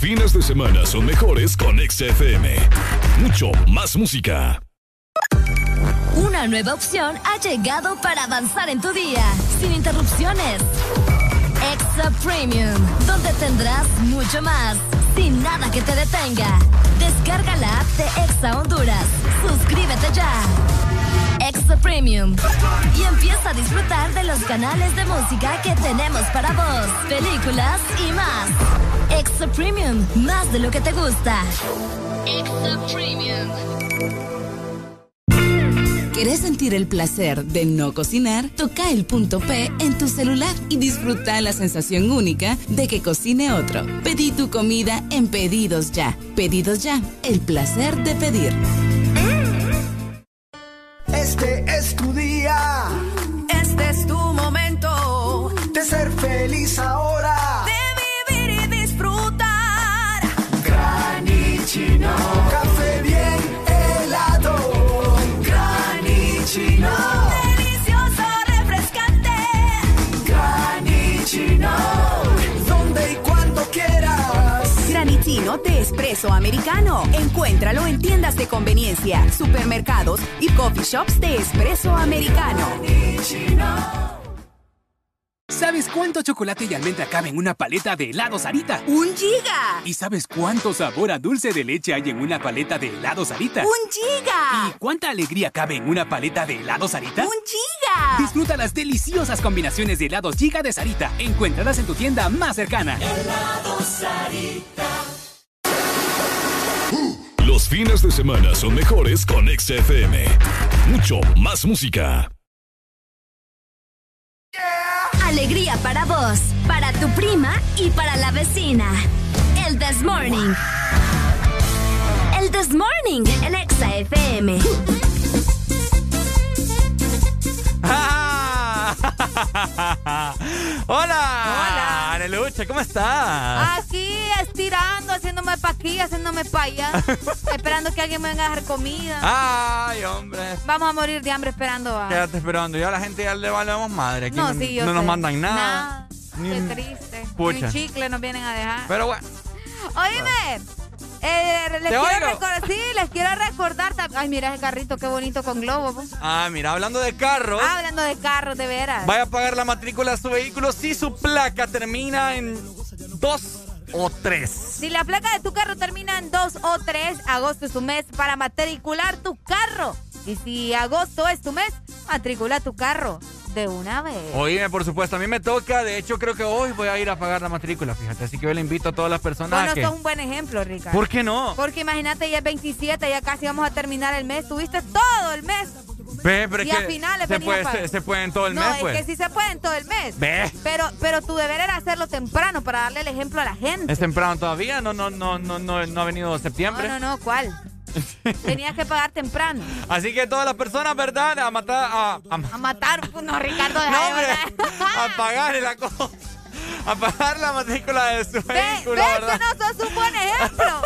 Fines de semana son mejores con XFM. Mucho más música. Una nueva opción ha llegado para avanzar en tu día, sin interrupciones. Extra Premium, donde tendrás mucho más, sin nada que te detenga. Descarga la app de Exa Honduras. Suscríbete ya. Extra Premium. Y empieza a disfrutar de los canales de música que tenemos para vos, películas y más. Extra Premium, más de lo que te gusta. Extra Premium. ¿Querés sentir el placer de no cocinar? Toca el punto P en tu celular y disfruta la sensación única de que cocine otro. Pedí tu comida en Pedidos Ya. Pedidos Ya, el placer de pedir. Este es tu día. Espresso americano. Encuéntralo en tiendas de conveniencia, supermercados y coffee shops de espresso americano. ¿Sabes cuánto chocolate y almendra cabe en una paleta de helado Sarita? ¡Un giga! ¿Y sabes cuánto sabor a dulce de leche hay en una paleta de helado Sarita? ¡Un giga! ¿Y cuánta alegría cabe en una paleta de helado Sarita? ¡Un giga! Disfruta las deliciosas combinaciones de helados Giga de Sarita. Encuéntralas en tu tienda más cercana. Helado Sarita. Fines de semana son mejores con XFM. Mucho más música. Alegría para vos, para tu prima y para la vecina. El This Morning. El This Morning, el Exa Hola. Hola. ¿cómo estás? Aquí estirando, haciéndome pa' aquí, haciéndome pa' allá. esperando que alguien me venga a dejar comida. Ay, hombre. Vamos a morir de hambre esperando a. Quédate esperando. Ya la gente ya le valemos madre. Aquí no, sí, yo no nos mandan nada. Nada. Qué triste. Pucha. chicle nos vienen a dejar. Pero bueno. Oíme. Eh, les, quiero recordar, sí, les quiero recordar. Ay, mira ese carrito, qué bonito con globo. Ah, mira, hablando de carros. Ah, hablando de carros, de veras. Vaya a pagar la matrícula de su vehículo si su placa termina en 2 o 3. Si la placa de tu carro termina en 2 o 3, agosto es tu mes para matricular tu carro. Y si agosto es tu mes, matricula tu carro de una vez. Oíme, por supuesto, a mí me toca. De hecho, creo que hoy voy a ir a pagar la matrícula, fíjate. Así que yo le invito a todas las personas bueno, a que... es un buen ejemplo, Ricardo. ¿Por qué no? Porque imagínate, ya es 27, ya casi vamos a terminar el mes. Tuviste todo el mes. Ve, pero y al final se puede, se, puede en todo el mes, No, es pues. que sí se puede en todo el mes. Ve. Pero, pero tu deber era hacerlo temprano para darle el ejemplo a la gente. ¿Es temprano todavía? No, no, no, no, no, no ha venido septiembre. No, no, no, ¿cuál? Tenías que pagar temprano. Así que todas las personas, ¿verdad? A matar. A, a... matar. No, Ricardo, de no, A pagar la cosa. A pagar la matrícula de su vehículo, ve ¿verdad? que no sos un buen ejemplo.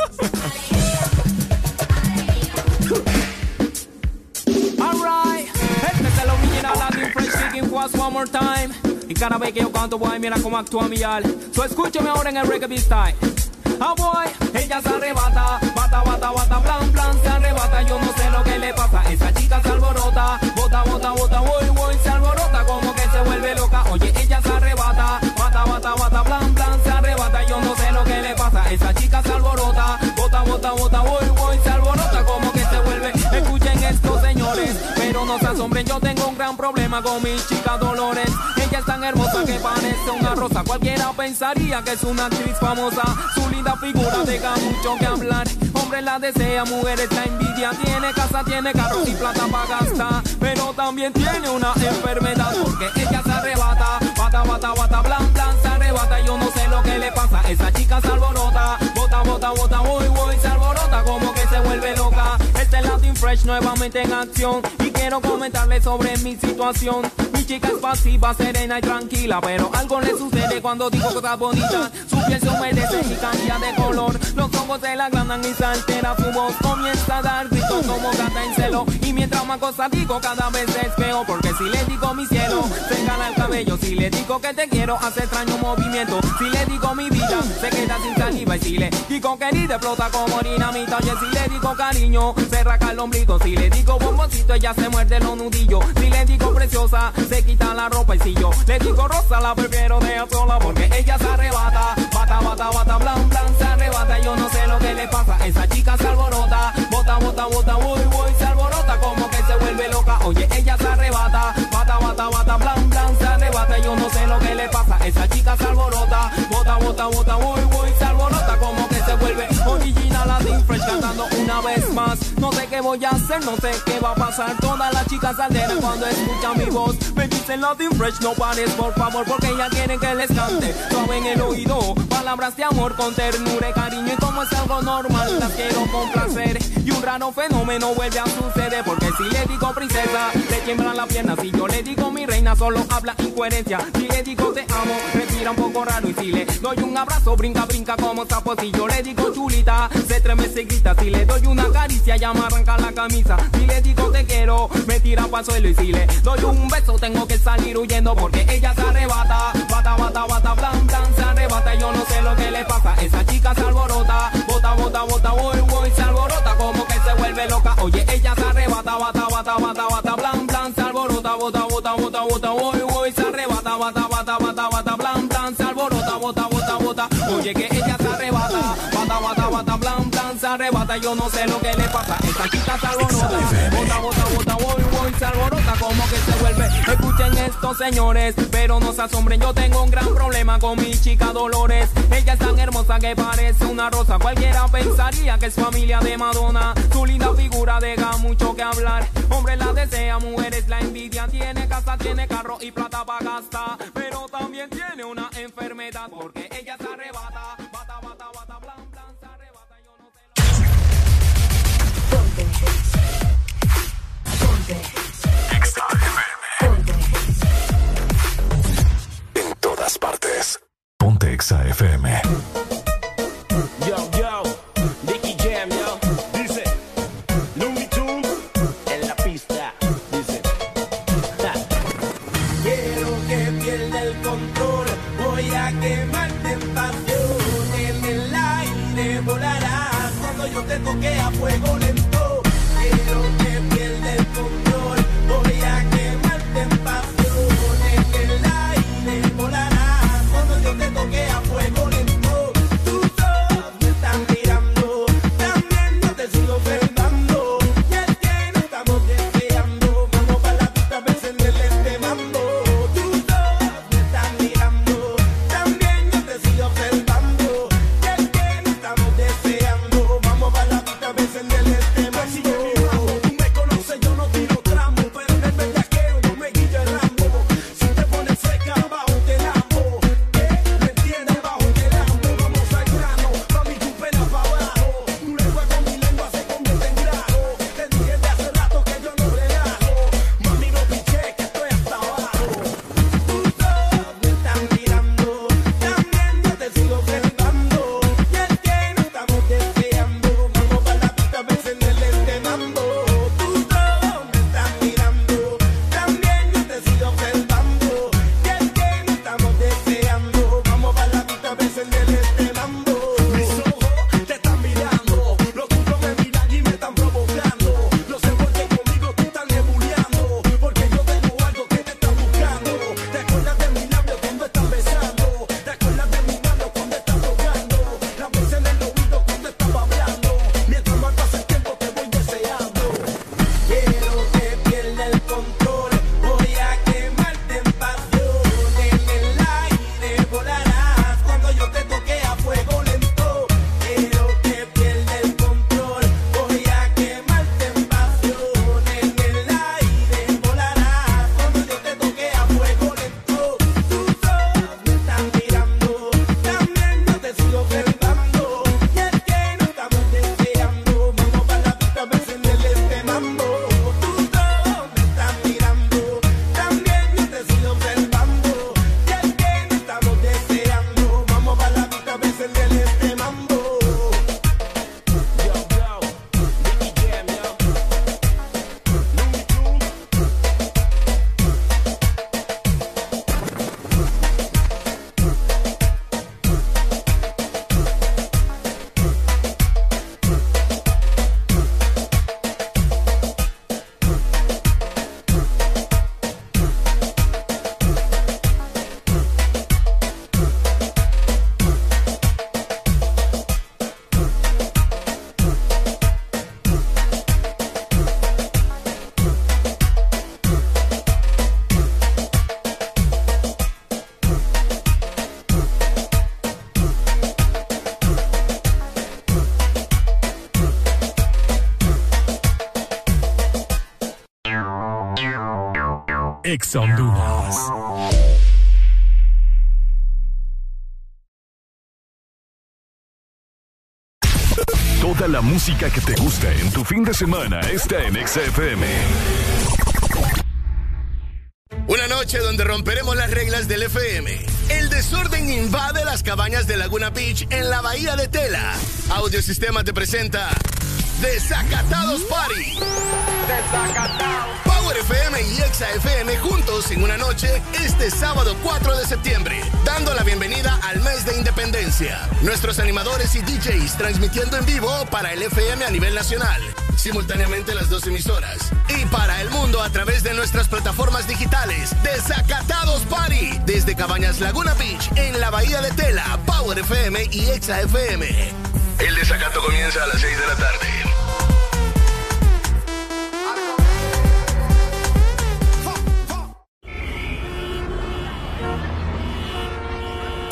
Alright, este es el original Latin Fresh Speaking was one more time. Y cada vez que yo canto, voy, mira cómo actúa mi al. So escúchame ahora en el reggae style. Ah, ella se arrebata, bata, bata, bata, plan, plan, se arrebata, yo no sé lo que le pasa, esa chica se alborota, bota, bota, bota, voy, voy, se alborota, como que se vuelve loca, oye, ella se arrebata, bata, bata, bata, plan, plan, se arrebata, yo no sé lo que le pasa, esa chica se alborota, bota, bota, bota, voy, voy, se gran problema con mi chica Dolores, ella es tan hermosa que parece una rosa, cualquiera pensaría que es una actriz famosa, su linda figura deja mucho que hablar. Hombre la desea, mujeres la envidia. Tiene casa, tiene carro y plata para gastar. Pero también tiene una enfermedad porque ella se arrebata. Bata, bata, bata, blan, blan, se arrebata. Yo no sé lo que le pasa. Esa chica se alborota. Bota, bota, bota, voy, voy, se Nuevamente en acción. Y quiero comentarle sobre mi situación. Mi chica es pasiva, serena y tranquila. Pero algo le sucede cuando digo cosas bonitas. Su piel se humedece y cambia de color. Los ojos se la agrandan y se altera su. Comienza a dar gritos como gata en celo. Y mientras más cosas digo, cada vez es peor. Porque si le digo mi cielo, se gana el cabello. Si le digo que te quiero, hace extraño movimiento. Si le digo mi vida, se queda sin saliva. Y si le digo querida, explota como dinamita. Y si le digo cariño, se raca el ombligo. Si le digo bomboncito, ella se muerde los nudillos. Si le digo preciosa, se quita la ropa. Y si yo le digo rosa, la prefiero de sola. Porque ella se arrebata, bata, bata, bata, blan, blan, se arrebata. Yo no sé lo que le pasa. Esa chica se alborota, bota, bota, bota, voy, voy, se alborota. Como que se vuelve loca. Oye, ella se arrebata, bata, bata, bata, blan, blan, se arrebata. Yo no sé lo que le pasa. Esa chica se alborota, bota, bota, bota, voy, voy, se alborota. Como que se vuelve original Latin Fresh cantando una vez más. No sé qué voy a hacer, no sé qué va a pasar. Todas las chicas alteran cuando escuchan mi voz. Me dicen Latin Fresh, no pares por favor, porque ella quieren que les cante. Suave en el oído, palabras de amor con ternura y cariño. Y como es algo normal, las quiero complacer. Y un raro fenómeno vuelve a suceder. Porque si le digo princesa, le tiemblan las piernas. Si yo le digo mi reina, solo habla incoherencia. Si le digo te amo, respira un poco raro. Y si le doy un abrazo, brinca, brinca como sapo. Si yo le digo chulita, se tremece y grita. Si le doy una caricia, ya me arranca la camisa. Si le digo te quiero, me tira para suelo. Y si le doy un beso, tengo que salir huyendo. Porque ella se arrebata, bata, bata, bata, blan, blan, se arrebata. Yo no sé lo que le pasa. Esa chica se alborota, bota, bota, bota, voy, voy, se alborota. Como que se vuelve loca. Oye, ella se arrebata, bata, bata, bata, bata, blan, blan, se alborota, bota, bota, bota, bota, voy, voy, se arrebata, bata, bata, bata, bata, blan, blan, se alborota, bota, bota, bota. Oye, que ella se arrebata, bata, bata, bata, se arrebata. Yo no sé lo que le pasa. Esa chica se alborota, bota, bota, bota, voy, voy, se alborota. Como que se vuelve. Escuchen esto, señores, pero no se asombren. Yo tengo un gran problema con mi chica Dolores. Ella es tan hermosa que parece una rosa. Cualquiera pensaría que es familia de Madonna. Su linda figura deja mucho que hablar. Hombre la desea, mujeres la envidia. Tiene casa, tiene carro y plata para gastar. Pero también tiene una enfermedad porque Exa FM. Toda la música que te gusta en tu fin de semana está en XFM. Una noche donde romperemos las reglas del FM. El desorden invade las cabañas de Laguna Beach en la bahía de Tela. Audiosistema te presenta Desacatados Party. Desacatados. FM y Exa FM juntos en una noche este sábado 4 de septiembre, dando la bienvenida al mes de independencia. Nuestros animadores y DJs transmitiendo en vivo para el FM a nivel nacional, simultáneamente las dos emisoras, y para el mundo a través de nuestras plataformas digitales. Desacatados Party, desde Cabañas Laguna Beach, en la Bahía de Tela, Power FM y Exa FM. El desacato comienza a las 6 de la tarde.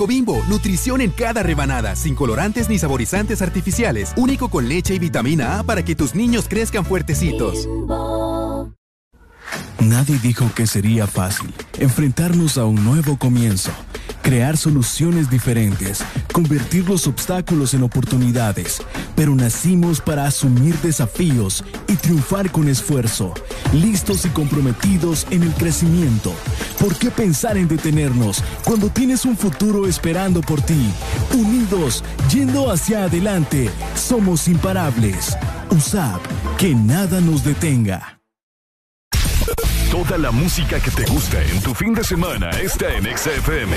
Blanco bimbo, nutrición en cada rebanada, sin colorantes ni saborizantes artificiales, único con leche y vitamina A para que tus niños crezcan fuertecitos. Nadie dijo que sería fácil enfrentarnos a un nuevo comienzo, crear soluciones diferentes, convertir los obstáculos en oportunidades, pero nacimos para asumir desafíos y triunfar con esfuerzo, listos y comprometidos en el crecimiento. ¿Por qué pensar en detenernos cuando tienes un futuro esperando por ti? Unidos, yendo hacia adelante, somos imparables. USAP, que nada nos detenga. Toda la música que te gusta en tu fin de semana está en XFM.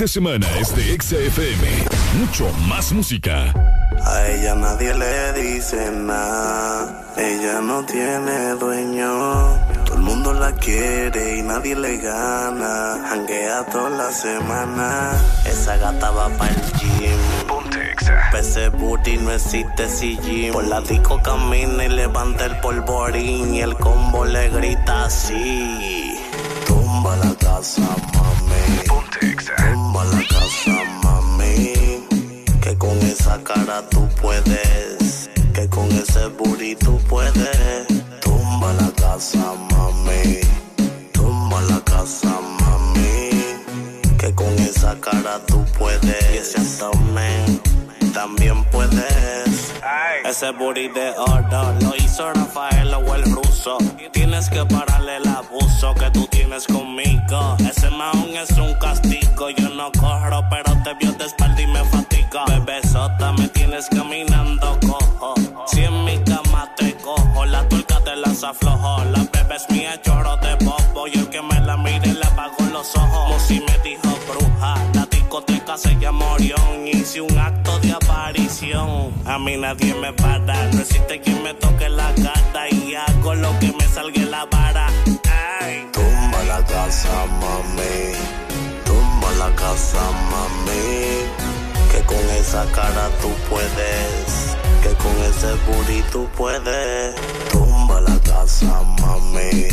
De semana es de XFM. Mucho más música. A ella nadie le dice nada. Ella no tiene dueño. Todo el mundo la quiere y nadie le gana. Hanguea toda la semana. Esa gata va para el gym Pese booty no existe CG. Por la disco camina y levanta el polvorín. Y el combo le grita así. Tumba la casa, mami. Tumba la casa, mami. Que con esa cara tú puedes. Que con ese booty tú puedes. Tumba la casa, mami. Tumba la casa, mami. Que con esa cara tú puedes. Y ese también puedes. Ese booty de oro lo hizo Rafael o el ruso. Tienes que pararle el abuso que tú tienes conmigo. Caminando cojo. Si en mi cama te cojo, la tuerca te las aflojo. La bebé es mía, choro de bobo. Y el que me la mire le apago los ojos. si me dijo bruja, la discoteca se llama Orión. Hice un acto de a mí nadie me para. No existe quien me toque la gata y hago lo que me salga la vara. Tumba la casa, mami. Tumba la casa, mami. Que con esa cara tú puedes. Que con ese booty tú puedes. Tumba la casa, mami.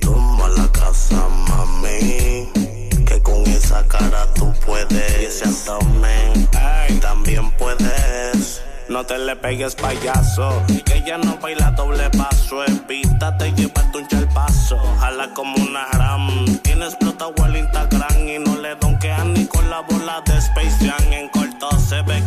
Tumba la casa, mami. Que con esa cara tú puedes. Y ese abdomen también puedes. No te le pegues payaso, que ella no baila doble paso. Evítate, llévate un paso. Jala como una ram. Tiene explotado el Instagram y no le donkean ni con la bola de Space Jam.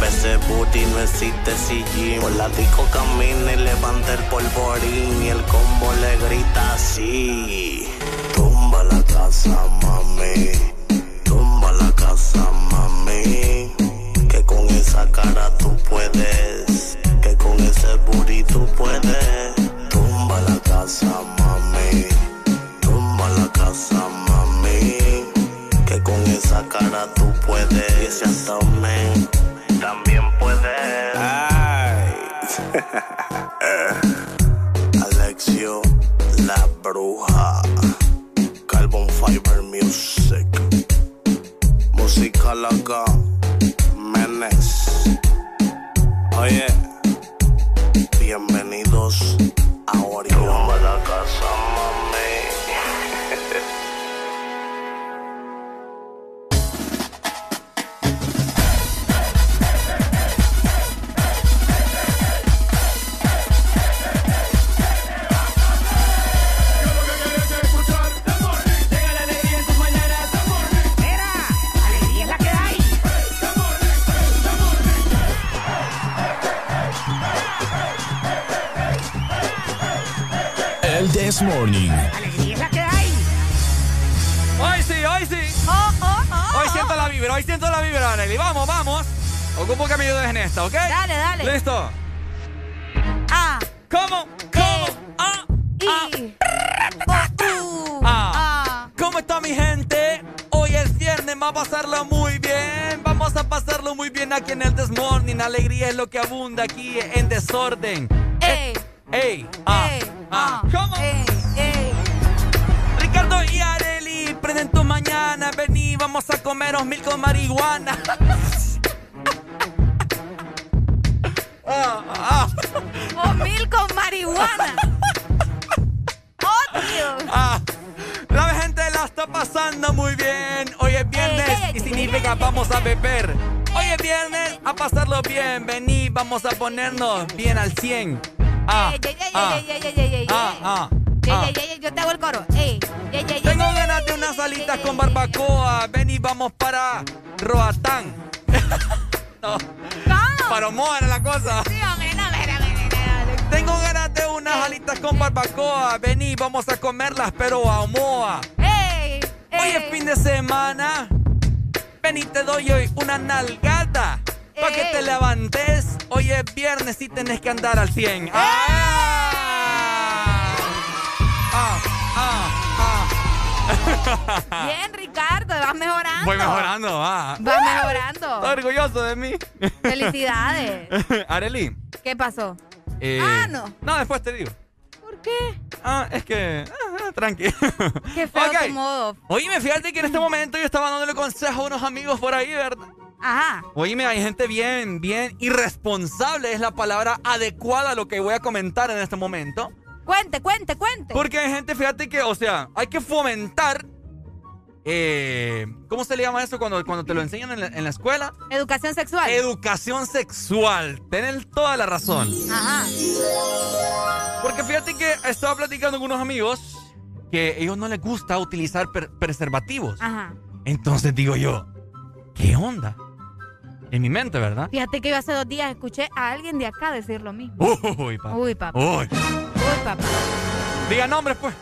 Pese booty no existe CG. Por la disco camina y levanta el polvorín. Y el combo le grita así. Tumba la casa, mami. Tumba la casa, mami con esa cara tú puedes. Que con ese booty tú puedes. Tumba la casa, mami. Tumba la casa, mami. Que con esa cara tú puedes. Ese abdomen también Alexio, la bruja. Carbon Fiber Music. Música acá. Oye, bienvenidos a Orión. la casa, This Morning. Alegría que hay. Hoy sí, hoy sí. Oh, oh, oh, hoy siento la vibra, hoy siento la vibra, Nelly. Vamos, vamos. Ocupo que me ayudes en esta, ¿ok? Dale, dale. Listo. Ah. ¿Cómo? ¿Cómo? Ah. Ah. ah. ¿Cómo está mi gente? Hoy es viernes, vamos a pasarlo muy bien. Vamos a pasarlo muy bien aquí en el Desmorning. Alegría es lo que abunda aquí en desorden. ¡Ey! ¡Ey! ¡Ah! ¡Ah! ¿Cómo? ¡Ey! ¡Ey! Ricardo y Areli, prenden tu mañana. Vení, vamos a comeros mil con marihuana. ah, ah. Mil con marihuana. ¡Oh, Dios! Ah. La gente la está pasando muy bien. Hoy es viernes y significa vamos a beber. Hoy es viernes, a pasarlo bien. Vení, vamos a ponernos bien al 100. Ah, ah, ah, yo te hago el coro. Tengo ganas de unas alitas con barbacoa. Vení, vamos para Roatán. no. Para Omoa era la cosa. Sí, hombre, no, tengo ganas de unas alitas con barbacoa. Vení, vamos a comerlas, pero a Omoa. ¡Ey! Hoy es fin de semana. Vení, te doy hoy una nalgada. Para que te levantes. Hoy es viernes y tenés que andar al 100. ¡Ah! ¡Ah! ¡Ah! Bien, Ricardo, vas mejorando. Voy mejorando, va. Vas mejorando. Estoy orgulloso de mí. Felicidades. Areli. ¿Qué pasó? Eh, ah, no. No, después te digo. ¿Por qué? Ah, es que. Ah, tranqui. Qué feo tu modo. Oíme, fíjate que en este momento yo estaba dándole consejo a unos amigos por ahí, ¿verdad? Ajá. Oíme, hay gente bien, bien irresponsable, es la palabra adecuada a lo que voy a comentar en este momento. Cuente, cuente, cuente. Porque hay gente, fíjate que, o sea, hay que fomentar eh, ¿Cómo se le llama eso cuando, cuando te lo enseñan en la, escuela? Educación sexual. Educación sexual. Tienes toda la razón. Ajá. Porque fíjate que estaba platicando con unos amigos que a ellos no les gusta utilizar preservativos. Ajá. Entonces digo yo, ¿qué onda? En mi mente, ¿verdad? Fíjate que yo hace dos días escuché a alguien de acá decir lo mismo. Uy, papá. Uy, papá. Uy. Uy, papá. Diga nombres, pues.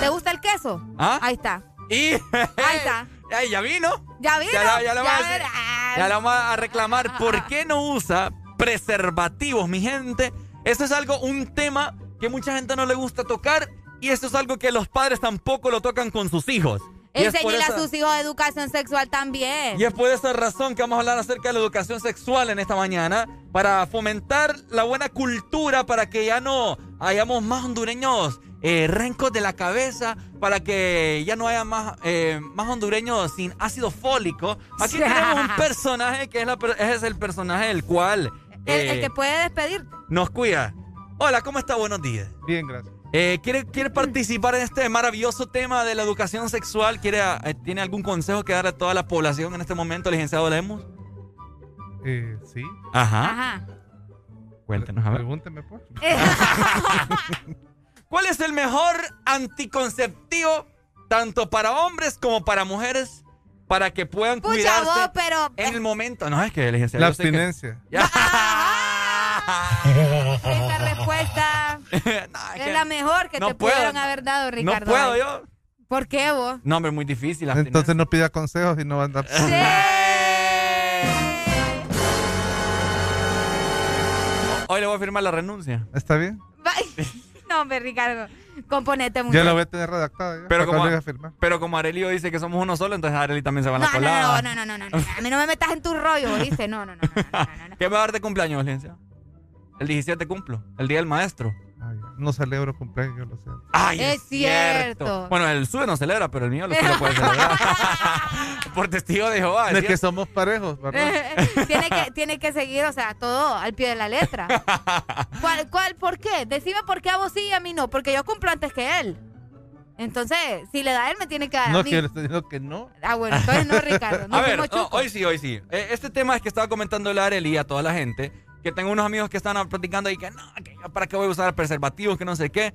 ¿Te gusta el queso? ¿Ah? Ahí está. Y. Ahí está. Ya vino. Ya vino. Ya, ya, lo vamos a, ya vamos a reclamar. ¿Por qué no usa preservativos, mi gente? Eso es algo, un tema que mucha gente no le gusta tocar. Y eso es algo que los padres tampoco lo tocan con sus hijos. Enseñarle a sus hijos educación sexual también. Y es por esa razón que vamos a hablar acerca de la educación sexual en esta mañana, para fomentar la buena cultura, para que ya no hayamos más hondureños eh, rencos de la cabeza, para que ya no haya más, eh, más hondureños sin ácido fólico. Aquí tenemos un personaje que es, la, es el personaje del cual... el, el, que eh, puede despedirte. Nos cuida. Hola, ¿cómo está? Buenos días. Bien, gracias. Eh, ¿quiere, ¿Quiere participar en este maravilloso tema de la educación sexual? ¿Quiere, eh, ¿Tiene algún consejo que darle a toda la población en este momento, licenciado Lemos? Eh, sí. Ajá. Ajá. Cuéntenos, a ver. Pregúnteme, pues. ¿Cuál es el mejor anticonceptivo tanto para hombres como para mujeres para que puedan Pucha, cuidarse vos, pero... en el momento? No, es que licenciado... La abstinencia. Que... Esta respuesta es la mejor que te pudieron haber dado, Ricardo. No puedo yo. ¿Por qué vos? No, hombre, muy difícil. Entonces no pida consejos y no va a andar. Sí. Hoy le voy a firmar la renuncia. ¿Está bien? No, hombre, Ricardo. Componete mucho. Ya la voy a tener redactada. Pero, como, pero como Arelio dice que somos uno solo, entonces Areli también se van a colar. No, no, no, no, no, no. A mí no me metas en tu rollo, ¿viste? No, no, no. no, no, ¿Qué me va a dar de cumpleaños, licencia? El 17 cumplo, el día del maestro. no celebro cumpleaños, yo lo sé. Ay, es, cierto. Bueno, el suyo no celebra, pero el mío lo, sí lo puede celebrar. Por testigo de Jehová. Es que somos parejos, ¿verdad? tiene, que, tiene que seguir, o sea, todo al pie de la letra. ¿Cuál, cuál, por qué? Decime por qué a vos sí y a mí no, porque yo cumplo antes que él. Entonces, si le da a él, me tiene que dar no, a mí. No, quiero que no. Ah, bueno, entonces no, Ricardo. No a ver, hoy sí, hoy sí. Eh, este tema es que estaba comentando la Arely a toda la gente que tengo unos amigos que están platicando y que no, que para qué voy a usar preservativos, que no sé qué.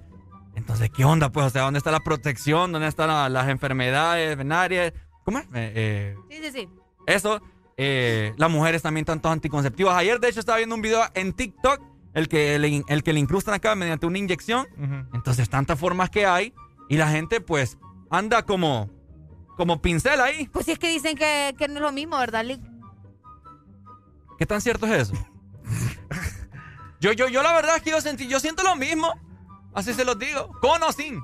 Entonces, ¿qué onda? Pues, o sea, ¿dónde está la protección? ¿Dónde están las enfermedades venarias? ¿Cómo es? Eh, eh, sí, sí, sí. Eso. Eh, las mujeres también tantos anticonceptivos. Ayer, de hecho, estaba viendo un video en TikTok, el que le, el que le incrustan acá mediante una inyección. Entonces, tantas formas que hay. Y la gente, pues, anda como, como pincel ahí. Pues sí, es que dicen que, que no es lo mismo, ¿verdad, Lick? ¿Qué tan cierto es eso? Yo, yo, yo la verdad es que yo sentí, yo siento lo mismo. Así se los digo. Con o sin.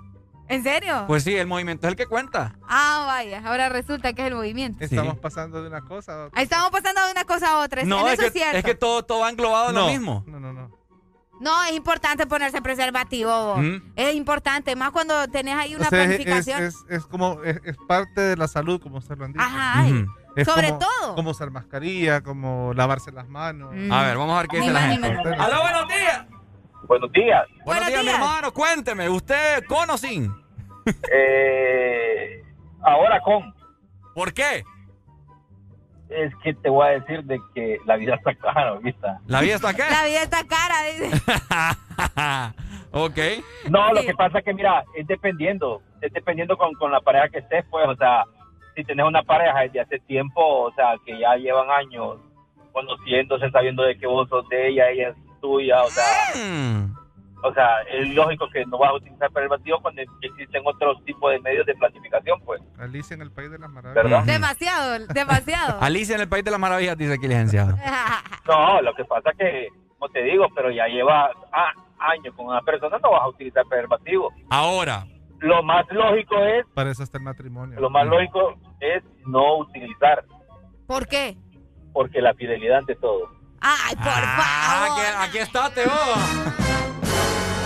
¿En serio? Pues sí, el movimiento es el que cuenta. Ah, vaya, ahora resulta que es el movimiento. Estamos pasando de una cosa a otra. Estamos pasando de una cosa a otra. No, en es eso que, es cierto. es que todo, todo va englobado en No. lo mismo. No, no, no. No, es importante ponerse preservativo. Mm. Es importante, más cuando tenés ahí una O sea, es- planificación. Es, es, es como, es, es parte de la salud, como usted lo han dicho. Ajá. Es sobre como- todo. Como usar mascarilla, como lavarse las manos. Mm. A ver, vamos a ver qué dice la gente. ¡Aló, buenos días! Buenos días. Buenos días, mi hermano. Cuénteme, ¿usted con o sin? Eh, ahora con. ¿Por qué? Es que te voy a decir de que la vida está cara ahorita. ¿La vida está qué? La vida está cara, dice. ok. No, lo que pasa es que, mira, es dependiendo. Es dependiendo con, con la pareja que estés, pues, o sea, si tenés una pareja desde hace tiempo, o sea, que ya llevan años conociéndose, sabiendo de que vos sos de ella, ella es tuya, o sea, Mm. o sea, es lógico que no vas a utilizar preservativo cuando existen otros tipos de medios de planificación, pues. Alicia en el País de las Maravillas. ¿Verdad? Demasiado, demasiado. Alicia en el País de las Maravillas, dice aquí, licenciado. No, lo que pasa que, como te digo, pero ya lleva ah, años con una persona, no vas a utilizar preservativo. Ahora. Lo más lógico es, Para eso está el matrimonio. lo más lógico es no utilizar, ¿Por qué? porque la fidelidad ante todo. Ay, por Ah, favor. aquí, aquí está, Teo.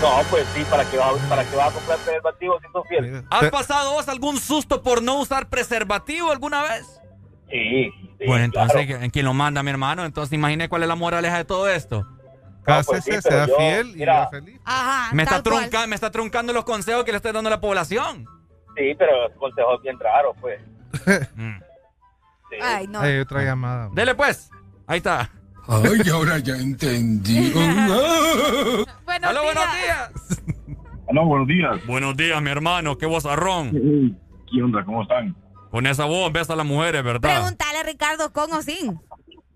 No, pues sí, ¿para qué vas, para qué vas a comprar preservativo si sos fiel? ¿Has pasado vos algún susto por no usar preservativo alguna vez? Sí. bueno, entonces, ¿en quién lo manda, mi hermano? Entonces, imagine cuál es la moraleja de todo esto. Cásese, pues sí, sea yo, fiel y mira, sea feliz. Ajá, Me está, trunca- me está truncando los consejos que le estoy dando a la población. Sí, pero consejos bien raros, pues. Sí. Ay, no. Hay otra llamada. Dele pues. Ahí está. Ay, ahora ya entendí. Buenos Aló, buenos días. Aló, buenos días. Buenos días, mi hermano. Qué vozarrón. ¿Qué onda? ¿Cómo están? Con esa voz ves a las mujeres, ¿verdad? Pregúntale, Ricardo, con o sin.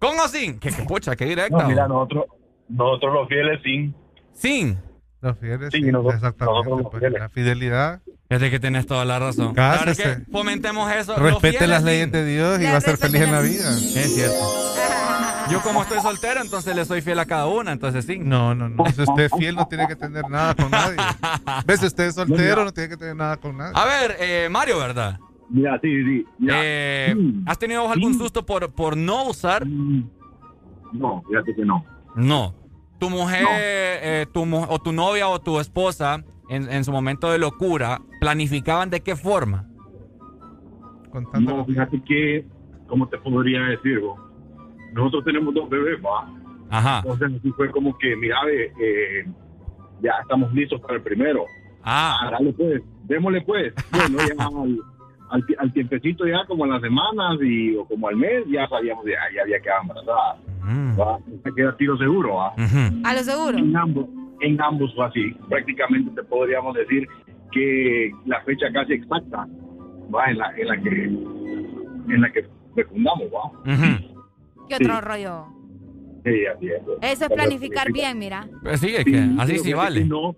¿Con o sin? ¿Qué, qué pucha? ¿Qué directa? No, mira, nosotros, nosotros los fieles sin. Sin. Los fieles, Sí, sí, nosotros- exactamente. nosotros los pues, fieles. la fidelidad. Es de que tienes toda la razón. Cásese. que fomentemos eso. Respete las sin. leyes de Dios y va a ser feliz en la vida. Es cierto. Yo como estoy soltero, entonces le soy fiel a cada una, entonces sí. No, no, no. Si usted es fiel, no tiene que tener nada con nadie. ¿Ves? Si usted es soltero, no tiene que tener nada con nadie. A ver, eh, Mario, ¿verdad? Mira, sí, sí. Eh, ¿Has tenido algún susto por, por no usar? No, fíjate que no. No. Tu mujer, eh, tu mu- o tu novia o tu esposa, en, en su momento de locura, planificaban de qué forma. No, fíjate que, ¿cómo te podría decir, vos? Nosotros tenemos dos bebés, va. Ajá. Entonces, así fue como que, mira, ve, eh, ya estamos listos para el primero. Ah. dale pues, démosle pues. Bueno, ya al, al, ti- al tiempecito ya como a las semanas y, o como al mes, ya sabíamos, ya, ya había quedado embarazada. Va, Se queda tiro seguro, va. A lo seguro. En ambos, en ambos fue así. Prácticamente te podríamos decir que la fecha casi exacta va en la, en la que en la que fecundamos, va. ¿Qué otro Sí. rollo? Sí, así es. Eso es planificar bien, mira. Pues sí, es que así sí vale. que No,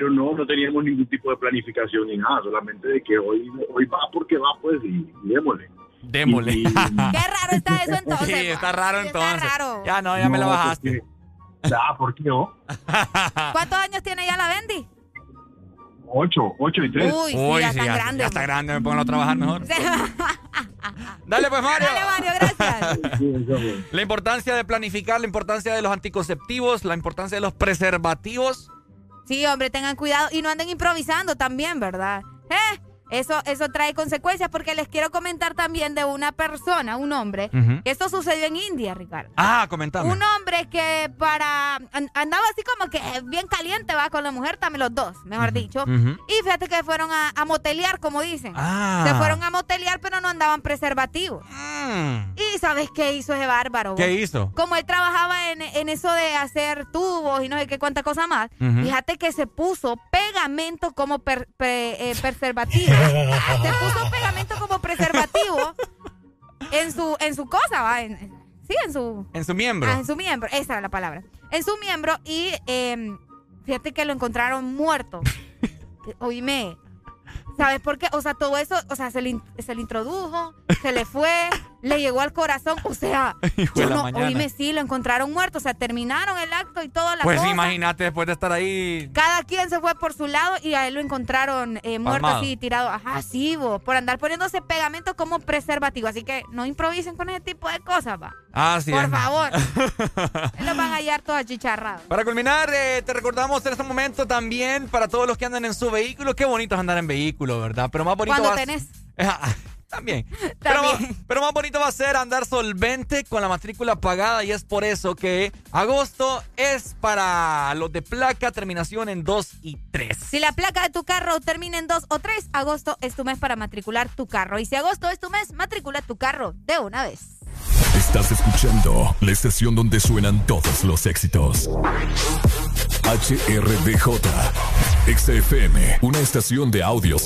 pero no, no teníamos ningún tipo de planificación ni nada, solamente de que hoy, hoy va porque va, pues, y, y démosle. Démosle. Y- Qué raro está eso entonces. Sí, está raro entonces. raro. Ya no, ya me la No, bajaste. Ah, ¿por qué no? ¿Cuántos años tiene ya la Bendy? Ocho, ocho y tres. Uy, sí, ya está grande. ya está grande, me pongo a trabajar mejor. Dale pues, Mario. Dale, Mario, gracias. La importancia de planificar, la importancia de los anticonceptivos, la importancia de los preservativos. Sí, hombre, tengan cuidado y no anden improvisando también, ¿verdad? ¿Eh? Eso, eso trae consecuencias porque les quiero comentar también de una persona, un hombre, que esto sucedió en India, Ricardo. Ah, comentame. Un hombre que para an- andaba así como que bien caliente va con la mujer, también los dos, mejor dicho. Y fíjate que fueron a, a motelear, como dicen. Ah. Se fueron a motelear, pero no andaban preservativos. Y ¿sabes qué hizo ese bárbaro? Mm. ¿Qué vos? hizo? Como él trabajaba en, en eso de hacer tubos y no sé qué cuánta cosa más, fíjate que se puso pegamento como per- eh, preservativo. Se puso pegamento como preservativo en su, en su cosa, ¿va? En- en- sí, en su... En su miembro. Ah, en su miembro, esa era la palabra. En su miembro y eh, fíjate que lo encontraron muerto. Oíme, ¿sabes por qué? O sea, todo eso, o sea, se le, se le introdujo, se le fue le llegó al corazón. O sea, yo no, oíme, sí, lo encontraron muerto. O sea, terminaron el acto y toda la Pues imagínate, después de estar ahí. Cada quien se fue por su lado y a él lo encontraron eh, muerto así, tirado. Ajá, sí, por andar poniéndose pegamento como preservativo. Así que no improvisen con ese tipo de cosas, va. Ah, sí. Por favor. lo van a hallar todos achicharrados. Para culminar, eh, te recordamos en este momento también para todos los que andan en su vehículo. Qué bonito es andar en vehículo, ¿verdad? Pero más bonito. Cuando tenés. También. Pero, pero, más bonito va a ser andar solvente con la matrícula pagada y es por eso que agosto es para los de placa terminación en 2 y 3. Si la placa de tu carro termina en 2 o 3, agosto es tu mes para matricular tu carro. Y si agosto es tu mes, matricula tu carro de una vez. Estás escuchando la estación donde suenan todos los éxitos. HRDJ, XFM, una estación de audio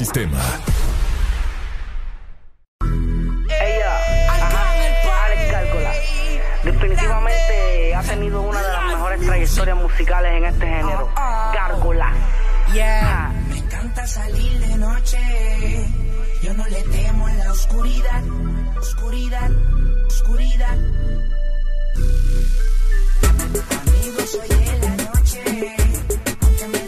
tenido una de las mejores trayectorias musicales en este género. Gárgola. Yeah. Me encanta salir de noche. Yo no le temo en la oscuridad. Oscuridad, oscuridad. Amigo, soy en la noche. Aunque me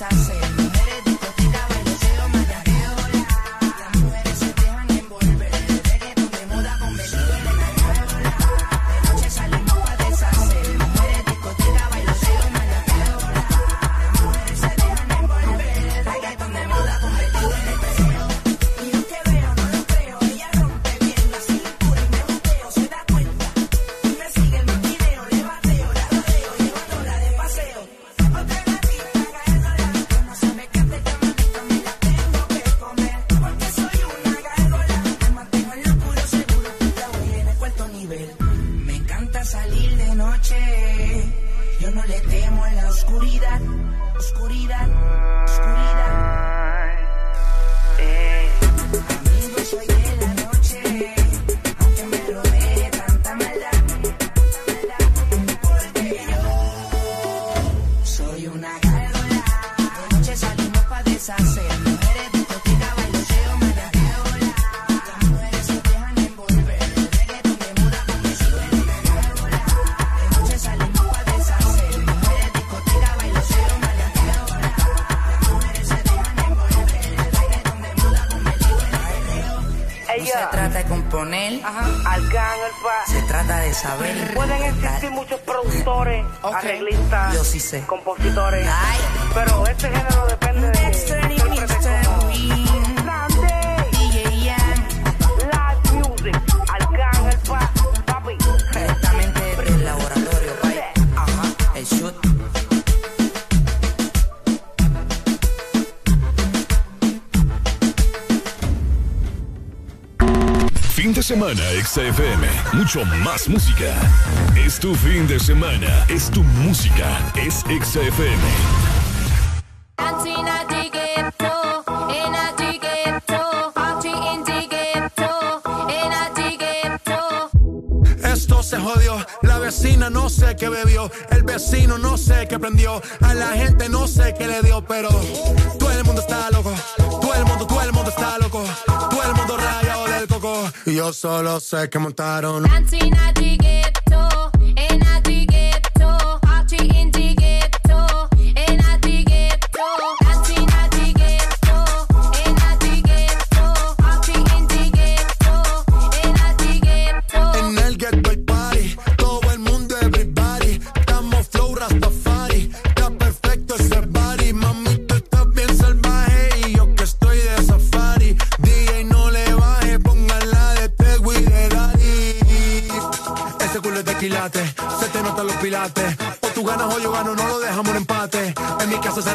rodee semana, XFM. Mucho más música. Es tu fin de semana, es tu música, es XFM. Esto se jodió, la vecina no sé qué bebió, el vecino no sé qué prendió, a la gente no sé qué le dio, pero solo sé que montaron. Está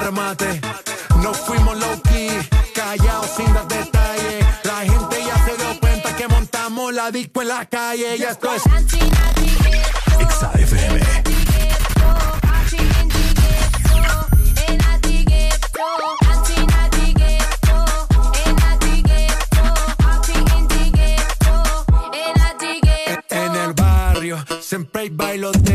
No fuimos low key, callados sin dar detalles. La gente ya se dio cuenta que montamos la disco en la calle. Y esto es. XAFM. En el barrio, siempre hay bailoteos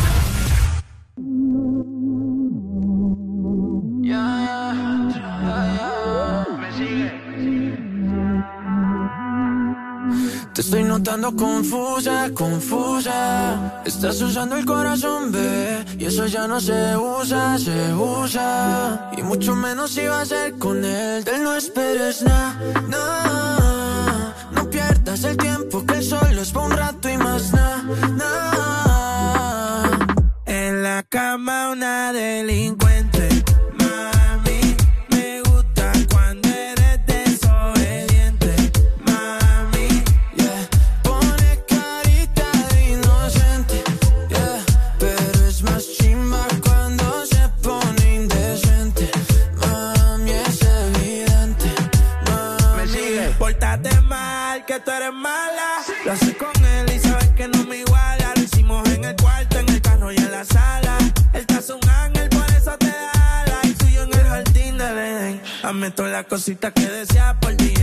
notando confusa, confusa. Estás usando el corazón, ve, y eso ya no se usa, se usa. Y mucho menos si va a ser con él. Él no esperes nada, na. No pierdas el tiempo que el sol es pa' un rato y más nada, na. En la cama una delincuente Dame todas las que deseas por ti.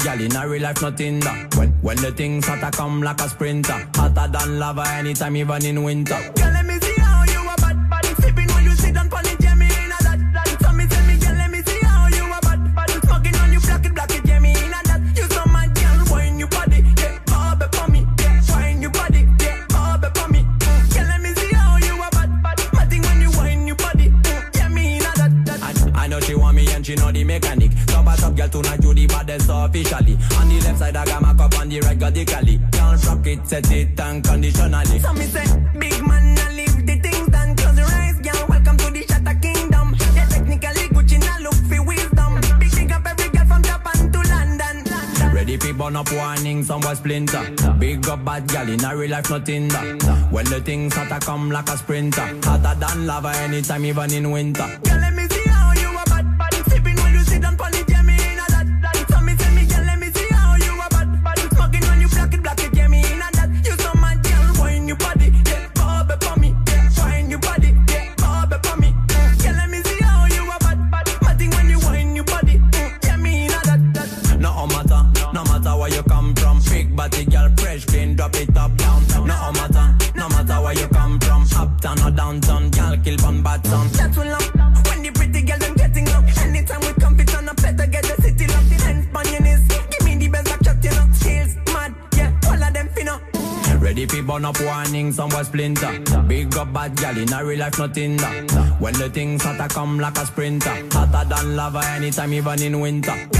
Gal in a real life, nothing that. When, when the things hotter come like a sprinter. Hotter than lava anytime, even in winter. Girl, let me see it, set it unconditionally. So me say, big man, I leave the things done. Close your eyes, girl. Welcome to the Shatter Kingdom. Yeah, technically Gucci now look for wisdom. Big up every girl from Japan to London. London. Ready for burn up warning, somewhere splinter. Big up bad gal in a real life, nothing that. When the things hotter come like a sprinter. Hotter than lava anytime, even in winter. Girl, up warning, somewhere splinter. Big up bad gal in a real life, nothing that. When the things hotter come like a sprinter. Hotter than lava anytime, even in winter.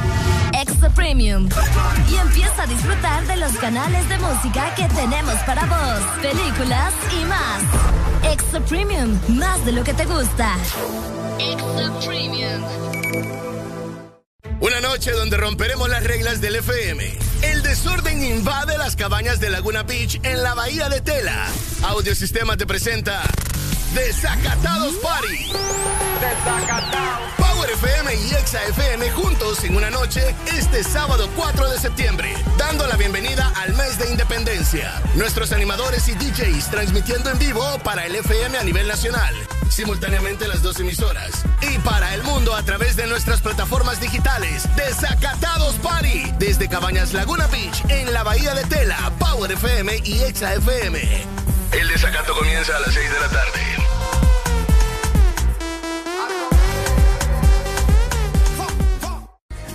Extra Premium. Y empieza a disfrutar de los canales de música que tenemos para vos, películas y más. Extra Premium, más de lo que te gusta. Extra Premium. Una noche donde romperemos las reglas del FM. El desorden invade las cabañas de Laguna Beach en la bahía de Tela. Audiosistema te presenta Desacatados Party. Desacatados. FM y Exa FM juntos en una noche este sábado 4 de septiembre, dando la bienvenida al mes de independencia. Nuestros animadores y DJs transmitiendo en vivo para el FM a nivel nacional, simultáneamente las dos emisoras, y para el mundo a través de nuestras plataformas digitales. Desacatados Party, desde Cabañas Laguna Beach, en la Bahía de Tela, Power FM y Exa FM. El desacato comienza a las 6 de la tarde.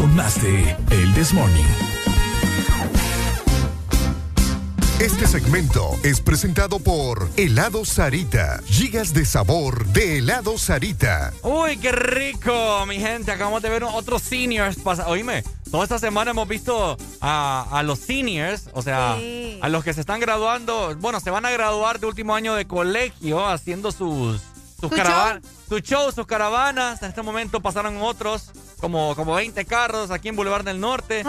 Con más de El This Morning. Este segmento es presentado por Helado Sarita. Gigas de sabor de helado Sarita. Uy, qué rico, mi gente. Acabamos de ver otros seniors. Pasa Oíme, toda esta semana hemos visto a, a los seniors, o sea, Sí. a los que se están graduando. Bueno, se van a graduar de último año de colegio haciendo sus, sus ¿Su caravanas. Sus shows, sus caravanas. En este momento pasaron otros, como, como 20 carros aquí en Boulevard del Norte,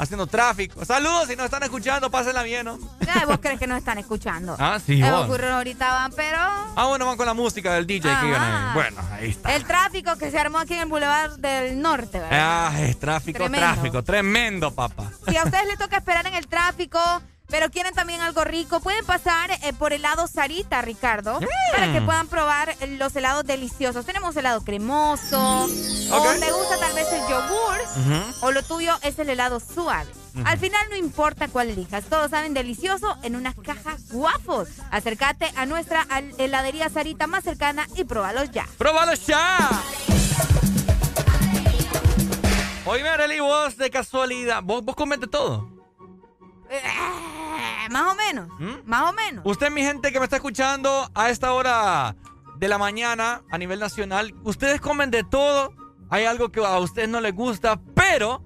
haciendo tráfico. Saludos, si nos están escuchando, pásenla bien, ¿no? Vos crees que nos están escuchando. Ah, sí, Eh, vos. ocurrió ahorita van, pero Ah, bueno, van con la música del DJ que Ajá. gana. Bueno, ahí está. el tráfico que se armó aquí en el Boulevard del Norte, ¿verdad? Ah, es tráfico, Tremendo. tráfico. Tremendo, papá. Si a ustedes les toca esperar en el tráfico, pero quieren también algo rico, pueden pasar eh, por helado Sarita, Ricardo, para que puedan probar los helados deliciosos. Tenemos helado cremoso, o Ok. te gusta tal vez el yogur, o lo tuyo es el helado suave. Al final no importa cuál elijas, todos saben delicioso en una caja guapos. Acércate a nuestra heladería Sarita más cercana y pruébalos ya. ¡Pruébalo ya! Oye, Arely, vos de casualidad, vos, vos comes de todo. Eh, más o menos, más o menos. Usted, mi gente que me está escuchando a esta hora de la mañana a nivel nacional, ustedes comen de todo. Hay algo que a ustedes no les gusta, pero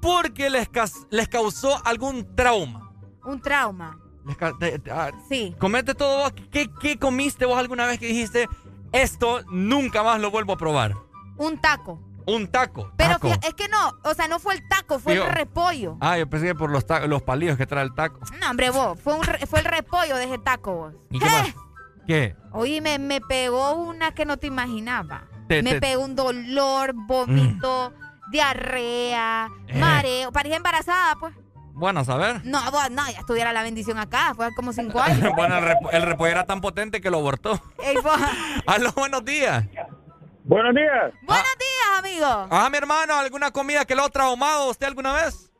porque les, les causó algún trauma. Un trauma. Les ca- te- te- ah, Sí. Comete todo vos. ¿Qué, ¿Qué comiste vos alguna vez que dijiste, esto nunca más lo vuelvo a probar? Un taco. Un taco. Pero taco. fía- es que no, o sea, no fue el taco, fue Digo- el repollo. Ah, yo pensé que por los, los palillos que trae el taco. No, hombre, vos, fue, un re- fue el repollo de ese taco, vos. ¿Y qué más? ¿Qué? Oye, me, me pegó una que no te imaginaba. Te- me te- pegó un dolor, vómito, diarrea, Eh. mareo. Parecía embarazada, pues. Bueno, a saber. No, vos, no, ya estuviera la bendición acá, fue como cinco años. bueno, el, repo- el repollo era tan potente que lo abortó. Aló, buenos días. Buenos días. Buenos días, amigo. Ah, mi hermano, ¿alguna comida que lo ha traumado usted alguna vez?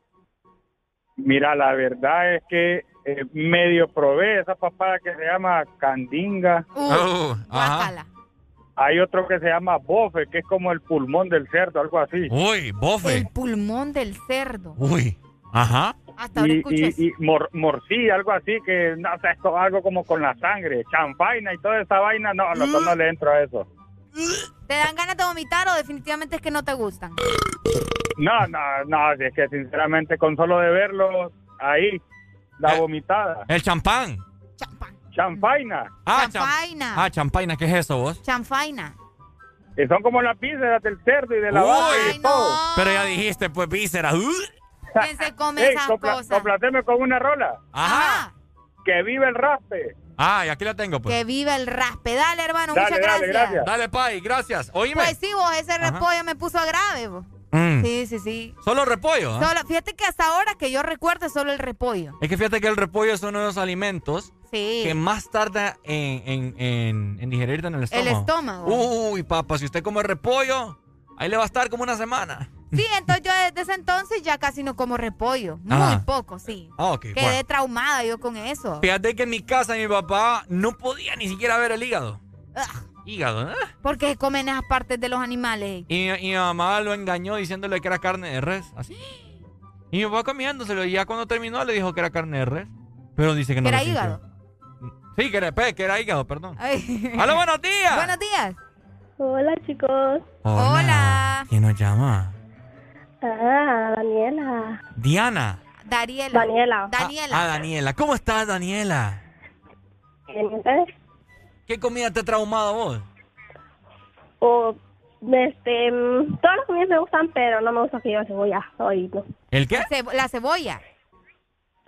Mira, la verdad es que eh, medio probé esa papada que se llama candinga. Uh, ajá. Guácala. Hay otro que se llama bofe, que es como el pulmón del cerdo, algo así. Uy, bofe. El pulmón del cerdo. Uy. Ajá. Hasta ahora Y, y, mor- morcilla, algo así, que no sé, esto algo como con la sangre, champaina y toda esa vaina. No, a los dos no le entro a eso. ¿Te dan ganas de vomitar o definitivamente es que no te gustan? No, no, no, si es que sinceramente con solo de verlo ahí, la vomitada. El champán. Champaina. Ah, cham- Champaina. ah, champaina, ¿qué es eso vos? Chanfaina. Y son como las vísceras del cerdo y de la Uy. vaca y todo. Pero ya dijiste, pues vísceras. ¿Quién se come Ey, esas cosas? complaceme con una rola. Ajá. Que vive el raspe. Ah, y aquí la tengo, pues. Que viva el raspe. Dale, hermano, Dale, muchas dale, gracias. gracias. Dale, Pai, gracias. Oíme. Pues sí, vos, ese Ajá. repollo me puso grave, vos. Mm. Sí, sí, sí. Solo repollo. ¿ah? Solo, fíjate que hasta ahora que yo recuerdo es solo el repollo. Es que fíjate que el repollo es uno de los alimentos Sí. que más tarda en, en, en, en digerirte en el estómago. El estómago. Uy, papá, si usted come repollo, ahí le va a estar como una semana. Sí, entonces yo desde ese entonces ya casi no como repollo. Muy Ajá. poco, sí. Ah, Quedé bueno. traumada yo con eso. Fíjate que en mi casa mi papá no podía ni siquiera ver el hígado. Hígado, ¿eh? Porque comen esas partes de los animales. Y, y mi mamá lo engañó diciéndole que era carne de res. Así. Y mi papá comiéndoselo. Y ya cuando terminó le dijo que era carne de res. Pero dice que no ¿Que lo era sintió. hígado? Sí, que era, que era hígado, perdón. ¡Aló, buenos días! Buenos días. Hola, chicos. Hola. ¿Quién nos llama? Ah, Daniela. Diana. Daniela. Daniela. Daniela. Ah, Daniela. ¿Cómo estás, Daniela? Bien, ¿y ustedes? ¿Qué comida te ha traumado vos? O, este, mm, todas las comidas me gustan, pero no me gusta que lleve cebolla. No. ¿El qué? Ce- la cebolla.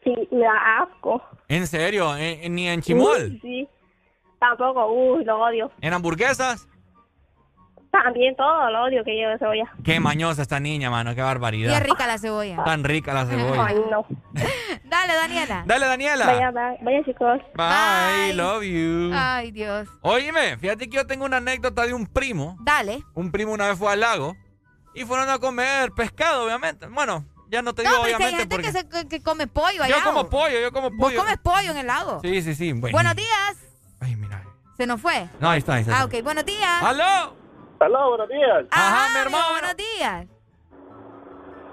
Sí, me da asco. ¿En serio? ¿En- en- ¿Ni en chimol? Uy, sí. Tampoco, uy, lo odio. ¿En hamburguesas? También todo lo odio que lleve cebolla. Qué mañosa esta niña, mano. Qué barbaridad. es rica la cebolla. Tan rica la cebolla. Ay, no. Dale, Daniela. Dale, Daniela. Vaya, vaya, vaya, chicos. Bye, love you. Ay, Dios. Óyeme, fíjate que yo tengo una anécdota de un primo. Dale. Un primo una vez fue al lago y fueron a comer pescado, obviamente. Bueno, ya no te digo No, pero que hay obviamente gente porque... que, se- que- que come pollo allá. Yo como pollo, yo como ¿Vos pollo. comes pollo en el lago? Sí, sí, sí. Bueno. Buenos días. ¿Se nos fue? No, ahí está, ahí está. Ah, ok. Buenos días. ¡Aló! Aló, buenos días. Ajá, mi hermano. buenos días.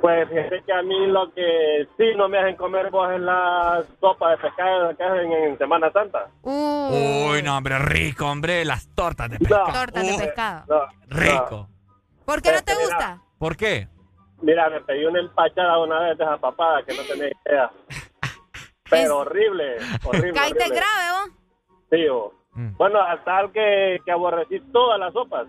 Pues fíjate que a mí lo que sí no me hacen comer vos es la sopa de pescado que hacen en Semana Santa. Uy, no, hombre, rico, hombre. Las tortas de pescado. Tortas de pescado. No, Rico. ¿Por qué no te Mira, gusta? ¿Por qué? Mira, me pedí una empachada una vez de esa papada que no tenés idea. Pero horrible, horrible. Caíste grave, vos. Sí, vos. Mm. Bueno, hasta tal que, que aborrecí todas las sopas.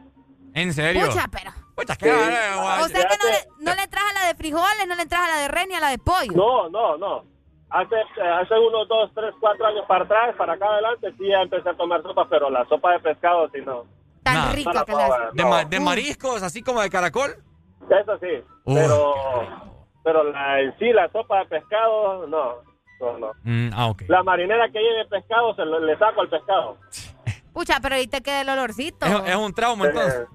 ¿En serio? Pucha, pero. Pucha, Sí. qué guay. O sea que no le, no le traes a la de frijoles, no le traes a la de res ni a la de pollo. No, no, no. Hace, eh, hace unos dos, tres, cuatro años para atrás, para acá adelante, sí ya empecé a tomar sopa, pero la sopa de pescado sí no. Tan Nah. rica No la que la ¿De, no. ma- de mariscos, así como de caracol? Eso sí, pero, pero la, en sí, la sopa de pescado, no, no, no. Mm, ah, ok. La marinera que lleve pescado, se lo- le saco al pescado. Pucha, pero ahí te queda el olorcito. Es, es un trauma, entonces.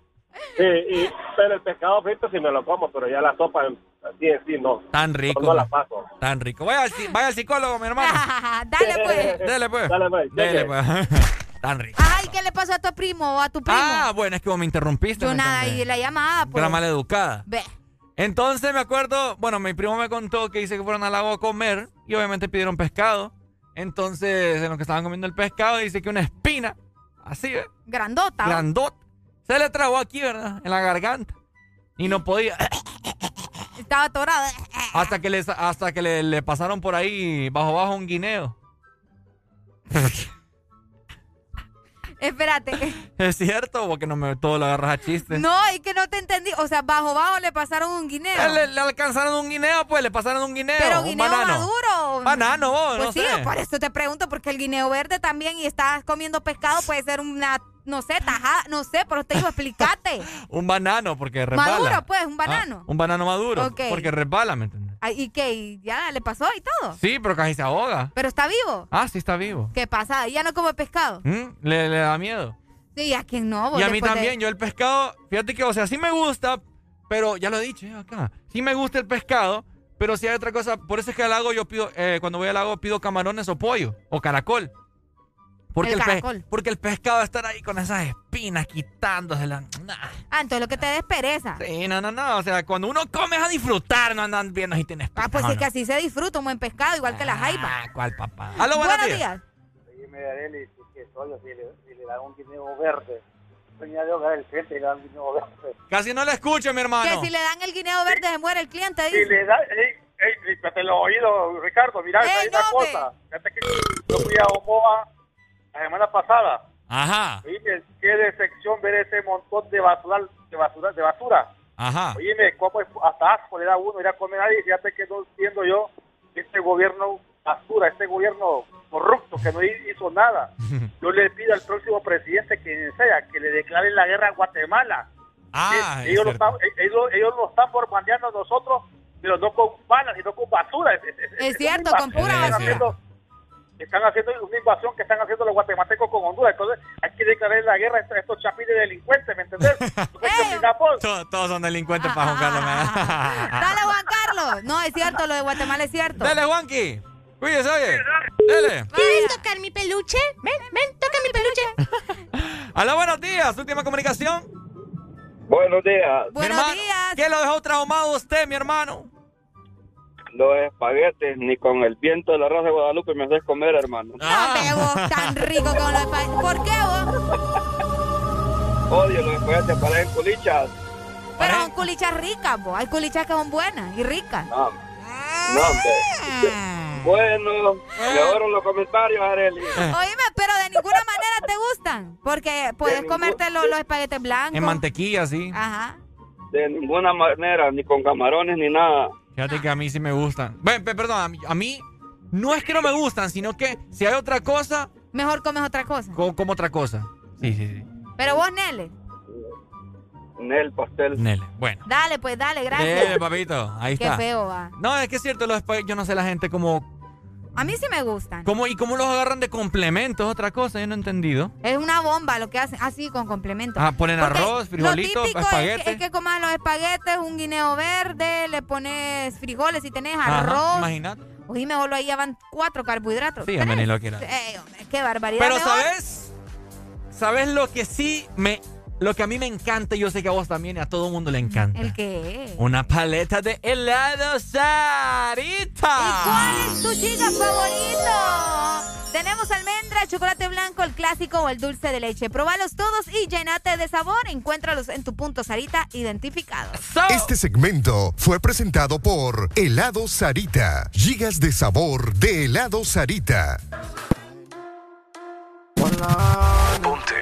Sí, y, pero el pescado frito sí me lo como, pero ya la sopa así en sí no. Tan rico. No, no la paso. Tan rico. Vaya al, ci- vaya al psicólogo, mi hermano. Dale, pues. Dele, pues. Dale, pues, Dele, cheque. pues. Tan rico. Ay, ¿qué le pasó a tu primo o a tu primo? Ah, bueno, es que vos me interrumpiste. Yo ¿me nada, y la llamada, pues. Era maleducada. Ve. Entonces me acuerdo, bueno, mi primo me contó que dice que fueron al lago a comer y obviamente pidieron pescado. Entonces, en lo que estaban comiendo el pescado, dice que una espina, así, ¿eh? Grandota. Grandota, se le trabó aquí, ¿verdad? En la garganta. Y no podía. Estaba atorada. Hasta que, les, hasta que le, le pasaron por ahí bajo bajo un guineo. Espérate. ¿Es cierto? Porque no me todo lo agarras a chiste. No, es que no te entendí. O sea, bajo bajo le pasaron un guineo. Eh, Le, le alcanzaron un guineo, pues, le pasaron un guineo. Pero un guineo banano. maduro. Banano, vos, Pues no sí, sé. por eso te pregunto, porque el guineo verde también y estás comiendo pescado puede ser una, no sé, tajada, no sé, pero te digo, explícate. Un banano, porque resbala. Maduro, pues, un banano. Ah, un banano maduro. Ok. Porque resbala, ¿me entiendes? Ay, ¿Y qué? ¿Y ¿Ya le pasó y todo? Sí, pero casi se ahoga. ¿Pero está vivo? Ah, sí está vivo. ¿Qué pasa? ¿Ya no come pescado? ¿Mm? Le, le da miedo. Sí, ¿a quién no? Vos Y a mí de- también, yo el pescado, fíjate que, o sea, sí me gusta, pero ya lo he dicho eh, acá. Sí me gusta el pescado, pero si hay otra cosa, por eso es que al lago yo pido, eh, cuando voy al lago pido camarones o pollo, o caracol. Porque El pe- caracol. porque el pescado va a estar ahí con esas propinas, quitándosela. Nah. Ah, entonces lo que te des pereza. Sí, no, no, no. O sea, cuando uno come es a disfrutar, no andan viendo si tienes Ah, pues no, sí no. que así se disfruta un buen pescado, igual que la jaiba. Ah, ¿cuál papá? Aló, buenos, días. Dime, Areli, si que soy yo, si le, si le dan un guineo verde. El cliente y le dan un guineo verde. Casi no le escucho, mi hermano. Que si le dan el guineo verde se muere el cliente. Si dice. le da, ey, ey, límpiate los oídos, Ricardo, mira, Ey, hay una cosa. Fíjate que yo fui a Omoa la semana pasada. Ajá, Oíme, qué decepción ver ese montón de basura, de basura, de basura. ajá. Oíme, cómo es- hasta asco le da uno ir a comer ahí. Fíjate que no entiendo yo este gobierno basura, este gobierno corrupto que no hizo nada. Yo le pido al próximo presidente que sea que le declare la guerra a Guatemala. Ah, Eh, es ellos, lo están, ellos, ellos lo están bombardeando a nosotros, pero no con balas, sino con basura. Es, es- es- cierto, una con pura basura. Están haciendo- una invasión que están haciendo los guatemaltecos con Honduras. Entonces hay que declarar la guerra a estos, chapines delincuentes, ¿me entendés? Terminamos. Todos, todos son delincuentes para Juan Carlos. Dale, Juan Carlos. No, es cierto, lo de Guatemala es cierto. Dale, Juanqui. Cuídese, oye. Dale. ¿Quieres tocar mi peluche? Ven, ven, toca mi peluche. Aló, buenos días. Última comunicación. Buenos días. mi hermano, ¿Qué lo dejó traumado usted, mi hermano? Los espaguetes, ni con el viento de la raza de Guadalupe me haces comer, hermano. Hombre, vos tan rico con los espaguetis. ¿Por qué vos? Odio los espaguetes, parecen culichas. Pero son culichas ricas, vos. Hay culichas que son buenas y ricas. No, no, hombre. Bueno, me fueron los comentarios, Areli. Oíme, pero de ninguna manera te gustan. Porque puedes ningún- comerte los, los espaguetes blancos. En mantequilla, sí. Ajá. De ninguna manera, ni con camarones ni nada. Fíjate que a mí sí me gustan. Bueno, pe- perdón, a mí, no es que no me gustan, sino que si hay otra cosa, Mejor comes otra cosa. co- como otra cosa. Sí, sí, sí. Pero vos, Nele. Nel pastel. Nele, bueno. Dale, pues dale, gracias. Eh, papito, ahí Qué está. feo va. No, es que es cierto, los yo no sé la gente como, A mí sí me gustan. como y cómo los agarran de complementos, otra cosa, yo no he entendido. Es una bomba lo que hacen, así con complementos. Ah, ponen Porque arroz, frijolitos, Lo típico es espaguetes. que, es que comas los espaguetes, un guineo verde, le pones frijoles si tenés Ajá, arroz. imagínate. Oíme, solo ahí ya van cuatro carbohidratos. Sí, hombre, Tres. ni lo quiera. Ey, hombre, qué barbaridad. Pero Mejor- ¿sabes? ¿Sabes lo que sí me... Lo que a mí me encanta, y yo sé que a vos también y a todo el mundo le encanta. ¿El qué? Una paleta de helado Sarita. ¿Cuál es tu chica favorito? Tenemos almendra, chocolate blanco, el clásico o el dulce de leche. Probalos todos y llenate de sabor. Encuéntralos en tu punto Sarita identificado. Este segmento fue presentado por Helado Sarita. Gigas de sabor de helado Sarita.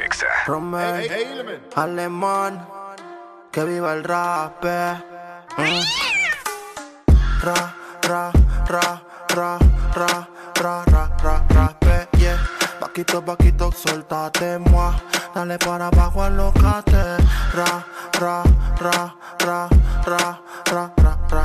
Ponte Romel, Alemán, que viva el rap. eh. Mm. Ra, ra, ra, ra, ra, ra, ra, ra, rap, eh, yeah. Paquito, paquito, suéltate, moi. Dale para abajo, alocate. Ra, ra, ra, ra, ra, ra, ra, ra, eh.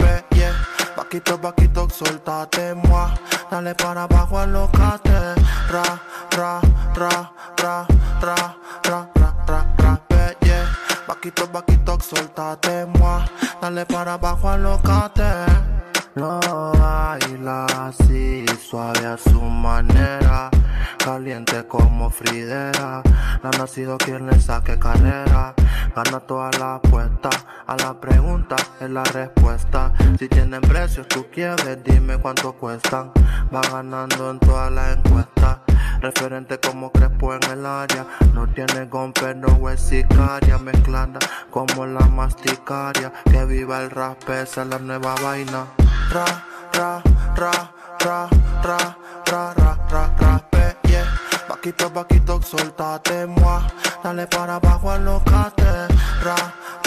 yeah. Paquito, paquito, suéltate, moi. Dale para abajo, alocate. Ra, ra, ra, ra, ra, ra, ra, ra, ra, yeah. Paquito, paquito, suéltate, moi. Dale para abajo, alocate. Lo baila así, suave a su manera, caliente como Fridera. No nacido quien le saque carrera, gana toda la apuesta. A la pregunta es la respuesta. Si tienen precios, tú quieres, dime cuánto cuestan. Va ganando en todas las encuestas. Referente como Crespo en el área. No tiene gon, pero es sicaria. Mezclada como la masticaria. Que viva el rap, esa es la nueva vaina. Ra, ra, ra, ra, ra, ra, ra, ra. Paquito, paquito, suéltate, moi. Dale para abajo, alocate. Ra,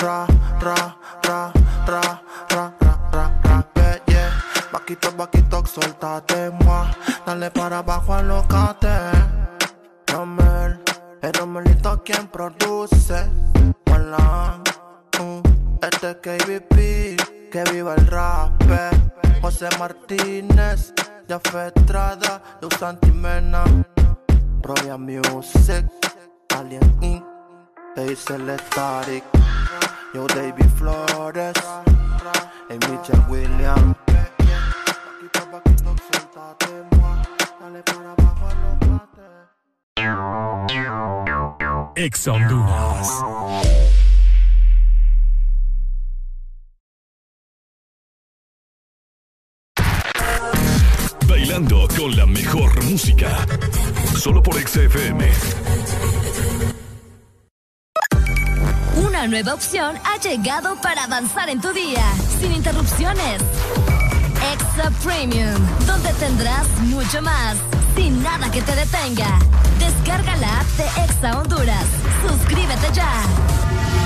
ra, ra, ra, ra, ra, ra, ra, ra, pe, yeah. Paquito, paquito, suéltate, moi. Dale para abajo, alocate. Romel, El Romelito quien produce. Hola, uh, este es KBP, que viva el rap. José Martínez, ya Estrada, Luz Antimena. Royal Music, Alien Inc. Hazel Static, Yo David Flores, y Mitchell Williams. Ex Honduras. Bailando con la mejor música. Solo por XFM. Una nueva opción ha llegado para avanzar en tu día, sin interrupciones. Extra Premium, donde tendrás mucho más, sin nada que te detenga. Descarga la app de Exa Honduras. Suscríbete ya.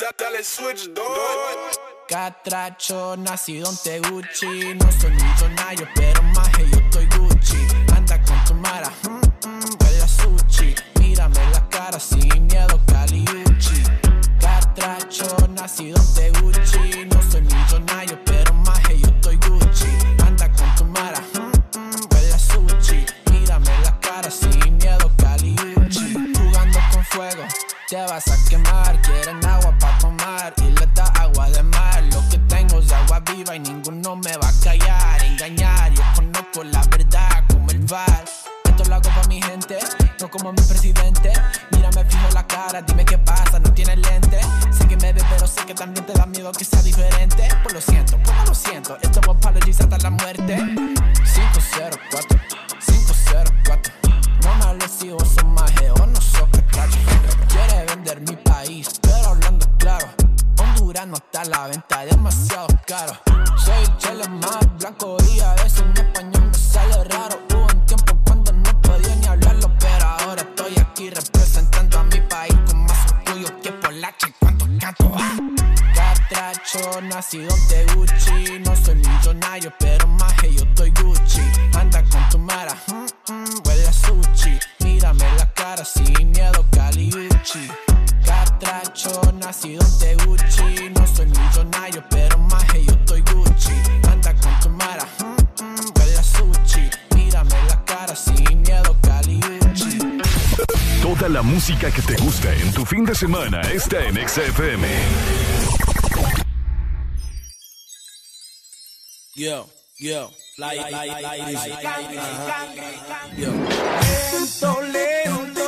Dale switch, Catracho, nacido en Teguchi. No soy millonario, pero más que yo estoy Gucci. Anda con tu mara, mm, mm, huele a sushi. Mírame la cara sin miedo, Caliuchi. Catracho, nacido en Teguchi. No soy millonario, pero más que yo estoy Gucci. Anda con tu mara, mm, mm, huele a sushi. Mírame la cara sin miedo, Caliuchi. Jugando con fuego, te vas a quemar. Quieren ninguno me va a callar. Engañar, yo conozco la verdad como el bar. Esto lo hago para mi gente, no como mi presidente. Mírame fijo la cara, dime qué pasa, no tienes lente. Sé que me ves, pero sé que también te da miedo que sea diferente. Pues lo siento, pues no lo siento. Esto va apologies hasta la muerte. 504, 504. No me si vos sos maje o no sos catracho. Quiere vender mi país, pero hablando claro. No está a la venta, demasiado caro. Soy el chile más blanco y a veces mi español me sale raro. Hubo un tiempo cuando no podía ni hablarlo, pero ahora estoy aquí representando a mi país con más orgullo que Polache. ¿Cuánto canto? Catracho, nacido en Teguchi. No soy millonario, pero más que yo estoy Gucci. Anda con tu mara, mm, mm, huele a sushi. Mírame la cara sin miedo, Caliuchi. Catracho, nacido en Teguchi. La música que te gusta en tu fin de semana está en XFM. Yo, yo, Lento, lento,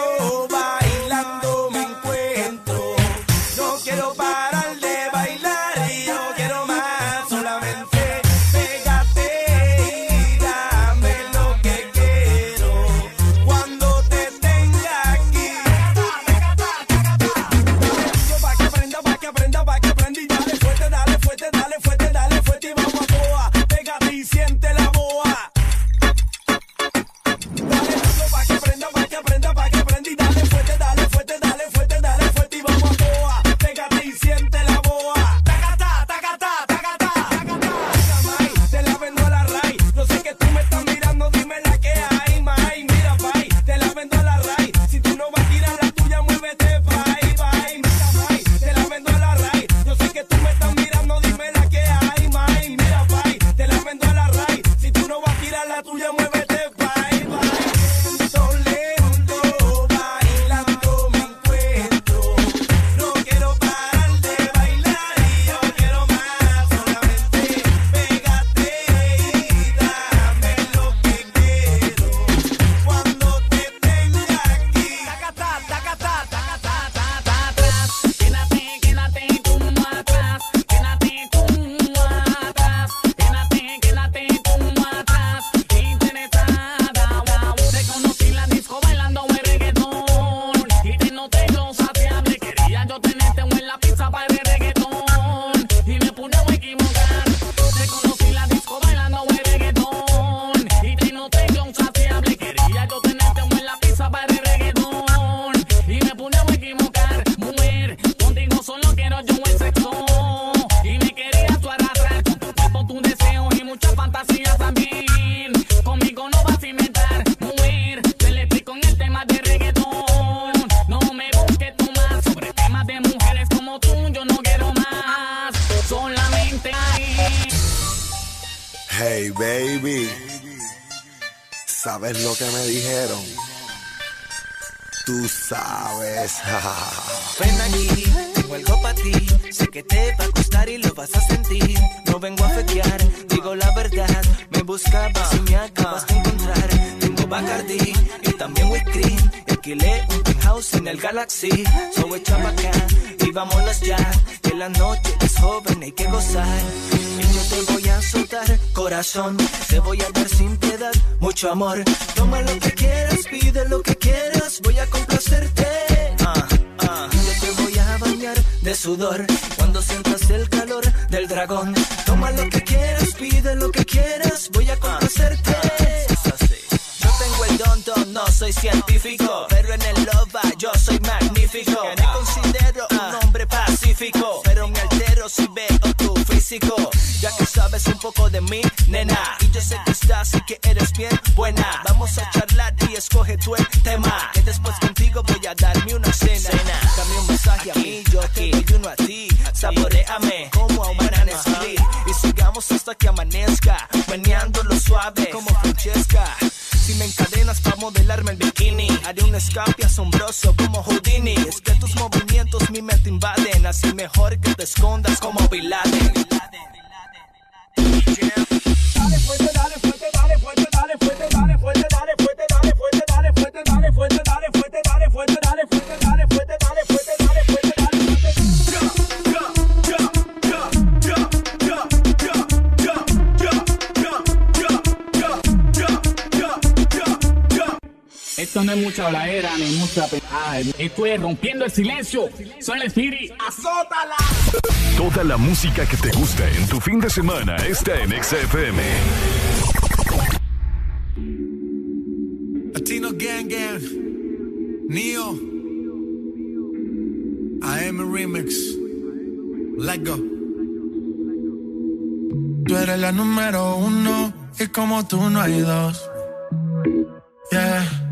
Ven aquí, tengo algo para ti. Sé que te va a gustar y lo vas a sentir. No vengo a fetear, digo la verdad. Me buscabas y me acabas de encontrar. Tengo Bacardi y también whisky. Alquilé un penthouse en el Galaxy. So echa y vámonos ya. Que la noche es joven, hay que gozar. Y yo te voy a soltar, corazón. Te voy a dar sin piedad mucho amor. Toma lo que sudor cuando sientas el calor del dragón. Toma lo que quieras, pide lo que quieras. Voy a complacerte. Yo tengo el don, don, no soy científico, pero en el loba yo soy magnífico. Me considero un hombre pacífico, pero me altero si veo tu físico. Ya que sabes un poco de mí, nena, y yo sé que estás y que eres bien buena. Vamos a charlar y escoge el tema, que después contigo como Francesca. Si me encadenas para modelarme el bikini, haré un escape asombroso como Houdini. Es que tus movimientos mi mente invaden, así mejor que te escondas como Laden. Mucha pegada. Esto es rompiendo el silencio. Soy el Spirit. ¡Azótala! Toda la música que te gusta en tu fin de semana está en XFM. Latino Gang Gang, Neo, AM Remix, Let Go. Tú eres la número uno y como tú no hay dos. Yeah,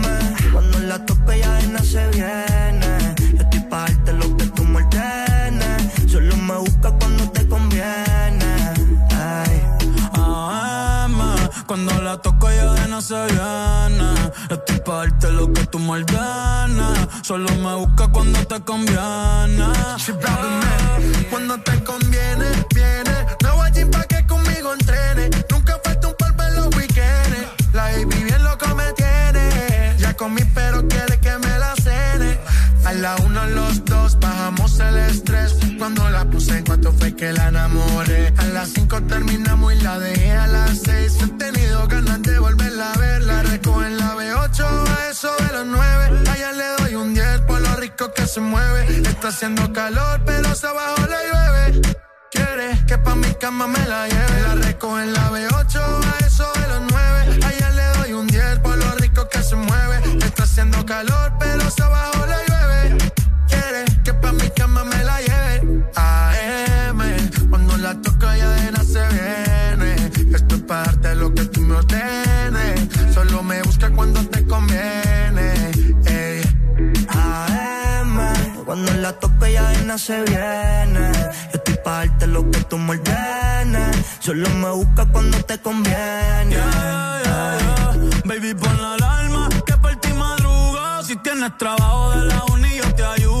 se viene. Yo estoy pa' darte lo que tú me ordenes. Solo me busca cuando te conviene. Ay. AM, cuando la toco ya de no se viene. Estoy pa' darte lo que tú me ordenes. Solo me busca cuando te conviene. Cuando te conviene, viene. No voy a gym pa' que conmigo entrene. Nunca falta un polvo en los weekends. La baby bien loco me tiene. Ya comí, pero quiere que me. A la una, los dos, bajamos el estrés. Cuando la puse en cuanto fue que la enamoré. A las cinco terminamos y la dejé a las seis. He tenido ganas de volverla a ver. La recojo en la B8 a eso de los nueve. Allá le doy un 10 por lo rico que se mueve. Está haciendo calor, pero se abajo le llueve. Quiere que pa' mi cama me la lleve. La recojo en la B8 a eso de los nueve. Allá le doy un 10 por lo rico que se mueve. Está haciendo calor, pero se abajo le llueve. Me ordenes. Solo me busca cuando te conviene. Ey. AM, cuando la tope ya nada se viene. Yo estoy pa' darte lo que tú me ordenes. Solo me busca cuando te conviene. Baby, pon la alarma que por ti madruga. Si tienes trabajo de la uni, yo te ayudo.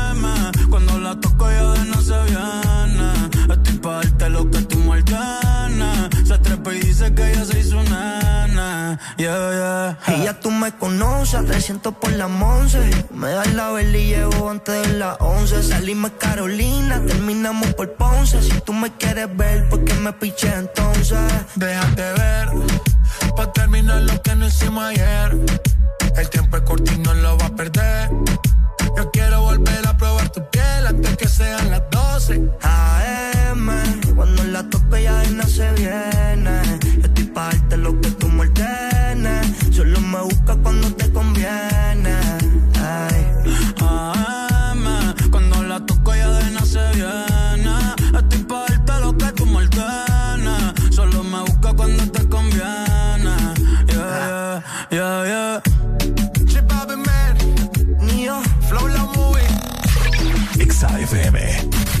La toco ya de no se viene. Estoy pa' darte lo que tú ordenes. Se trepa y dice que ella se hizo nana. Yeah, yeah. Y ya tú me conoces, te siento por la once. Me das la vela y llevo antes de las 11. Salimos Carolina, terminamos por Ponce. Si tú me quieres ver, ¿por qué me piché entonces? Déjate ver, pa' terminar lo que no hicimos ayer. El tiempo es corto y no lo va a perder. Que sean las 12. AM, cuando la tope ya nada se viene. Yo estoy pa' darte lo que tú me ordenes. Solo me busca cuando te conviene. FM.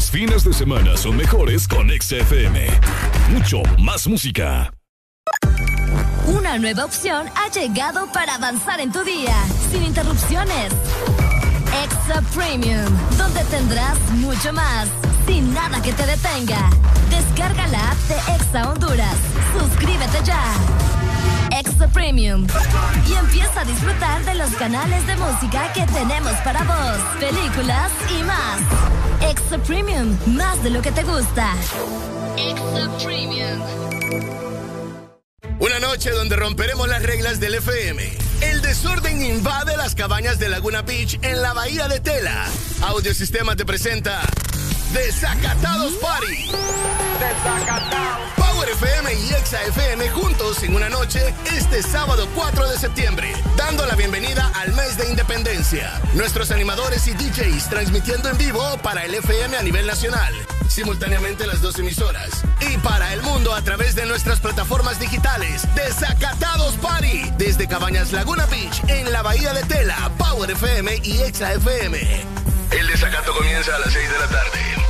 Los fines de semana son mejores con Exa FM. Mucho más música. Una nueva opción ha llegado para avanzar en tu día, sin interrupciones. Extra Premium, donde tendrás mucho más, sin nada que te detenga. Descarga la app de Exa Honduras. Suscríbete ya. Extra Premium. Y empieza a disfrutar de los canales de música que tenemos para vos, películas y más. Extra Premium, más de lo que te gusta. Extra Premium. Una noche donde romperemos las reglas del FM. El desorden invade las cabañas de Laguna Beach en la bahía de Tela. Audiosistema te presenta Desacatados Party. Desacatados. FM y Exa FM juntos en una noche este sábado 4 de septiembre, dando la bienvenida al mes de independencia. Nuestros animadores y DJs transmitiendo en vivo para el FM a nivel nacional, simultáneamente las dos emisoras. Y para el mundo a través de nuestras plataformas digitales. Desacatados Party. Desde Cabañas Laguna Beach en la Bahía de Tela, Power FM y Exa FM. El desacato comienza a las 6 de la tarde.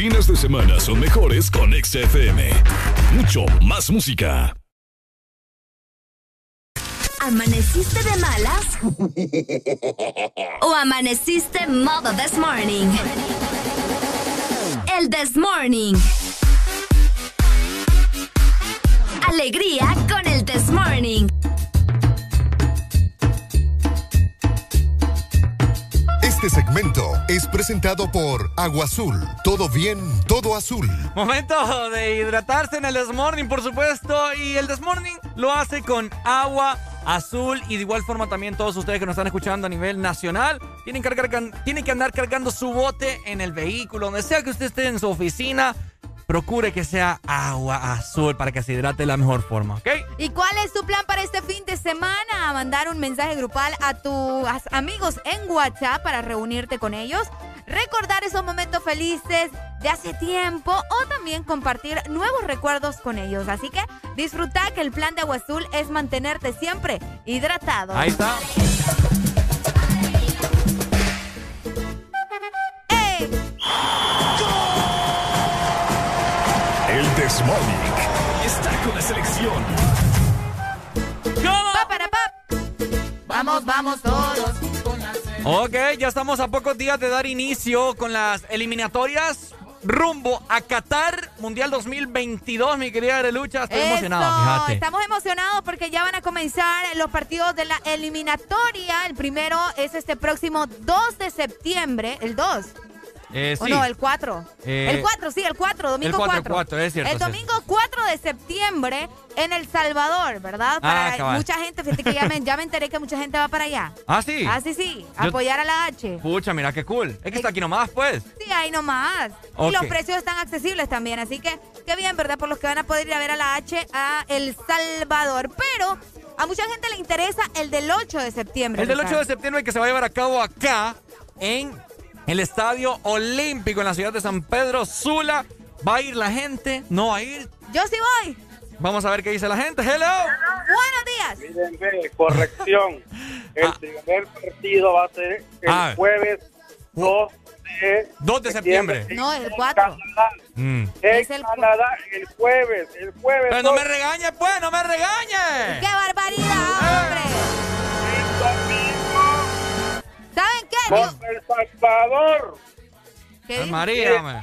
Fines de semana son mejores con XFM. Mucho más música. ¿Amaneciste de malas? ¿O amaneciste modo this morning? El this morning. Alegría con el this morning. Este segmento es presentado por Agua Azul. Todo bien, todo azul. Momento de hidratarse en el Desmorning, por supuesto. Y el Desmorning lo hace con agua azul. Y de igual forma también todos ustedes que nos están escuchando a nivel nacional tienen que, tienen que andar cargando su bote en el vehículo, donde sea que usted esté en su oficina. Procure que sea agua azul para que se hidrate de la mejor forma, ¿ok? ¿Y cuál es tu plan para este fin de semana? Mandar un mensaje grupal a tus amigos en WhatsApp para reunirte con ellos recordar esos momentos felices de hace tiempo o también compartir nuevos recuerdos con ellos. Así que disfruta que el plan de Agua Azul es mantenerte siempre hidratado. Ahí está. Desmorning está con la selección. Pa, para, pa. Vamos, vamos todos. Ok, ya estamos a pocos días de dar inicio con las eliminatorias rumbo a Qatar Mundial 2022, mi querida Arelucha. Estoy Eso, emocionado, fíjate. Estamos emocionados porque ya van a comenzar los partidos de la eliminatoria. El primero es este próximo 2 de septiembre, el 2. Eh, ¿O sí. no, el 4? Eh, el 4, sí, el 4, domingo el 4, 4. el 4, es cierto, El domingo 4 de septiembre en El Salvador, ¿verdad? Ah, Para mucha gente, fíjate que ya me, ya me enteré que mucha gente va para allá. Ah, sí. Ah, sí, sí. Yo- Apoyar a la H. Pucha, mira qué cool. Es que está aquí nomás, pues. Sí, ahí nomás. Y los precios están accesibles también. Así que, qué bien, ¿verdad? Por los que van a poder ir a ver a la H a El Salvador. Pero a mucha gente le interesa el del 8 de septiembre. El del 8 de septiembre que se va a llevar a cabo acá en el Estadio Olímpico en la ciudad de San Pedro Sula. ¿Va a ir la gente? ¿No va a ir? Yo sí voy. Vamos a ver qué dice la gente. ¡Hello! Buenos días. Miren, corrección. El primer partido va a ser el Ah. jueves 2 de, 2 de septiembre. No, el 4. Mm. En Es el Canadá, el jueves, el jueves. Pero no me 2, regañe, pues, no me regañe. ¡Qué barbaridad, hombre! ¿Saben qué? Contra El Salvador. ¿Qué? María,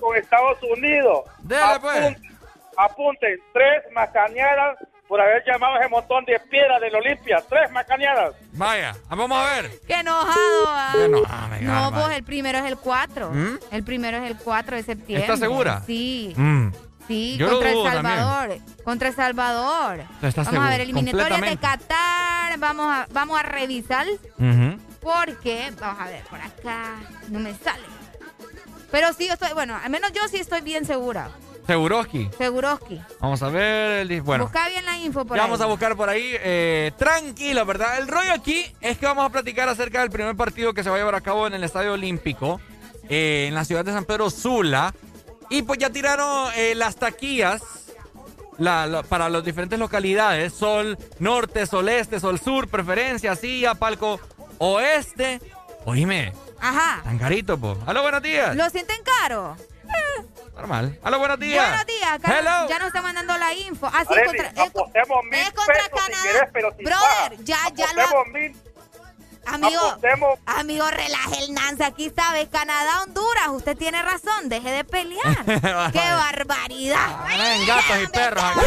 Con Estados Unidos. Dele, pues. Apunten, apunten, tres macaneadas por haber llamado a ese montón de piedras del Olimpia. Tres macaneadas. Vaya, vamos a ver. ¡Qué enojado! ah. Qué enojado, me No, pues el primero es el 4. ¿Mm? El primero es el 4 de septiembre. ¿Estás segura? Sí. Mm. Sí, Yo lo contra El Salvador. Contra El Salvador. ¿Estás vamos seguro? a ver, eliminatorias de. Qatar. Vamos a, vamos a revisar. Ujú. Porque, vamos a ver, por acá no me sale. Pero sí, yo estoy, bueno, al menos yo sí estoy bien segura. Seguroski. Seguroski. Vamos a ver. el Bueno. Busca bien la info por Ya ahí. vamos a buscar por ahí. eh, tranquilo, ¿verdad? El rollo aquí es que vamos a platicar acerca del primer partido que se va a llevar a cabo en el Estadio Olímpico. eh, en la ciudad de San Pedro Sula. Y pues ya tiraron eh, las taquillas para las diferentes localidades. Sol norte, sol este, sol sur, preferencia, silla, palco oeste. Oíme. Ajá. Tan carito, po. Aló, buenos días. ¿Lo sienten caro? Eh, normal. Aló, buenos días. Buenos días. Hello. Ya nos está mandando la info. Así Arely, contra, es, contra si Canadá. querés, pero sin Brother, paga. ya, ya lo. Amigo, amigo, relaje el Nancy. Aquí sabe, Canadá, Honduras. Usted tiene razón. Deje de pelear. ¡Qué barbaridad! Ven, gatos y perros aquí.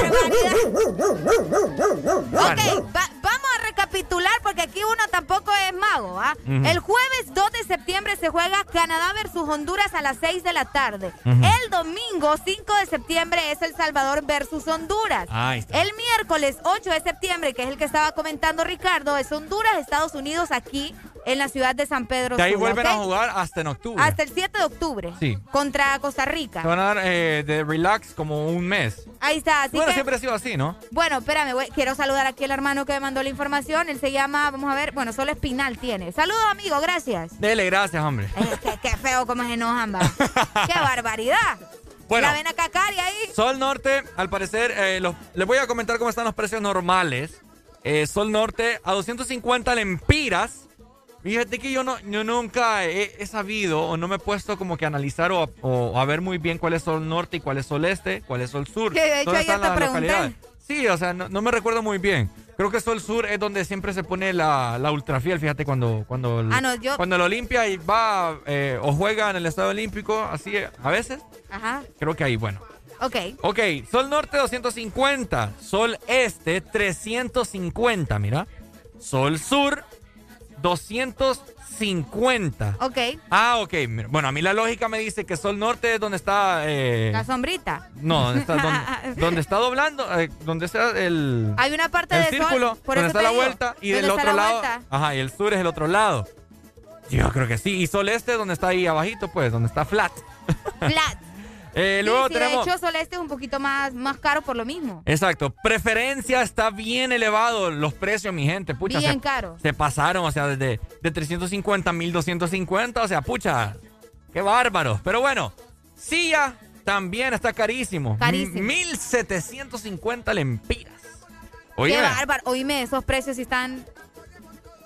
Ok, va- vamos a recapitular porque aquí uno tampoco es mago, ¿ah? El jueves 2 de septiembre se juega Canadá versus Honduras a las 6 de la tarde. El domingo 5 de septiembre es El Salvador versus Honduras. Ahí está. El miércoles 8 de septiembre, que es el que estaba comentando Ricardo, es Honduras, Estados Unidos, aquí en la ciudad de San Pedro De ahí Sula, vuelven a jugar hasta en octubre. Hasta el 7 de octubre. Sí. Contra Costa Se Rica. van a dar eh, de relax como un mes. Ahí está. Así bueno, que, siempre ha sido así, ¿no? bueno, espérame, quiero saludar aquí al hermano que me mandó la información. Él se llama, vamos a ver, bueno, solo Espinal tiene. Saludos, amigo, gracias. Dele, gracias, hombre. Eh, qué, qué feo cómo se enojan. ¡Qué barbaridad! Bueno. La ven a ahí. Sol Norte, al parecer, eh, los- les voy a comentar cómo están los precios normales. Eh, Sol Norte a 250 lempiras. Fíjate que yo no, yo nunca he, he sabido o no me he puesto como que a analizar o, a- o a ver muy bien cuál es Sol Norte y cuál es Sol Este, cuál es Sol Sur. Que de hecho ¿Dónde ayer están te pregunté. Sí, o sea, no, no me recuerdo muy bien. Creo que Sol Sur es donde siempre se pone la, la ultrafiel, fíjate, cuando, cuando, el- Ah, no, yo- cuando el Olimpia y va eh, o juega en el Estado Olímpico, así a veces, Ajá, creo que ahí, bueno. Ok. Ok, Sol Norte 250, Sol Este 350, mira. Sol Sur 250. Ok. Ah, ok. Bueno, a mí la lógica me dice que Sol Norte es donde está... eh, La sombrita. no, donde está, donde, donde está doblando, eh, donde está el... Hay una parte el de círculo, sol. Por donde eso está la digo, vuelta y ¿dónde del otro la lado... vuelta? Ajá, y el sur es el otro lado. Yo creo que sí. Y Sol Este, donde está ahí abajito, pues, donde está flat. Flat. Eh, luego sí, tenemos... de hecho, Sol Este es un poquito más, más caro por lo mismo. Exacto. Preferencia está bien elevado los precios, mi gente. Pucha, Bien se, caro. se pasaron, o sea, desde de 350 a 1250. O sea, pucha, qué bárbaro. Pero bueno, Silla también está carísimo. Carísimo. M- 1750 lempiras. Oye, Qué bárbaro. Oíme, esos precios están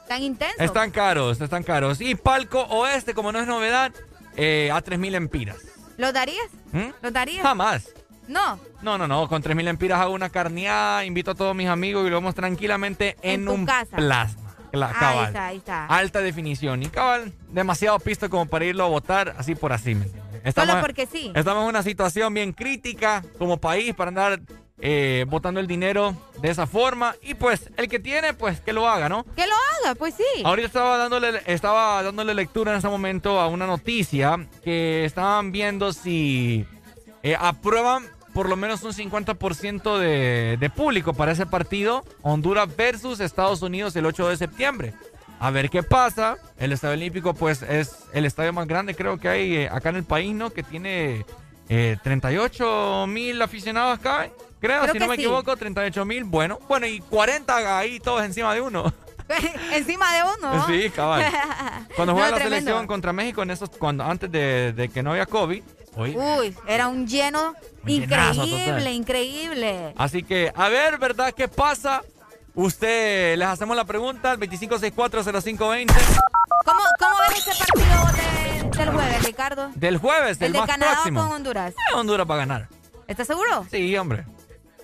tan intensos. están caros, están caros. Y Palco Oeste, como no es novedad, eh, a 3000 lempiras. ¿Los darías? ¿Mm? ¿Los darías? Jamás. No. No, no, no. Con 3.000 lempiras hago una carneada, invito a todos mis amigos y lo vemos tranquilamente en, En tu un casa. plasma. Ahí cabal. está, ahí está. Alta definición. Y cabal, demasiado pisto como para irlo a votar así por así. ¿me entiendes? Solo porque sí. Estamos en una situación bien crítica como país para andar eh, votando el dinero de esa forma. Y pues, el que tiene, pues que lo haga, ¿no? Que lo haga, pues sí. Ahorita estaba dándole, estaba dándole lectura en ese momento a una noticia que estaban viendo si eh, aprueban por lo menos un 50% de, de público para ese partido, Honduras versus Estados Unidos el 8 de septiembre. A ver qué pasa. El Estadio Olímpico, pues, es el estadio más grande, creo que hay eh, acá en el país, ¿no? Que tiene eh, 38 mil aficionados acá, creo, Creo si no me sí. equivoco, 38 mil. Bueno, bueno, y 40 ahí todos encima de uno. Encima de uno. Sí, cabal. Cuando No, juega la tremendo. selección contra México en esos cuando antes de, de que no había COVID. Oye, Uy, era un lleno Un increíble, increíble. Así que, a ver, ¿verdad? ¿Qué pasa? Usted, les hacemos la pregunta al 25640520 ¿Cómo, cómo ves ese partido de- del jueves, Ricardo? del jueves, El el de más Canadá próximo. con Honduras. Eh, Honduras va a ganar. ¿Estás seguro? Sí, hombre.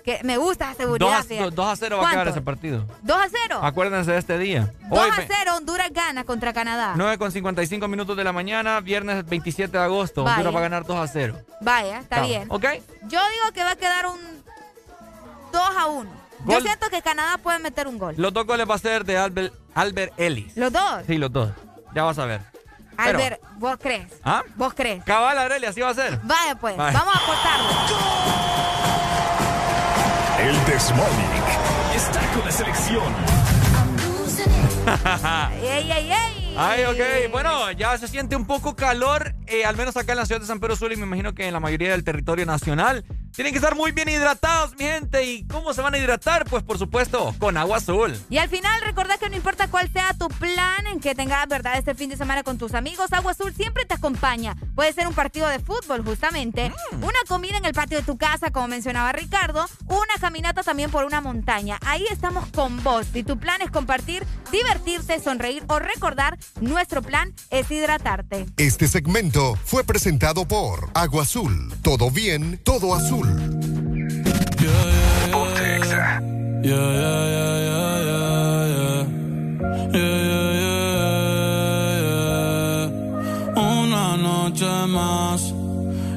Que me gusta esa 2 seguridad. a, fíjate. 2 a 0 va a quedar ese partido. 2 a 0. Acuérdense de este día. 2 Hoy, a ve- 0, Honduras gana contra Canadá. 9 con 55 minutos de la mañana, viernes 27 de agosto. Vaya. Honduras va a ganar 2 a 0. Vaya, está Cabal. bien. ¿Ok? Yo digo que va a quedar un 2 a 1. Yo Gol. siento que Canadá puede meter un gol. Los dos goles va a ser de Albert, Albert Ellis. ¿Los dos? Sí, los dos. Ya vas a ver. Pero- Albert, ¿vos crees? ¿Ah? ¿Vos crees? Cabal, Aurelia, así va a ser. Vaya pues, Vaya. vamos a apostarlo. El Desmonic está con la selección. ¡Ey, ey, ey! Ay, ok. Bueno, ya se siente un poco calor, eh, al menos acá en la ciudad de San Pedro Sula y me imagino que en la mayoría del territorio nacional. Tienen que estar muy bien hidratados, mi gente. ¿Y cómo se van a hidratar? Pues por supuesto, con agua azul. Y al final, recordad que no importa cual sea tu plan en que tengas, ¿verdad?, este fin de semana con tus amigos, Agua Azul siempre te acompaña. Puede ser un partido de fútbol, justamente, mm. una comida en el patio de tu casa, como mencionaba Ricardo, una caminata también por una montaña. Ahí estamos con vos. Si tu plan es compartir, divertirse, sonreír o recordar, nuestro plan es hidratarte. Este segmento fue presentado por Agua Azul. Todo bien, todo azul. Una noche más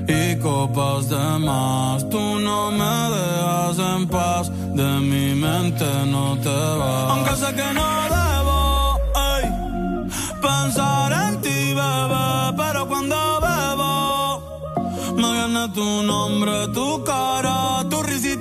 y copas de más. Tú no me dejas en paz, de mi mente no te vas. Aunque sé que no pero cuando bebo me viene tu nombre, tu cara, tu risa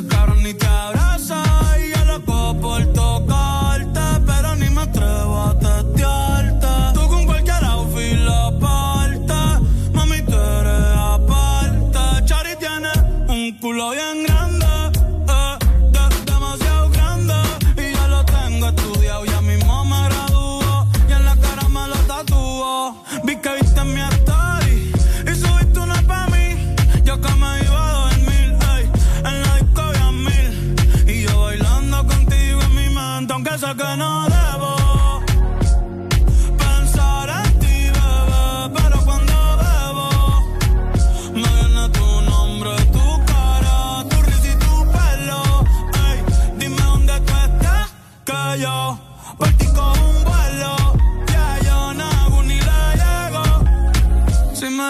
ay,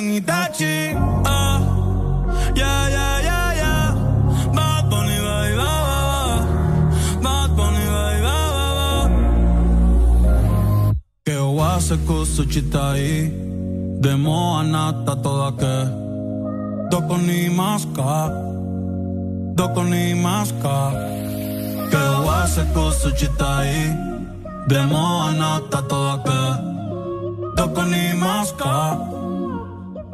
en Itachi ah. Yeah, yeah, yeah, yeah. Bad Bunny, baby, ba, ba, ba. Bad Bunny, baby, ba, ba, ba. Que wase kusuchita i Demo anata toda ke Doko ni maska Doko ni maska Que wase kusuchita i Demo anata toda ke Doko ni maska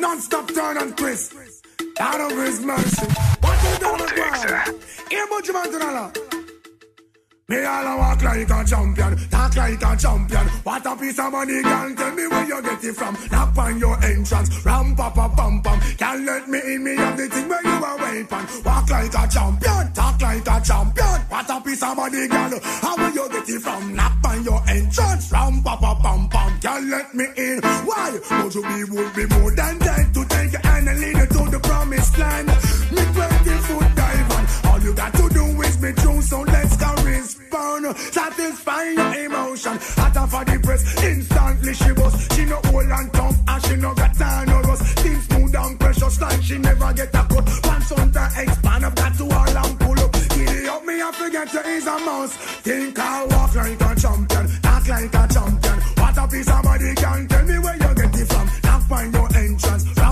non-stop turn and twist. Out of his mercy. What you doing ground? Here, Butch Mantanala. Me all a walk like a champion, talk like a champion. What a piece of money, girl. Tell me where you get it from. Knock on your entrance, ram pa pa pam pam. Can't let me in, me have the thing where you are waiting. Walk like a champion, talk like a champion. What a piece of money, girl. How will you get it from? Knock on your entrance, ram pa pa pam pam. Can't let me in. Why? Would you be would be more than dead to take your hand and lead you to the promised land? Me 20 foot dive. All you got to do is be true, so just respond. Satisfy your emotion. Hot off of the press, instantly she bust. She no hold and tough, and she no got time no rust. Things smooth and precious, like she never get a cut. Pants on the expand up, got to all and pull up. Giddy up, me I forget to ease a mouse. Think I walk like a champion, talk like a champion. What a piece of body can tell me where you get it from. Now find your entrance.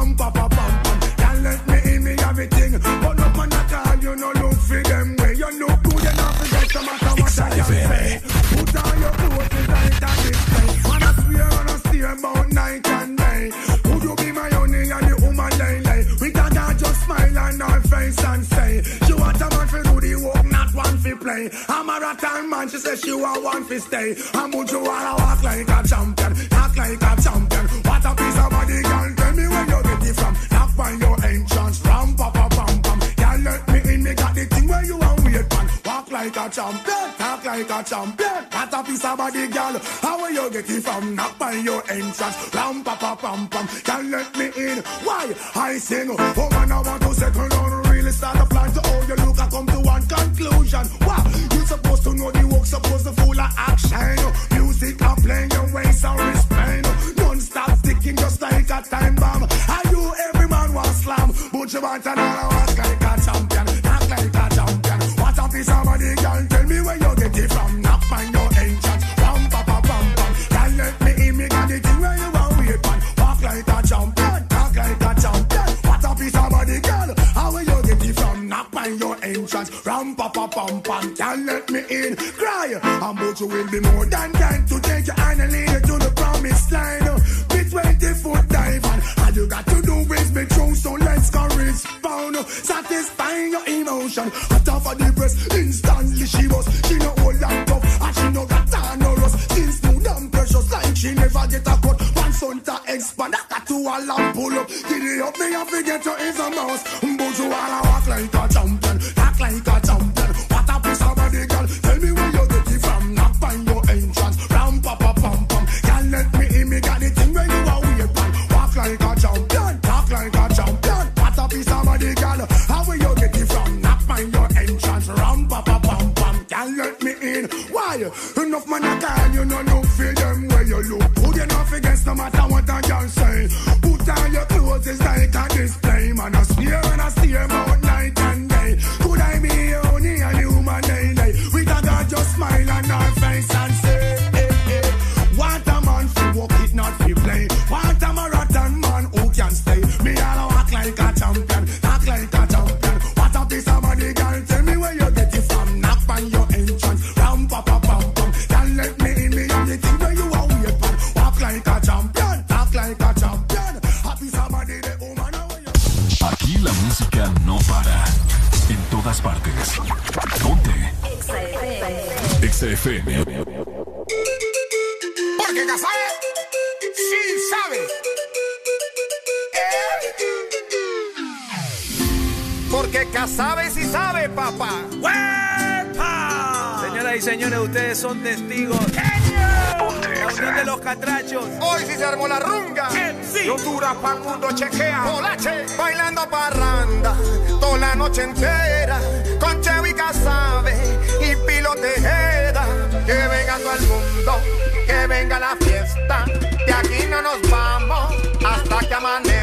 Put on your clothes and tight and display. Man, I swear and I steer night and day. Would you be my honey and the woman lay lay? With a girl smile on her face and say, she want a man for the work, not one for play. I'm a marathon man, she says she want one for stay. I'm would you wanna walk like a champion, act like a champion. What a piece of body, girl, tell me where you get it from. Knock by your entrance, ram pa pa pam. Girl, let me in, me got the thing where you want like a champion, talk like a champion. What a piece of body, girl. How will you get it from? Knock by your entrance, ram pa pa pam pam. Girl, let me in. Why I sing? Oh man, I want to settle down. Really start a plan to how you look. I come to one conclusion. Wow, you supposed to know the work, supposed to full of action. Music are playing your waist and wristband. Non-stop sticking just like a time bomb. Are you every man want slam? But you want another walk like a champion, What a piece of body, girl. Tell me where you get it from. Knock on your entrance. Ram pa pa pam pam. Girl, let me in. Me got the thing where you want wait man. Walk like a champion, talk like a champion. What a piece of body, girl. How will you get it from? Knock on your entrance. Ram pa pa pam pam. Girl, let me in. Cry. And but you will be more than kind to take your hand and lead you to the promised line. Be 20 foot dive and all you got to do is be true. So let's go respond. Satisfying your emotion. Hot off of the press. She was. She no old and tough. And she no got time no rust. Still smooth and precious like she never get a cut. One son to expand. I got to a lamp pull up. It up me and forget you is a mouse. But you wanna walk like a champion. Girl, let me in. Why? Enough man a call you know no look for them where you look. Put your enough against no matter what a girl say. Put on your clothes it's like a display. Man, I sneer and I steer about night and day. Could I be only a human daily? With a girl just smile on her face and say, eh, eh, eh. hey, hey. Want a man fi walk it, not fi play. Want a marathon man who can stay. Me all walk like a champion, ustedes son testigos. La unión de los catrachos. Hoy sí se armó la runga. No dura pa' mundo chequea. Polache. Bailando parranda toda la noche entera. Con Cheo y Casabe y Pilo Tejeda. Que venga todo el mundo, que venga la fiesta. De aquí no nos vamos hasta que amanezca.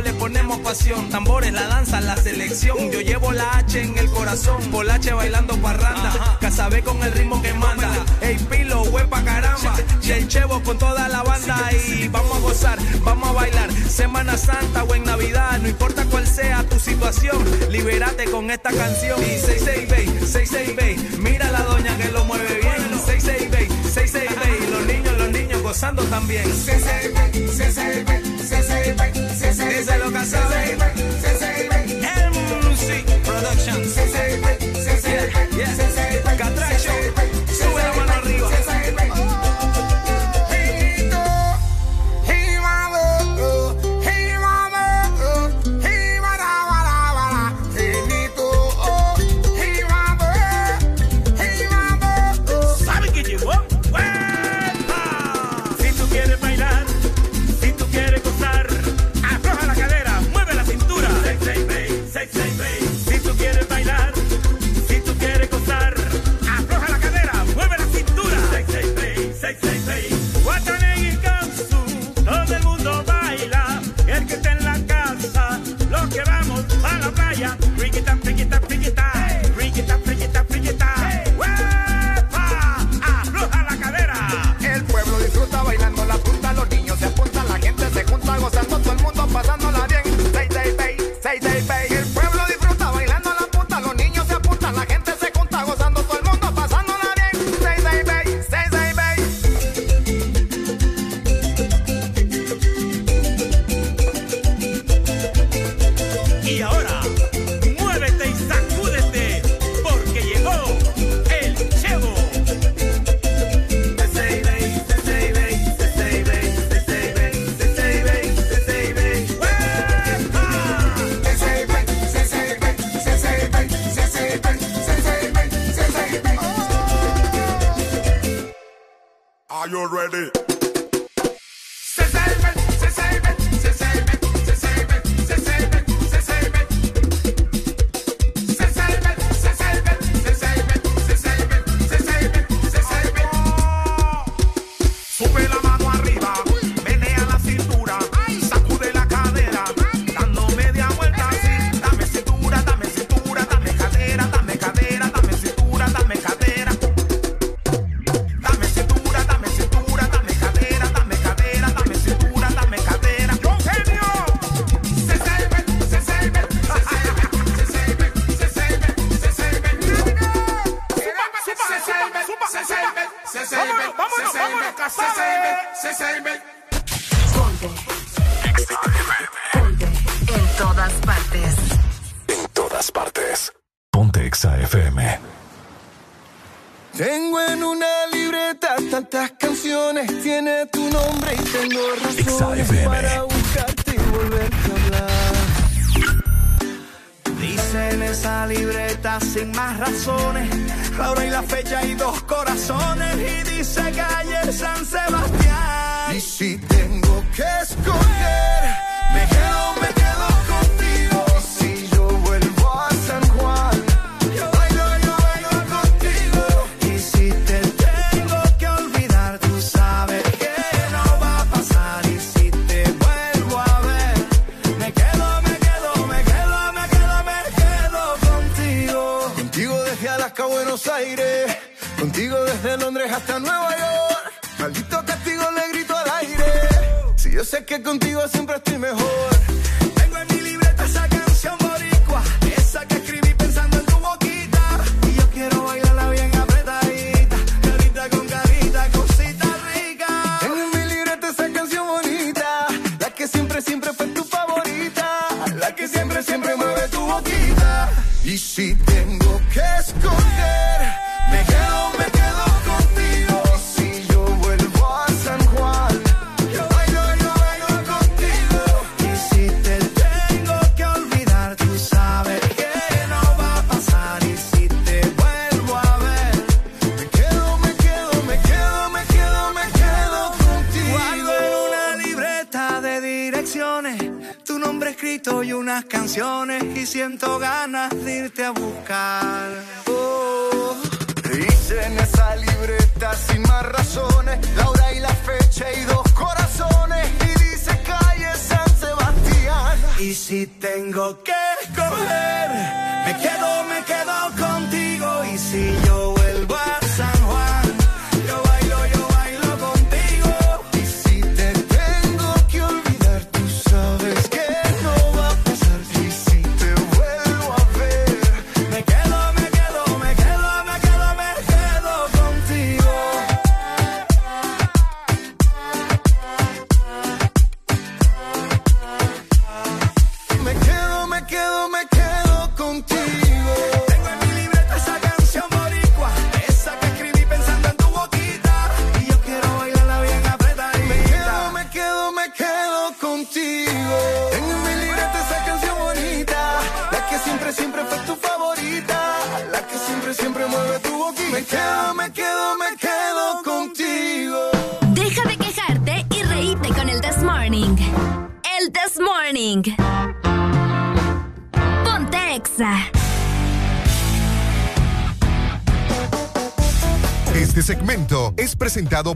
le ponemos pasión. Tambores, la danza, la selección. Yo llevo la H en el corazón. Polache bailando parranda. Casabé con el ritmo que manda. Ey, pilo, huepa, caramba. Y el chevo con toda la banda. Y vamos a gozar, vamos a bailar. Semana Santa o en Navidad. No importa cuál sea tu situación. Libérate con esta canción. Y 666, 666. Mira la doña que lo mueve bien. 666, 666. Los niños, los niños gozando también. 666, 666, 666. Esa loca sabe. El Music Productions.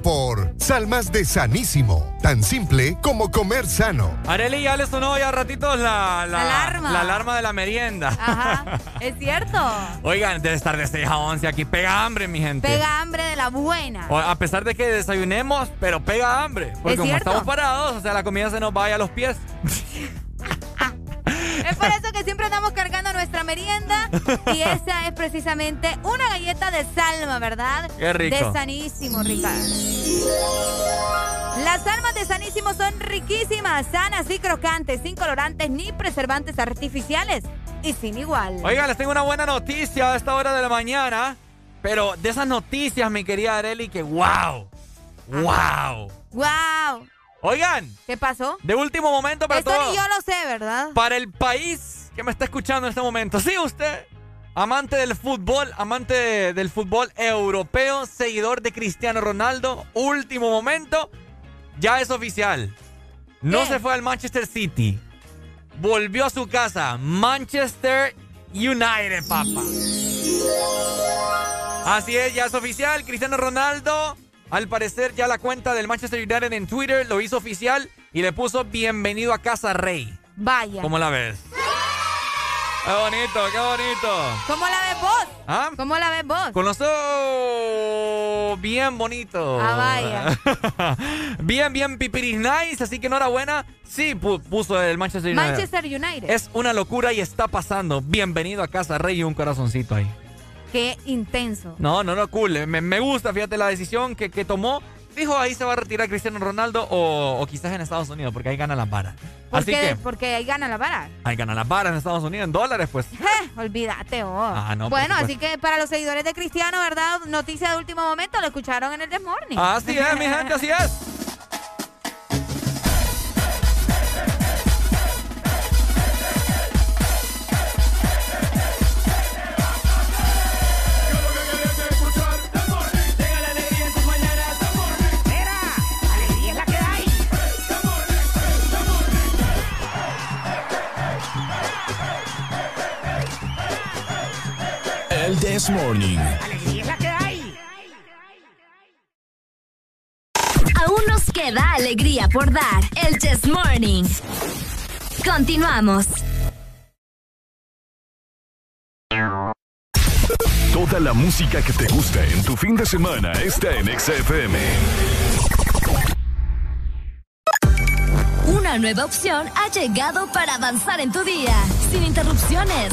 por Salmas de Sanísimo. Tan simple como comer sano. Areli, ya les sonó ya ratitos la, la, alarma. la alarma de la merienda. Ajá, es cierto. Oigan, debe estar de 6 a 11 aquí. Pega hambre, mi gente. Pega hambre de la buena. A pesar de que desayunemos, pero pega hambre. Porque como estamos parados, o sea, la comida se nos vaya a los pies. y esa es precisamente una galleta de salma, ¿verdad? Qué rico. De sanísimo, Ricardo. Las salmas de Sanísimo son riquísimas, sanas y crocantes, sin colorantes ni preservantes artificiales y sin igual. Oiga, les tengo una buena noticia a esta hora de la mañana, pero de esas noticias, mi querida Areli, que wow, wow. Wow. Oigan. ¿Qué pasó? De último momento para Esto todo. ni yo lo sé, ¿verdad? Para el país que me está escuchando en este momento. Sí, usted amante del fútbol, amante del fútbol europeo, seguidor de Cristiano Ronaldo, último momento, ya es oficial. No se fue al Manchester City. Volvió a su casa. Manchester United, papá. Así es, ya es oficial. Cristiano Ronaldo al parecer ya la cuenta del Manchester United en Twitter lo hizo oficial y le puso bienvenido a casa Rey. Vaya. ¿Cómo la ves? Qué bonito, qué bonito. ¿Cómo la ves vos? ¿Ah? ¿Cómo la ves vos? Con los ojos bien bonito. Ah, vaya. bien, bien pipiris nice, así que enhorabuena. Sí, puso el Manchester United. Manchester United. Es una locura y está pasando. Bienvenido a casa Rey y un corazoncito ahí. Qué intenso. No, no, no, cool. Me, gusta, fíjate, la decisión que, que, tomó. Fijo, ahí se va a retirar Cristiano Ronaldo o, quizás en Estados Unidos, porque ahí gana la vara. ¿Por Así qué? porque ahí gana la vara. Ahí gana la vara en Estados Unidos, en dólares, pues. Eh, olvídate, oh. Ah, no, bueno, así que para los seguidores de Cristiano, ¿verdad? Noticia de último momento, lo escucharon en el The Morning. Así es, mi gente, así es. This Morning. Aún nos queda alegría por dar. El This Morning. Continuamos. Toda la música que te gusta en tu fin de semana está en XFM. Una nueva opción ha llegado para avanzar en tu día, sin interrupciones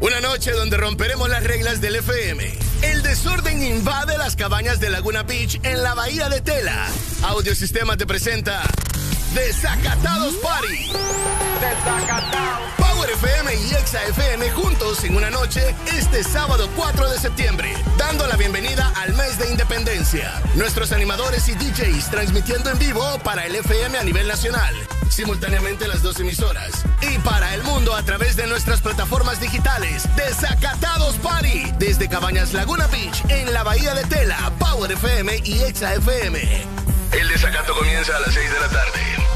Una noche donde romperemos las reglas del FM. El desorden invade las cabañas de Laguna Beach en la bahía de Tela. Audiosistema te presenta Desacatados Party. Desacatados. Power FM y Exa FM juntos en una noche este sábado 4 de septiembre, dando la bienvenida al mes de independencia. Nuestros animadores y DJs transmitiendo en vivo para el FM a nivel nacional simultáneamente las dos emisoras. Y para el mundo a través de nuestras plataformas digitales. Desacatados Party. Desde Cabañas Laguna Beach, en la Bahía de Tela, Power FM y Exa FM. El desacato comienza a las 6 de la tarde.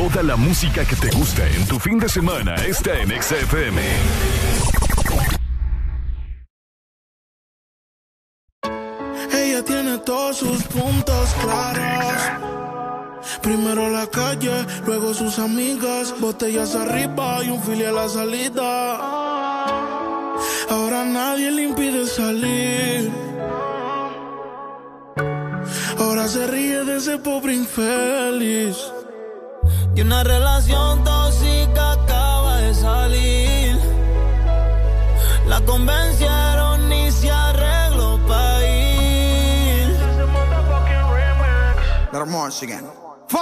Toda la música que te gusta en tu fin de semana está en XFM. Ella tiene todos sus puntos claros. Primero la calle, luego sus amigas, botellas arriba y un filial a la salida. Ahora nadie le impide salir. Ahora se ríe de ese pobre infeliz. Y una relación tóxica acaba de salir. La convencieron y se arregló para ir.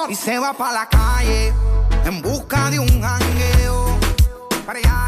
Y se va para la calle en busca de un jangueo. Para allá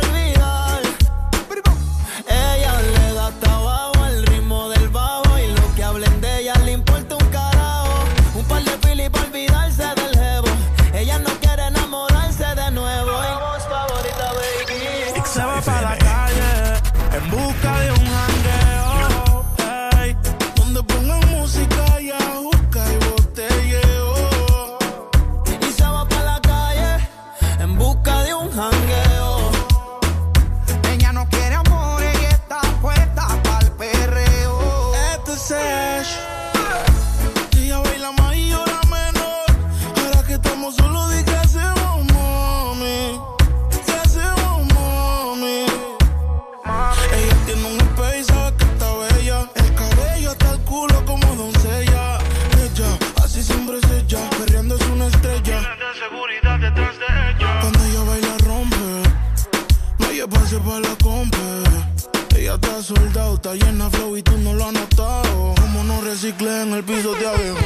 soldado, está llena flow y tú no lo has notado. Como no reciclé en el piso de abejo.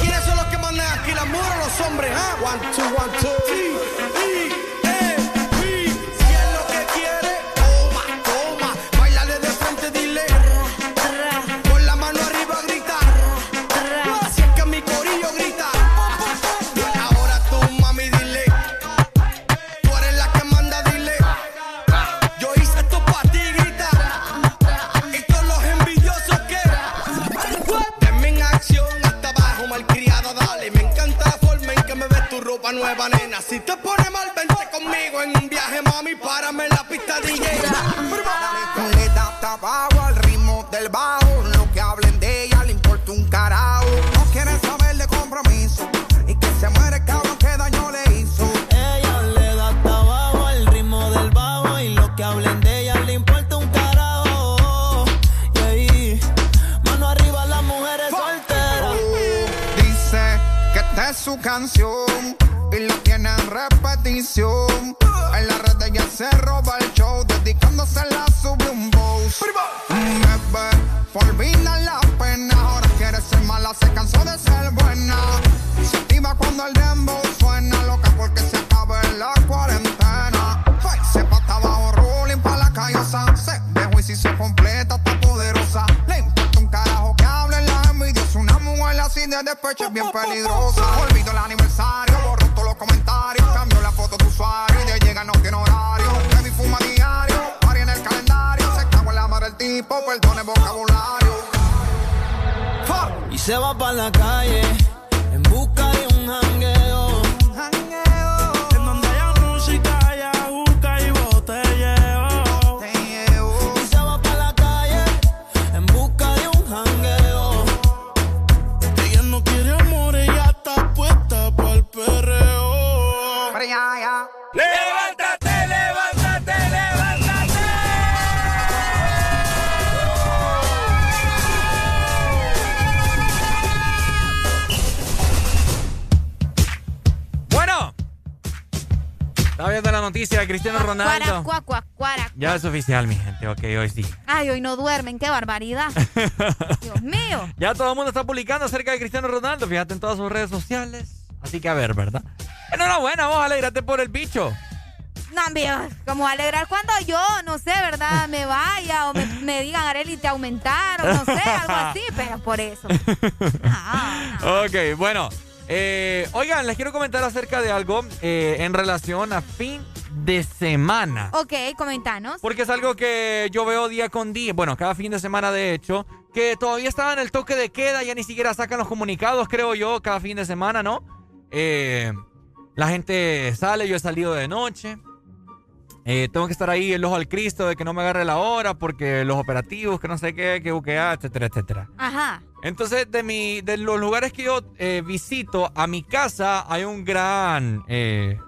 ¿Quiénes son los que manejan aquí La las muros, los hombres? ¿eh? One, two, one, two. Sí. canción y lo tiene en repetición. En la red ya se roba el show, dedicándosela sube un boss. Bebé, olvida la pena, ahora quiere ser mala, se cansó de ser buena. Se activa cuando el dembow suena, loca porque se acaba la cuarentena. Hey, se pata abajo, rolling pa' la callosa, se dejó y si se completa, está poderosa. Le importa un carajo que hablen las envidias, una mujer así de despecho es bien peligrosa. se va pa' la calle. noticia de Cristiano Ronaldo. Cuara, cua, cua, ya es oficial, mi gente. Ok, hoy sí. Ay, hoy no duermen. Qué barbaridad. Dios mío. Ya todo el mundo está publicando acerca de Cristiano Ronaldo. Fíjate en todas sus redes sociales. Así que a ver, ¿verdad? Enhorabuena, vos alegrate por el bicho. No, como alegrar cuando yo, no sé, ¿verdad? Me vaya o me, me digan, Areli, te aumentaron, no sé, algo así, pero por eso. No. Ah. Ok, bueno. Eh, oigan, les quiero comentar acerca de algo eh, en relación a fin de semana. Ok, comentanos. Porque es algo que yo veo día con día, bueno, cada fin de semana de hecho, que todavía estaba en el toque de queda, ya ni siquiera sacan los comunicados, creo yo, cada fin de semana, ¿no? Eh, la gente sale, yo he salido de noche. Eh, tengo que estar ahí el ojo al Cristo de que no me agarre la hora porque los operativos, que no sé qué, que buquea, etcétera, etcétera. Ajá. Entonces, de, mi, de los lugares que yo eh, visito, a mi casa hay un gran... Eh,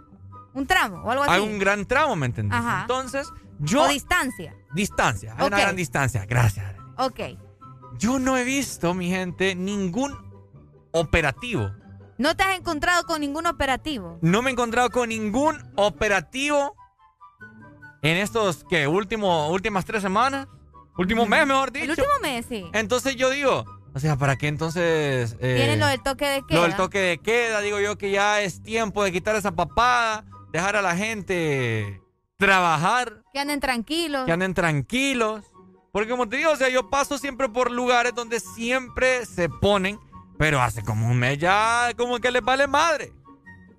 un tramo o algo así. Hay un gran tramo, ¿me entiendes? Ajá. Entonces, yo... O distancia. Distancia, hay una gran distancia, gracias. Ok. Yo no he visto, mi gente, ningún operativo. ¿No te has encontrado con ningún operativo? No me he encontrado con ningún operativo en estos, ¿qué? Último, últimas tres semanas. Último mes, mejor dicho. El último mes, sí. Entonces yo digo, o sea, ¿para qué entonces... Eh, Tienen lo del toque de queda. Lo del toque de queda, digo yo que ya es tiempo de quitar esa papada, dejar a la gente trabajar. Que anden tranquilos. Que anden tranquilos. Porque como te digo, o sea, yo paso siempre por lugares donde siempre se ponen, pero hace como un mes ya como que les vale madre.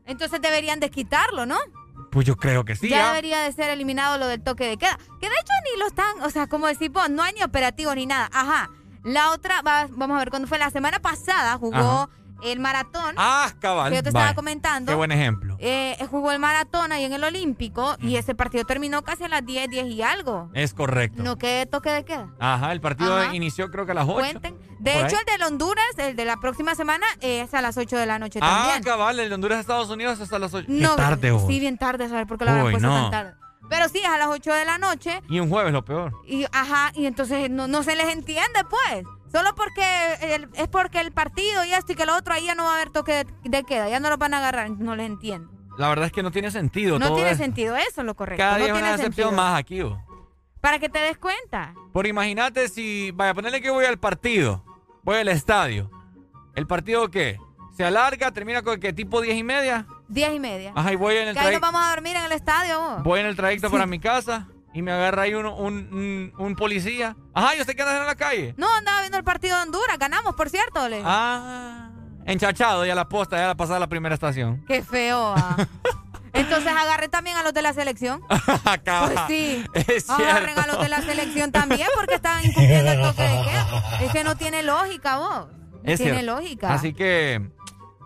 Entonces deberían desquitarlo, ¿no? Pues yo creo que sí. Ya, debería de ser eliminado lo del toque de queda. Que de hecho ni lo están, o sea, como decir, no hay ni operativo ni nada. Ajá. La otra, vamos a ver, cuando fue la semana pasada, jugó el maratón. Ah, cabal. Que yo te estaba comentando. Qué buen ejemplo. Eh, jugó el maratón ahí en el Olímpico y ese partido terminó casi a las 10, 10 y algo. Es correcto. No que toque de queda. Ajá, el partido inició creo que a las 8. Cuenten. De hecho, el de Honduras, el de la próxima semana, es a las 8 de la noche ah, también. Ah, cabal, el de Honduras, Estados Unidos, hasta las 8. No, tarde, hoy. Sí, bien tarde, ¿sabes por qué lo habían puesto tan tarde? Pero sí, es a las 8 de la noche. Y un jueves lo peor. Y, ajá, y entonces no, no se les entiende, pues. Solo porque es porque el partido y esto y que lo otro, ahí ya no va a haber toque de, queda, ya no lo van a agarrar, no les entiendo. La verdad es que no tiene sentido. No tiene sentido, eso es lo correcto. Cada día es una excepción más aquí. Para que te des cuenta. Por imagínate si, vaya, ponerle que voy al partido, voy al estadio. ¿El partido qué? ¿Se alarga? ¿Termina con qué tipo diez y media? Diez y media. Ajá, y voy en el trayecto. ahí nos vamos a dormir en el estadio vos. Voy en el trayecto para mi casa y me agarra ahí un, un, un, policía. Ajá, ¿y usted qué anda en la calle? No, andaba viendo el partido de Honduras. Ganamos, por cierto, Le. Ah, enchachado ya la posta, ya la pasada la primera estación. Qué feo, ah. Entonces agarré también a los de la selección. pues sí. Es Agarren a los de la selección también porque estaban incumpliendo el toque de queda. Es que no tiene lógica, vos. No tiene lógica. Así que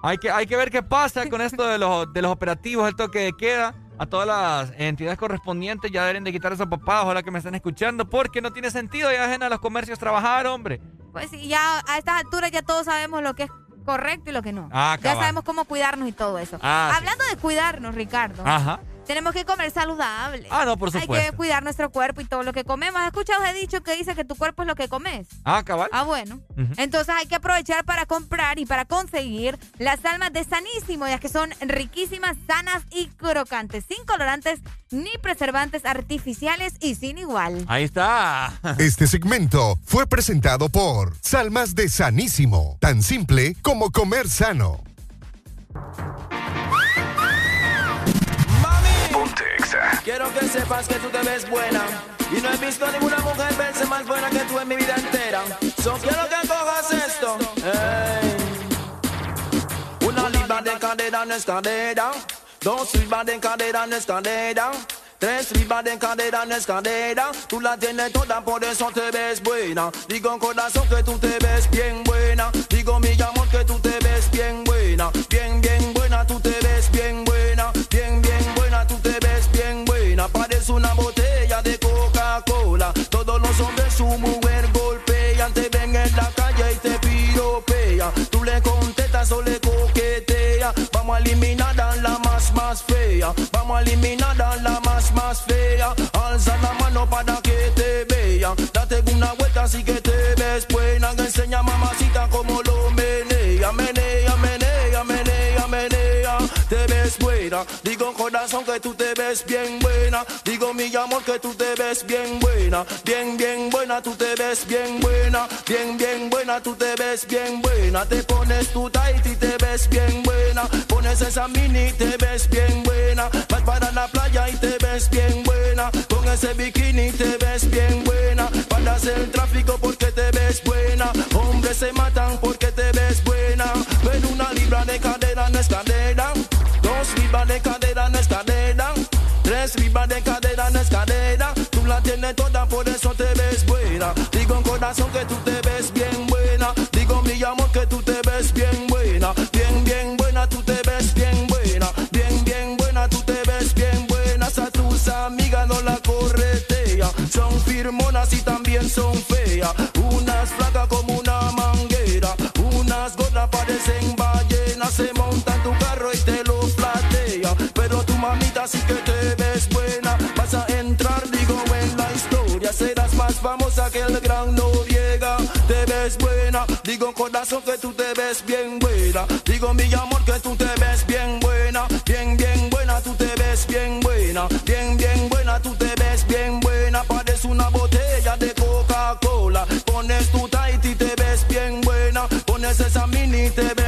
hay que, hay que ver qué pasa con esto de los, de los operativos, el toque de queda a todas las entidades correspondientes ya deben de quitar esos papás, ojalá que me estén escuchando, porque no tiene sentido ya dejen a los comercios trabajar, hombre. Pues sí, ya a estas alturas ya todos sabemos lo que es correcto y lo que no. Ah, ya sabemos cómo cuidarnos y todo eso. Ah, Hablando de cuidarnos, Ricardo. Ajá. Tenemos que comer saludable. Ah, no, por supuesto. Hay que cuidar nuestro cuerpo y todo lo que comemos. ¿Has escuchado ese dicho que dice que tu cuerpo es lo que comes? Ah, cabal. Ah, bueno. Entonces hay que aprovechar para comprar y para conseguir las almas de Sanísimo, ya que son riquísimas, sanas y crocantes, sin colorantes ni preservantes artificiales y sin igual. Ahí está. Este segmento fue presentado por Salmas de Sanísimo, tan simple como comer sano. Quiero que sepas que tú te ves buena. Y no he visto a ninguna mujer verse más buena que tú en mi vida entera. So quiero que cojas esto. Una libra de cadera no es cadera. Dos libras de cadera no es cadera. Tres libras de cadera no es cadera. Tú la tienes toda, por eso te ves buena. Digo corazón que tú te ves bien buena. Digo mi amor que tú te ves bien buena. Bien, bien buena, tú te una botella de Coca-Cola. Todos los hombres su mujer golpean. Te ven en la calle y te piropea. Tú le contestas o le coquetea. Vamos a eliminar a la más, más fea. Vamos a eliminar a la más, más fea. Alza la mano para que te vean. Date una vuelta así que te ves buena. Enseña mamacita corazón que tú te ves bien buena. Digo mi amor que tú te ves bien buena. Bien, bien buena, tú te ves bien buena. Bien, bien buena, tú te ves bien buena. Te pones tu tight y te ves bien buena. Pones esa mini y te ves bien buena. Vas para la playa y te ves bien buena. Con ese bikini te ves bien buena. Paras el tráfico porque te ves buena. Hombres se matan porque te ves buena. Ven una libra de cadera no es cadera. De cadera no es cadera. Tres libras de cadera no es cadera. Tú la tienes toda, por eso te ves buena. Digo en corazón que tú te ves bien buena. Digo mi amor que tú te ves bien buena. Bien, bien buena, tú te ves bien buena. Bien, bien buena, tú te ves bien buena. A tus amigas no la corretea. Son firmonas y también son feas. Tu mamita sí que te ves buena. Vas a entrar, digo, en la historia. Serás más famosa que el gran Noriega. Te ves buena. Digo, corazón, que tú te ves bien buena. Digo, mi amor, que tú te ves bien buena. Bien, bien buena, tú te ves bien buena. Bien, bien buena, tú te ves bien buena. Parece una botella de Coca-Cola. Pones tu tight y te ves bien buena. Pones esa mini y te ves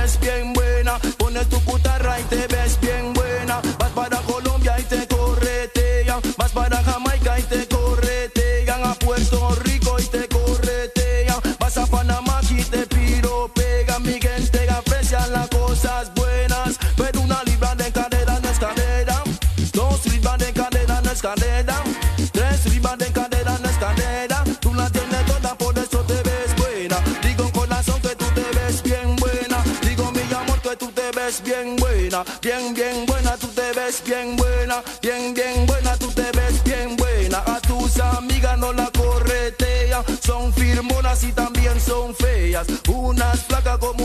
cadera no es cadera. Tres libras de cadera no es cadera. Tú la tienes toda, por eso te ves buena. Digo en corazón que tú te ves bien buena. Digo mi amor que tú te ves bien buena. Bien, bien buena, tú te ves bien buena. Bien, bien buena, tú te ves bien buena. A tus amigas no la corretea. Son firmonas y también son feas. Unas flacas como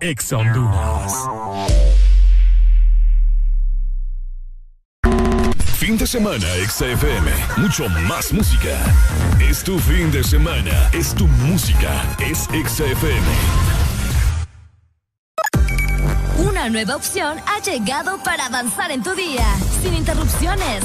Ex Honduras. Fin de semana, XFM. Mucho más música. Es tu fin de semana. Es tu música. Es XFM. Una nueva opción ha llegado para avanzar en tu día, sin interrupciones.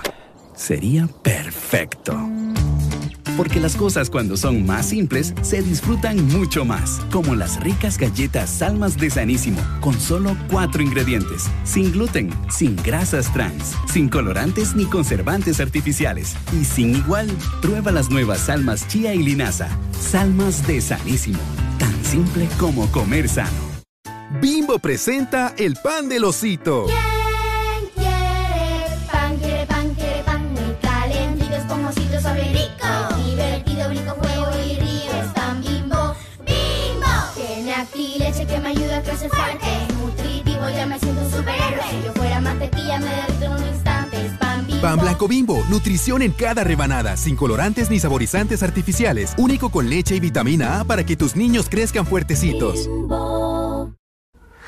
Sería perfecto. Porque las cosas cuando son más simples se disfrutan mucho más, como las ricas galletas Salmas de Sanísimo, con solo cuatro ingredientes, sin gluten, sin grasas trans, sin colorantes ni conservantes artificiales y sin igual. Prueba las nuevas Salmas Chía y Linaza, Salmas de Sanísimo, tan simple como comer sano. Bimbo presenta el pan del osito. ¿Quién superhéroe. Si yo fuera mantequilla, me derrito en un instante. Es pan bimbo. Pan blanco bimbo, nutrición en cada rebanada, sin colorantes ni saborizantes artificiales, único con leche y vitamina A para que tus niños crezcan fuertecitos.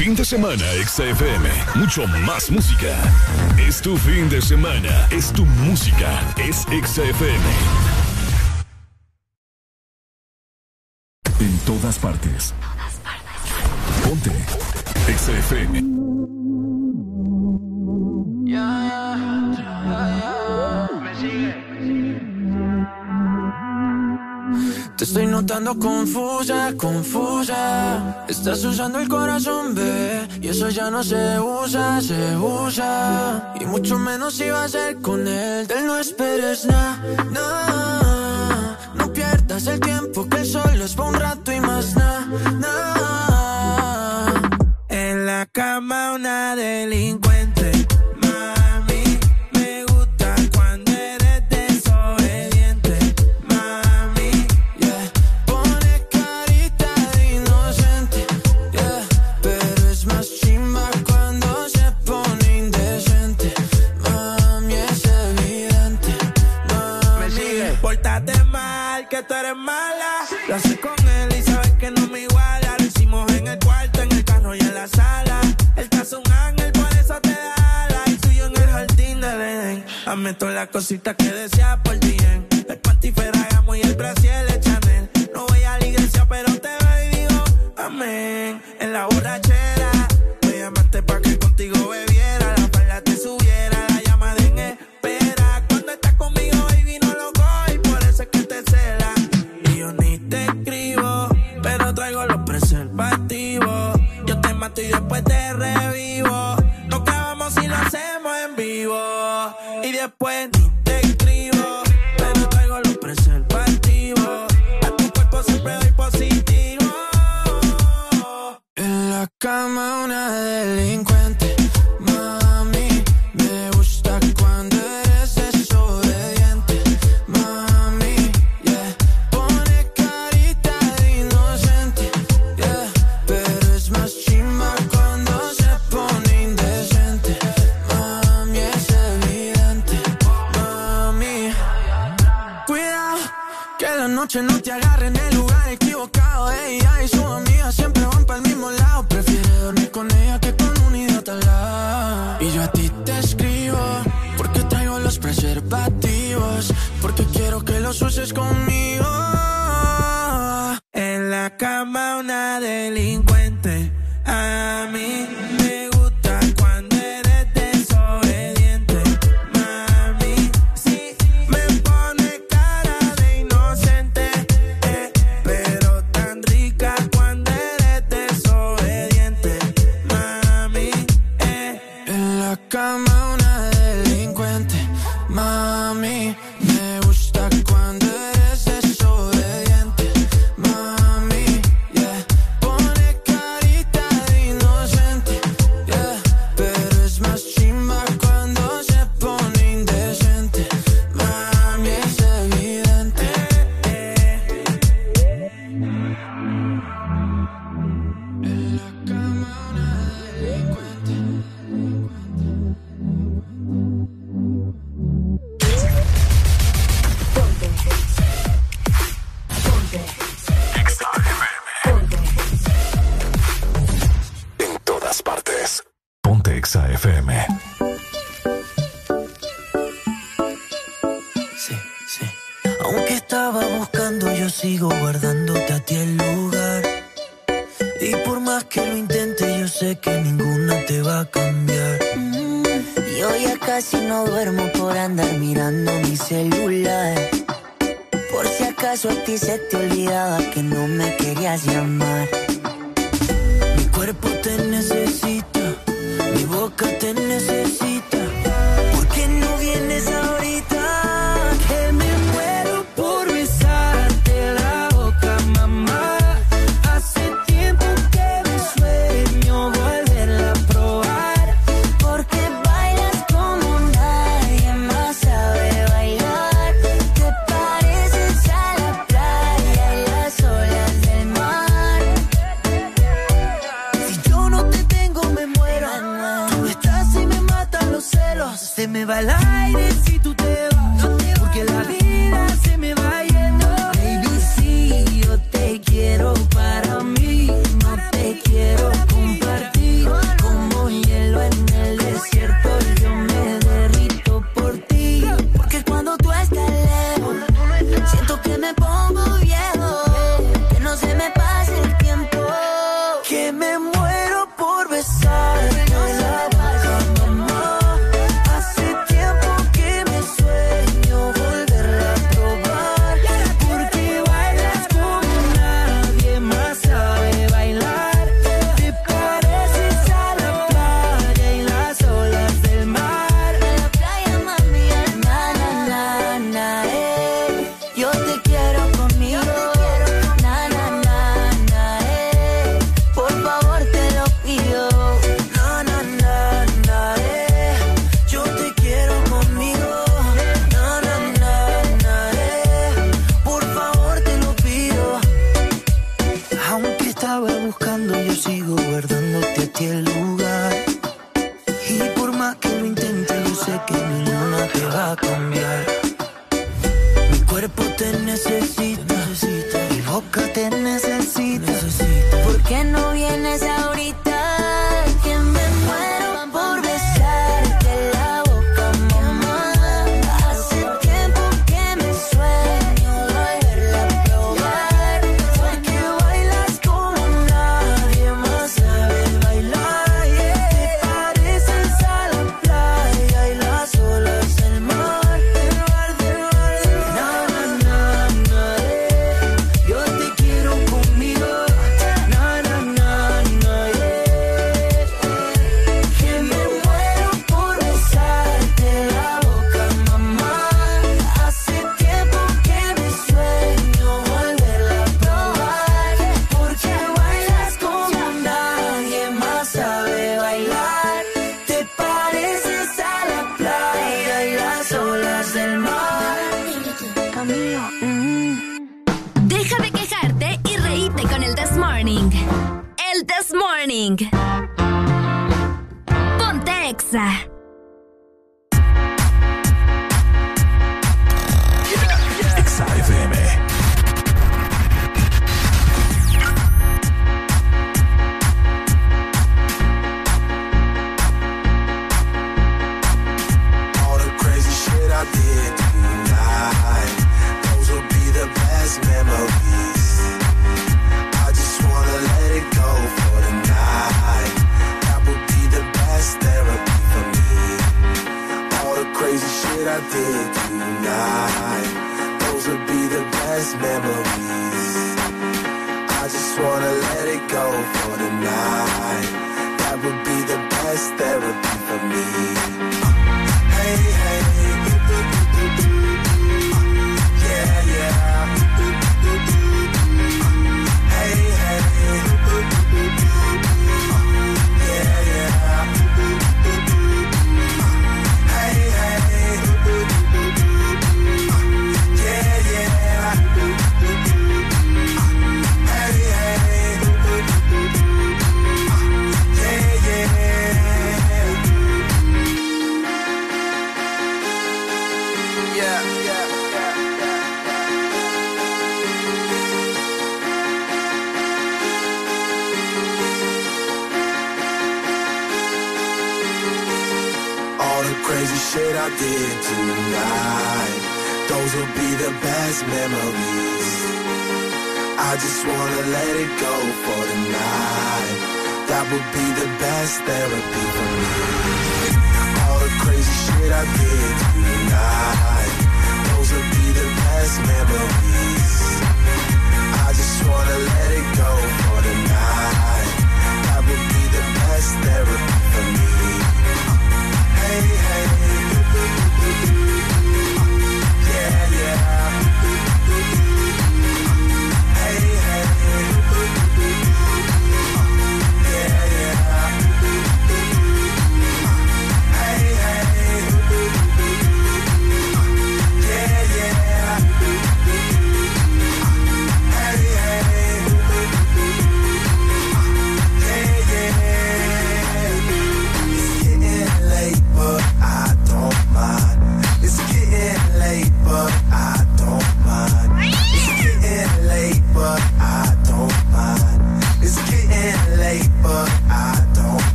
Fin de semana, XFM. Mucho más música. Es tu fin de semana. Es tu música. Es XFM. En todas partes. Ponte. XFM. Morning. Te estoy notando confusa, confusa. Estás usando el corazón, ve. Y eso ya no se usa, se usa. Y mucho menos si va a ser con él. Él no esperes nada.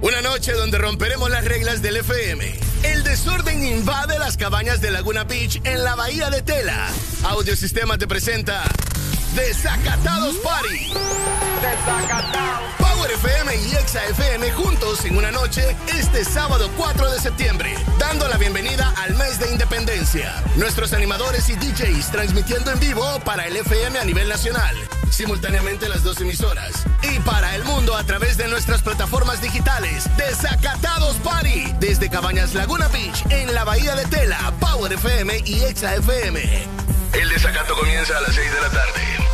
Una noche donde romperemos las reglas del FM. El desorden invade las cabañas de Laguna Beach en la bahía de Tela. Audiosistema te presenta Desacatados Party. Desacatados. Power FM y Exa FM juntos en una noche este sábado 4 de septiembre, dando la bienvenida al mes de independencia. Nuestros animadores y DJs transmitiendo en vivo para el FM a nivel nacional simultáneamente las dos emisoras. Y para el mundo a través de nuestras plataformas digitales. Desacatados Party. Desde Cabañas Laguna Beach, en la Bahía de Tela, Power FM y Exa FM. El desacato comienza a las 6 de la tarde.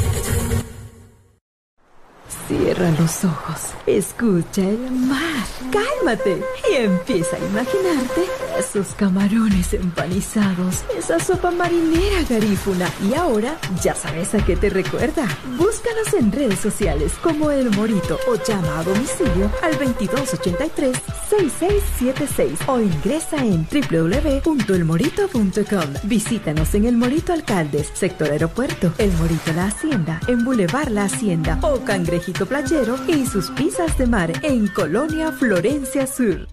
Cierra los ojos, escucha el mar, cálmate y empieza a imaginarte esos camarones empanizados, esa sopa marinera garífuna. Y ahora, ya sabes a qué te recuerda. Búscanos en redes sociales como El Morito o llama a domicilio al 2283-6676 o ingresa en www.elmorito.com. Visítanos en El Morito Alcaldes, sector aeropuerto, El Morito La Hacienda, en Boulevard La Hacienda o Cangrejito Playero y sus pizzas de mar en Colonia Florencia Sur.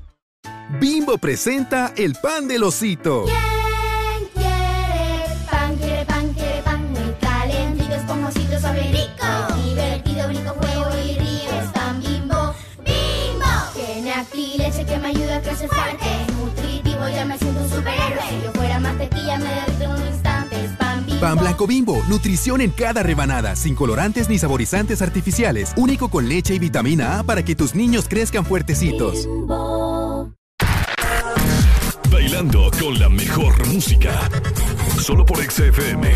Bimbo presenta el pan del osito. ¿Quién quiere pan? Quiere pan, quiere pan muy calentito, esponjosito, suave y rico. Divertido, brinco, juego y río. Es pan bimbo, bimbo. Tiene aquí leche que me ayuda a crecer fuerte. Es nutritivo, ya me siento un superhéroe. Si yo fuera mantequilla, me pan blanco bimbo, nutrición en cada rebanada, sin colorantes ni saborizantes artificiales, único con leche y vitamina A para que tus niños crezcan fuertecitos. Bailando con la mejor música. Solo por XFM.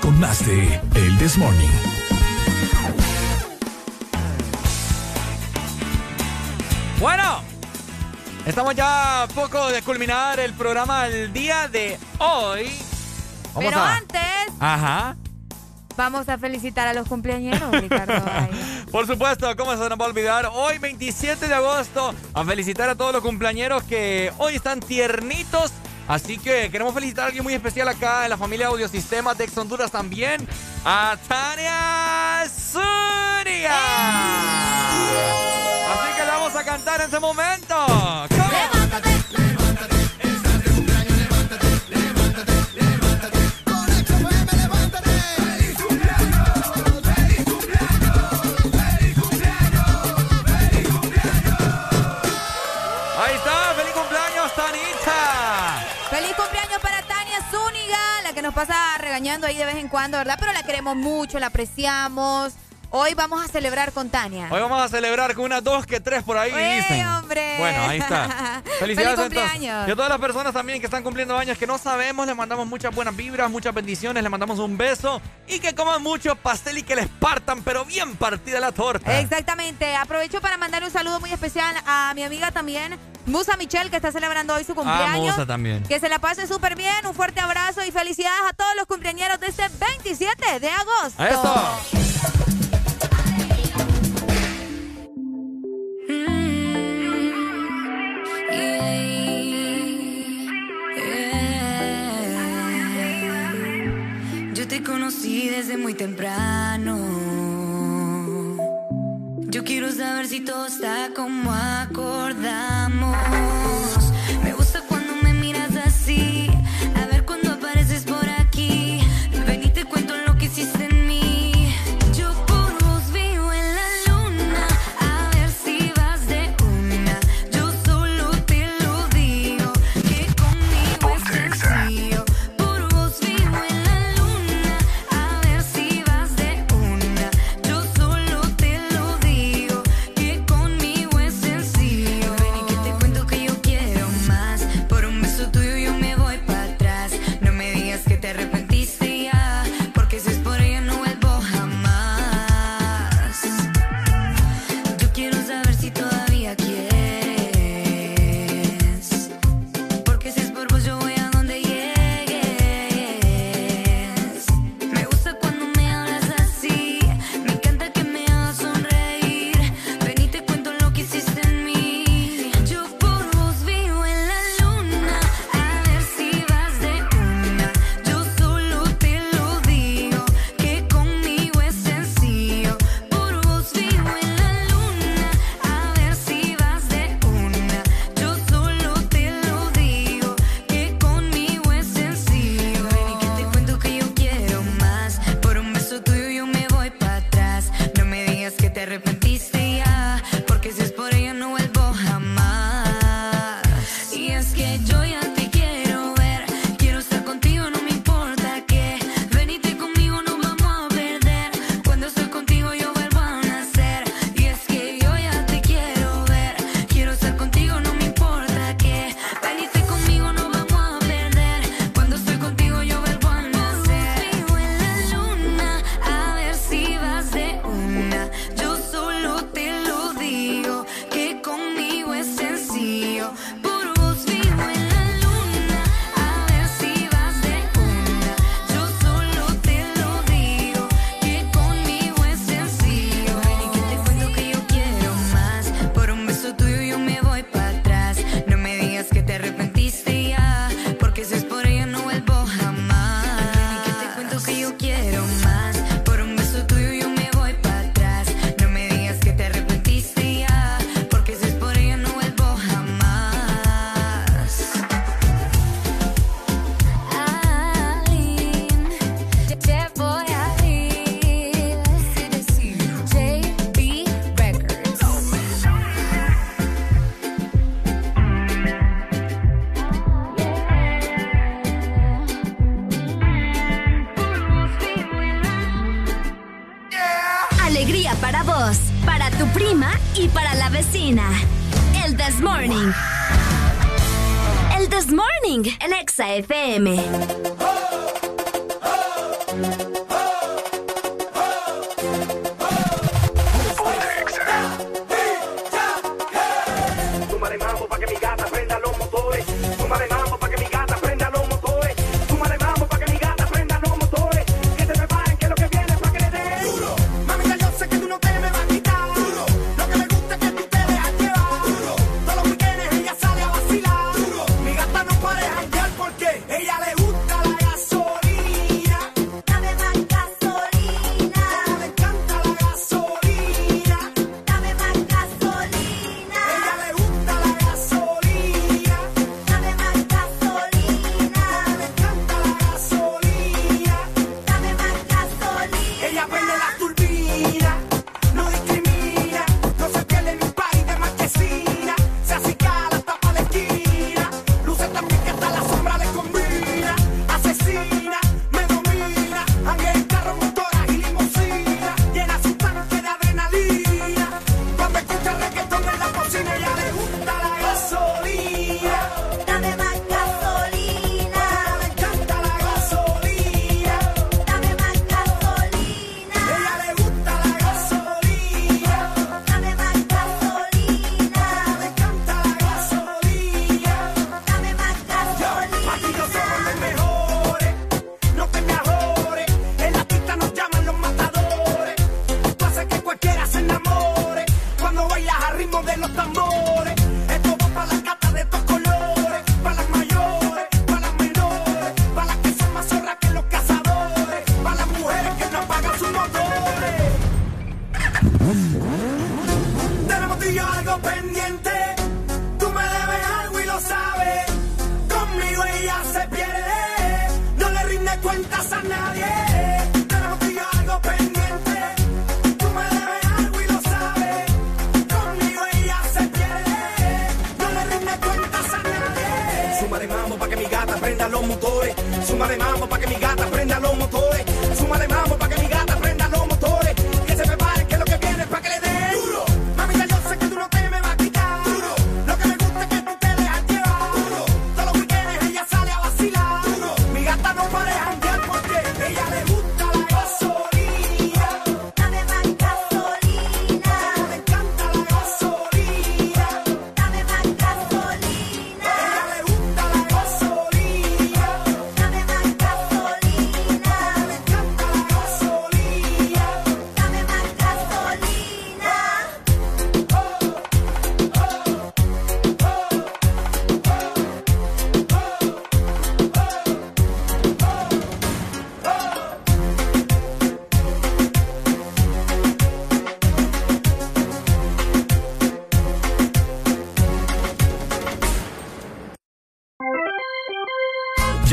Con más de El This Morning. Bueno, estamos ya a poco de culminar el programa el día de hoy. Vamos Pero a- antes, Ajá. vamos a felicitar a los cumpleaños, Ricardo. Por supuesto, ¿cómo se nos va a olvidar? Hoy, 27 de agosto, a felicitar a todos los cumpleañeros que hoy están tiernitos Así que queremos felicitar a alguien muy especial acá en la familia Audiosistemas de Honduras también. A Tania Zuria. ¡Eh! Así que la vamos a cantar en este momento. pasa regañando ahí de vez en cuando, ¿verdad? Pero la queremos mucho, la apreciamos. Hoy vamos a celebrar con Tania. Hoy vamos a celebrar con unas dos que tres por ahí ¡Ey, hombre! Bueno, ahí está. Felicidades Feliz cumpleaños. Y a todas las personas también que están cumpliendo años que no sabemos, les mandamos muchas buenas vibras, muchas bendiciones, les mandamos un beso y que coman mucho pastel y que les partan, pero bien partida la torta. Exactamente. Aprovecho para mandar un saludo muy especial a mi amiga también, Musa Michelle, que está celebrando hoy su ah, cumpleaños. También. Que se la pase súper bien. Un fuerte abrazo y felicidades a todos los cumpleañeros de este 27 de agosto. ¡A esto! conocí desde muy temprano. Yo quiero saber si todo está como acordamos.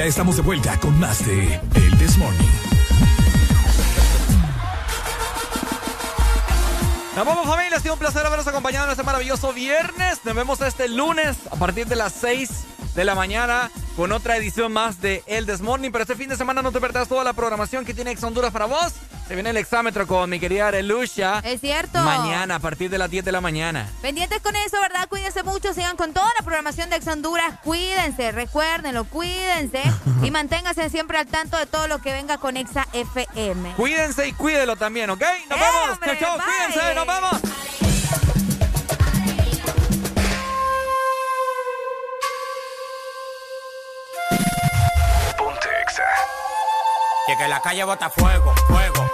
Ya estamos de vuelta con más de El This Morning. Nos vamos familia, ha sido un placer habernos acompañado en este maravilloso viernes. Nos vemos este lunes a partir de las 6 de la mañana con otra edición más de El This Morning. Pero este fin de semana no te perdas toda la programación que tiene Ex Honduras para vos. Se viene el exámetro con mi querida Arelucha. Es cierto. Mañana a partir de las 10 de la mañana. Pendientes con sigan con toda la programación de Ex Honduras. Cuídense, recuérdenlo, cuídense y manténganse siempre al tanto de todo lo que venga con Exa FM. Cuídense y cuídelo también, ¿ok? Nos ¡Eh, vemos. hombre! Chao, chao. Bye. Cuídense. Nos vemos. Ponte Exa. Y que la calle bota fuego, fuego,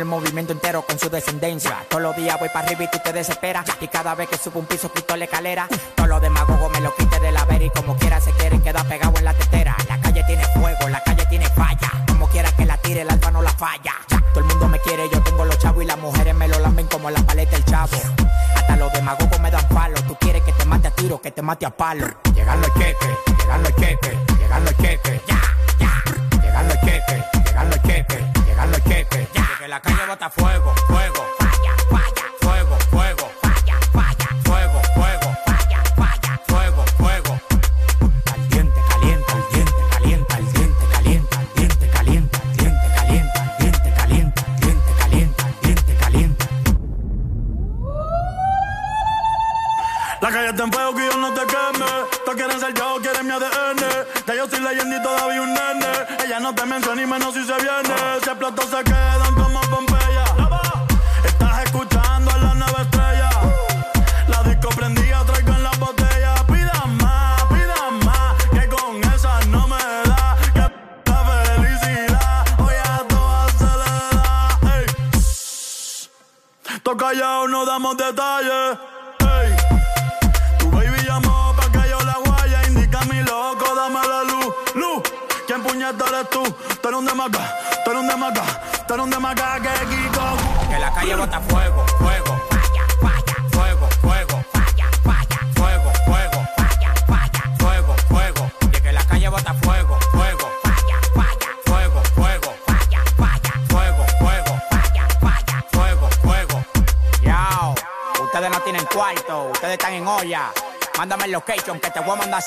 el movimiento entero con su descendencia. Todos los días voy para arriba y tú te desesperas. Y cada vez que subo un piso quito la escalera. Todos los demagogos me lo quite de la vera y como quiera se quieren quedar pegado en la tetera. La calle tiene fuego, la calle tiene falla. Como quiera que la tire, el alfa no la falla. Todo el mundo me quiere, yo tengo los chavos y las mujeres me lo lamben como la paleta del chavo. Hasta los demagogos me dan palo. Tú quieres que te mate a tiro, que te mate a palo.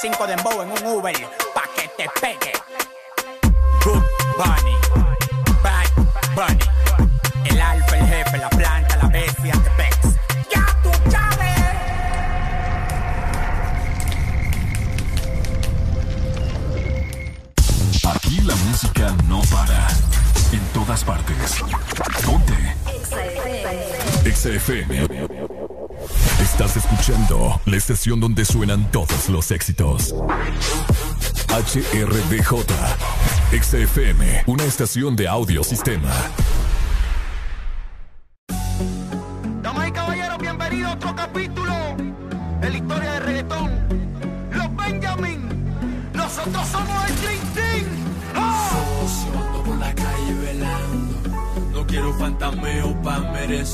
5 de Dembow en un Uber, pa' que te pegue. Good Bunny, Bad Bunny, el alfa, el jefe, la planta, la bestia, te pex. ¡Ya tú sabes! Aquí la música no para. En todas partes. Ponte. XFM. XFM. Estás escuchando la estación donde suenan todos los éxitos. HRDJ. XFM, una estación de audio sistema. Damas y caballeros, bienvenidos a otro capítulo de la historia de reggaetón. Los Benjamin, nosotros somos el Dream Team. Socio, ando por la calle velando. No quiero fantameo pa' mere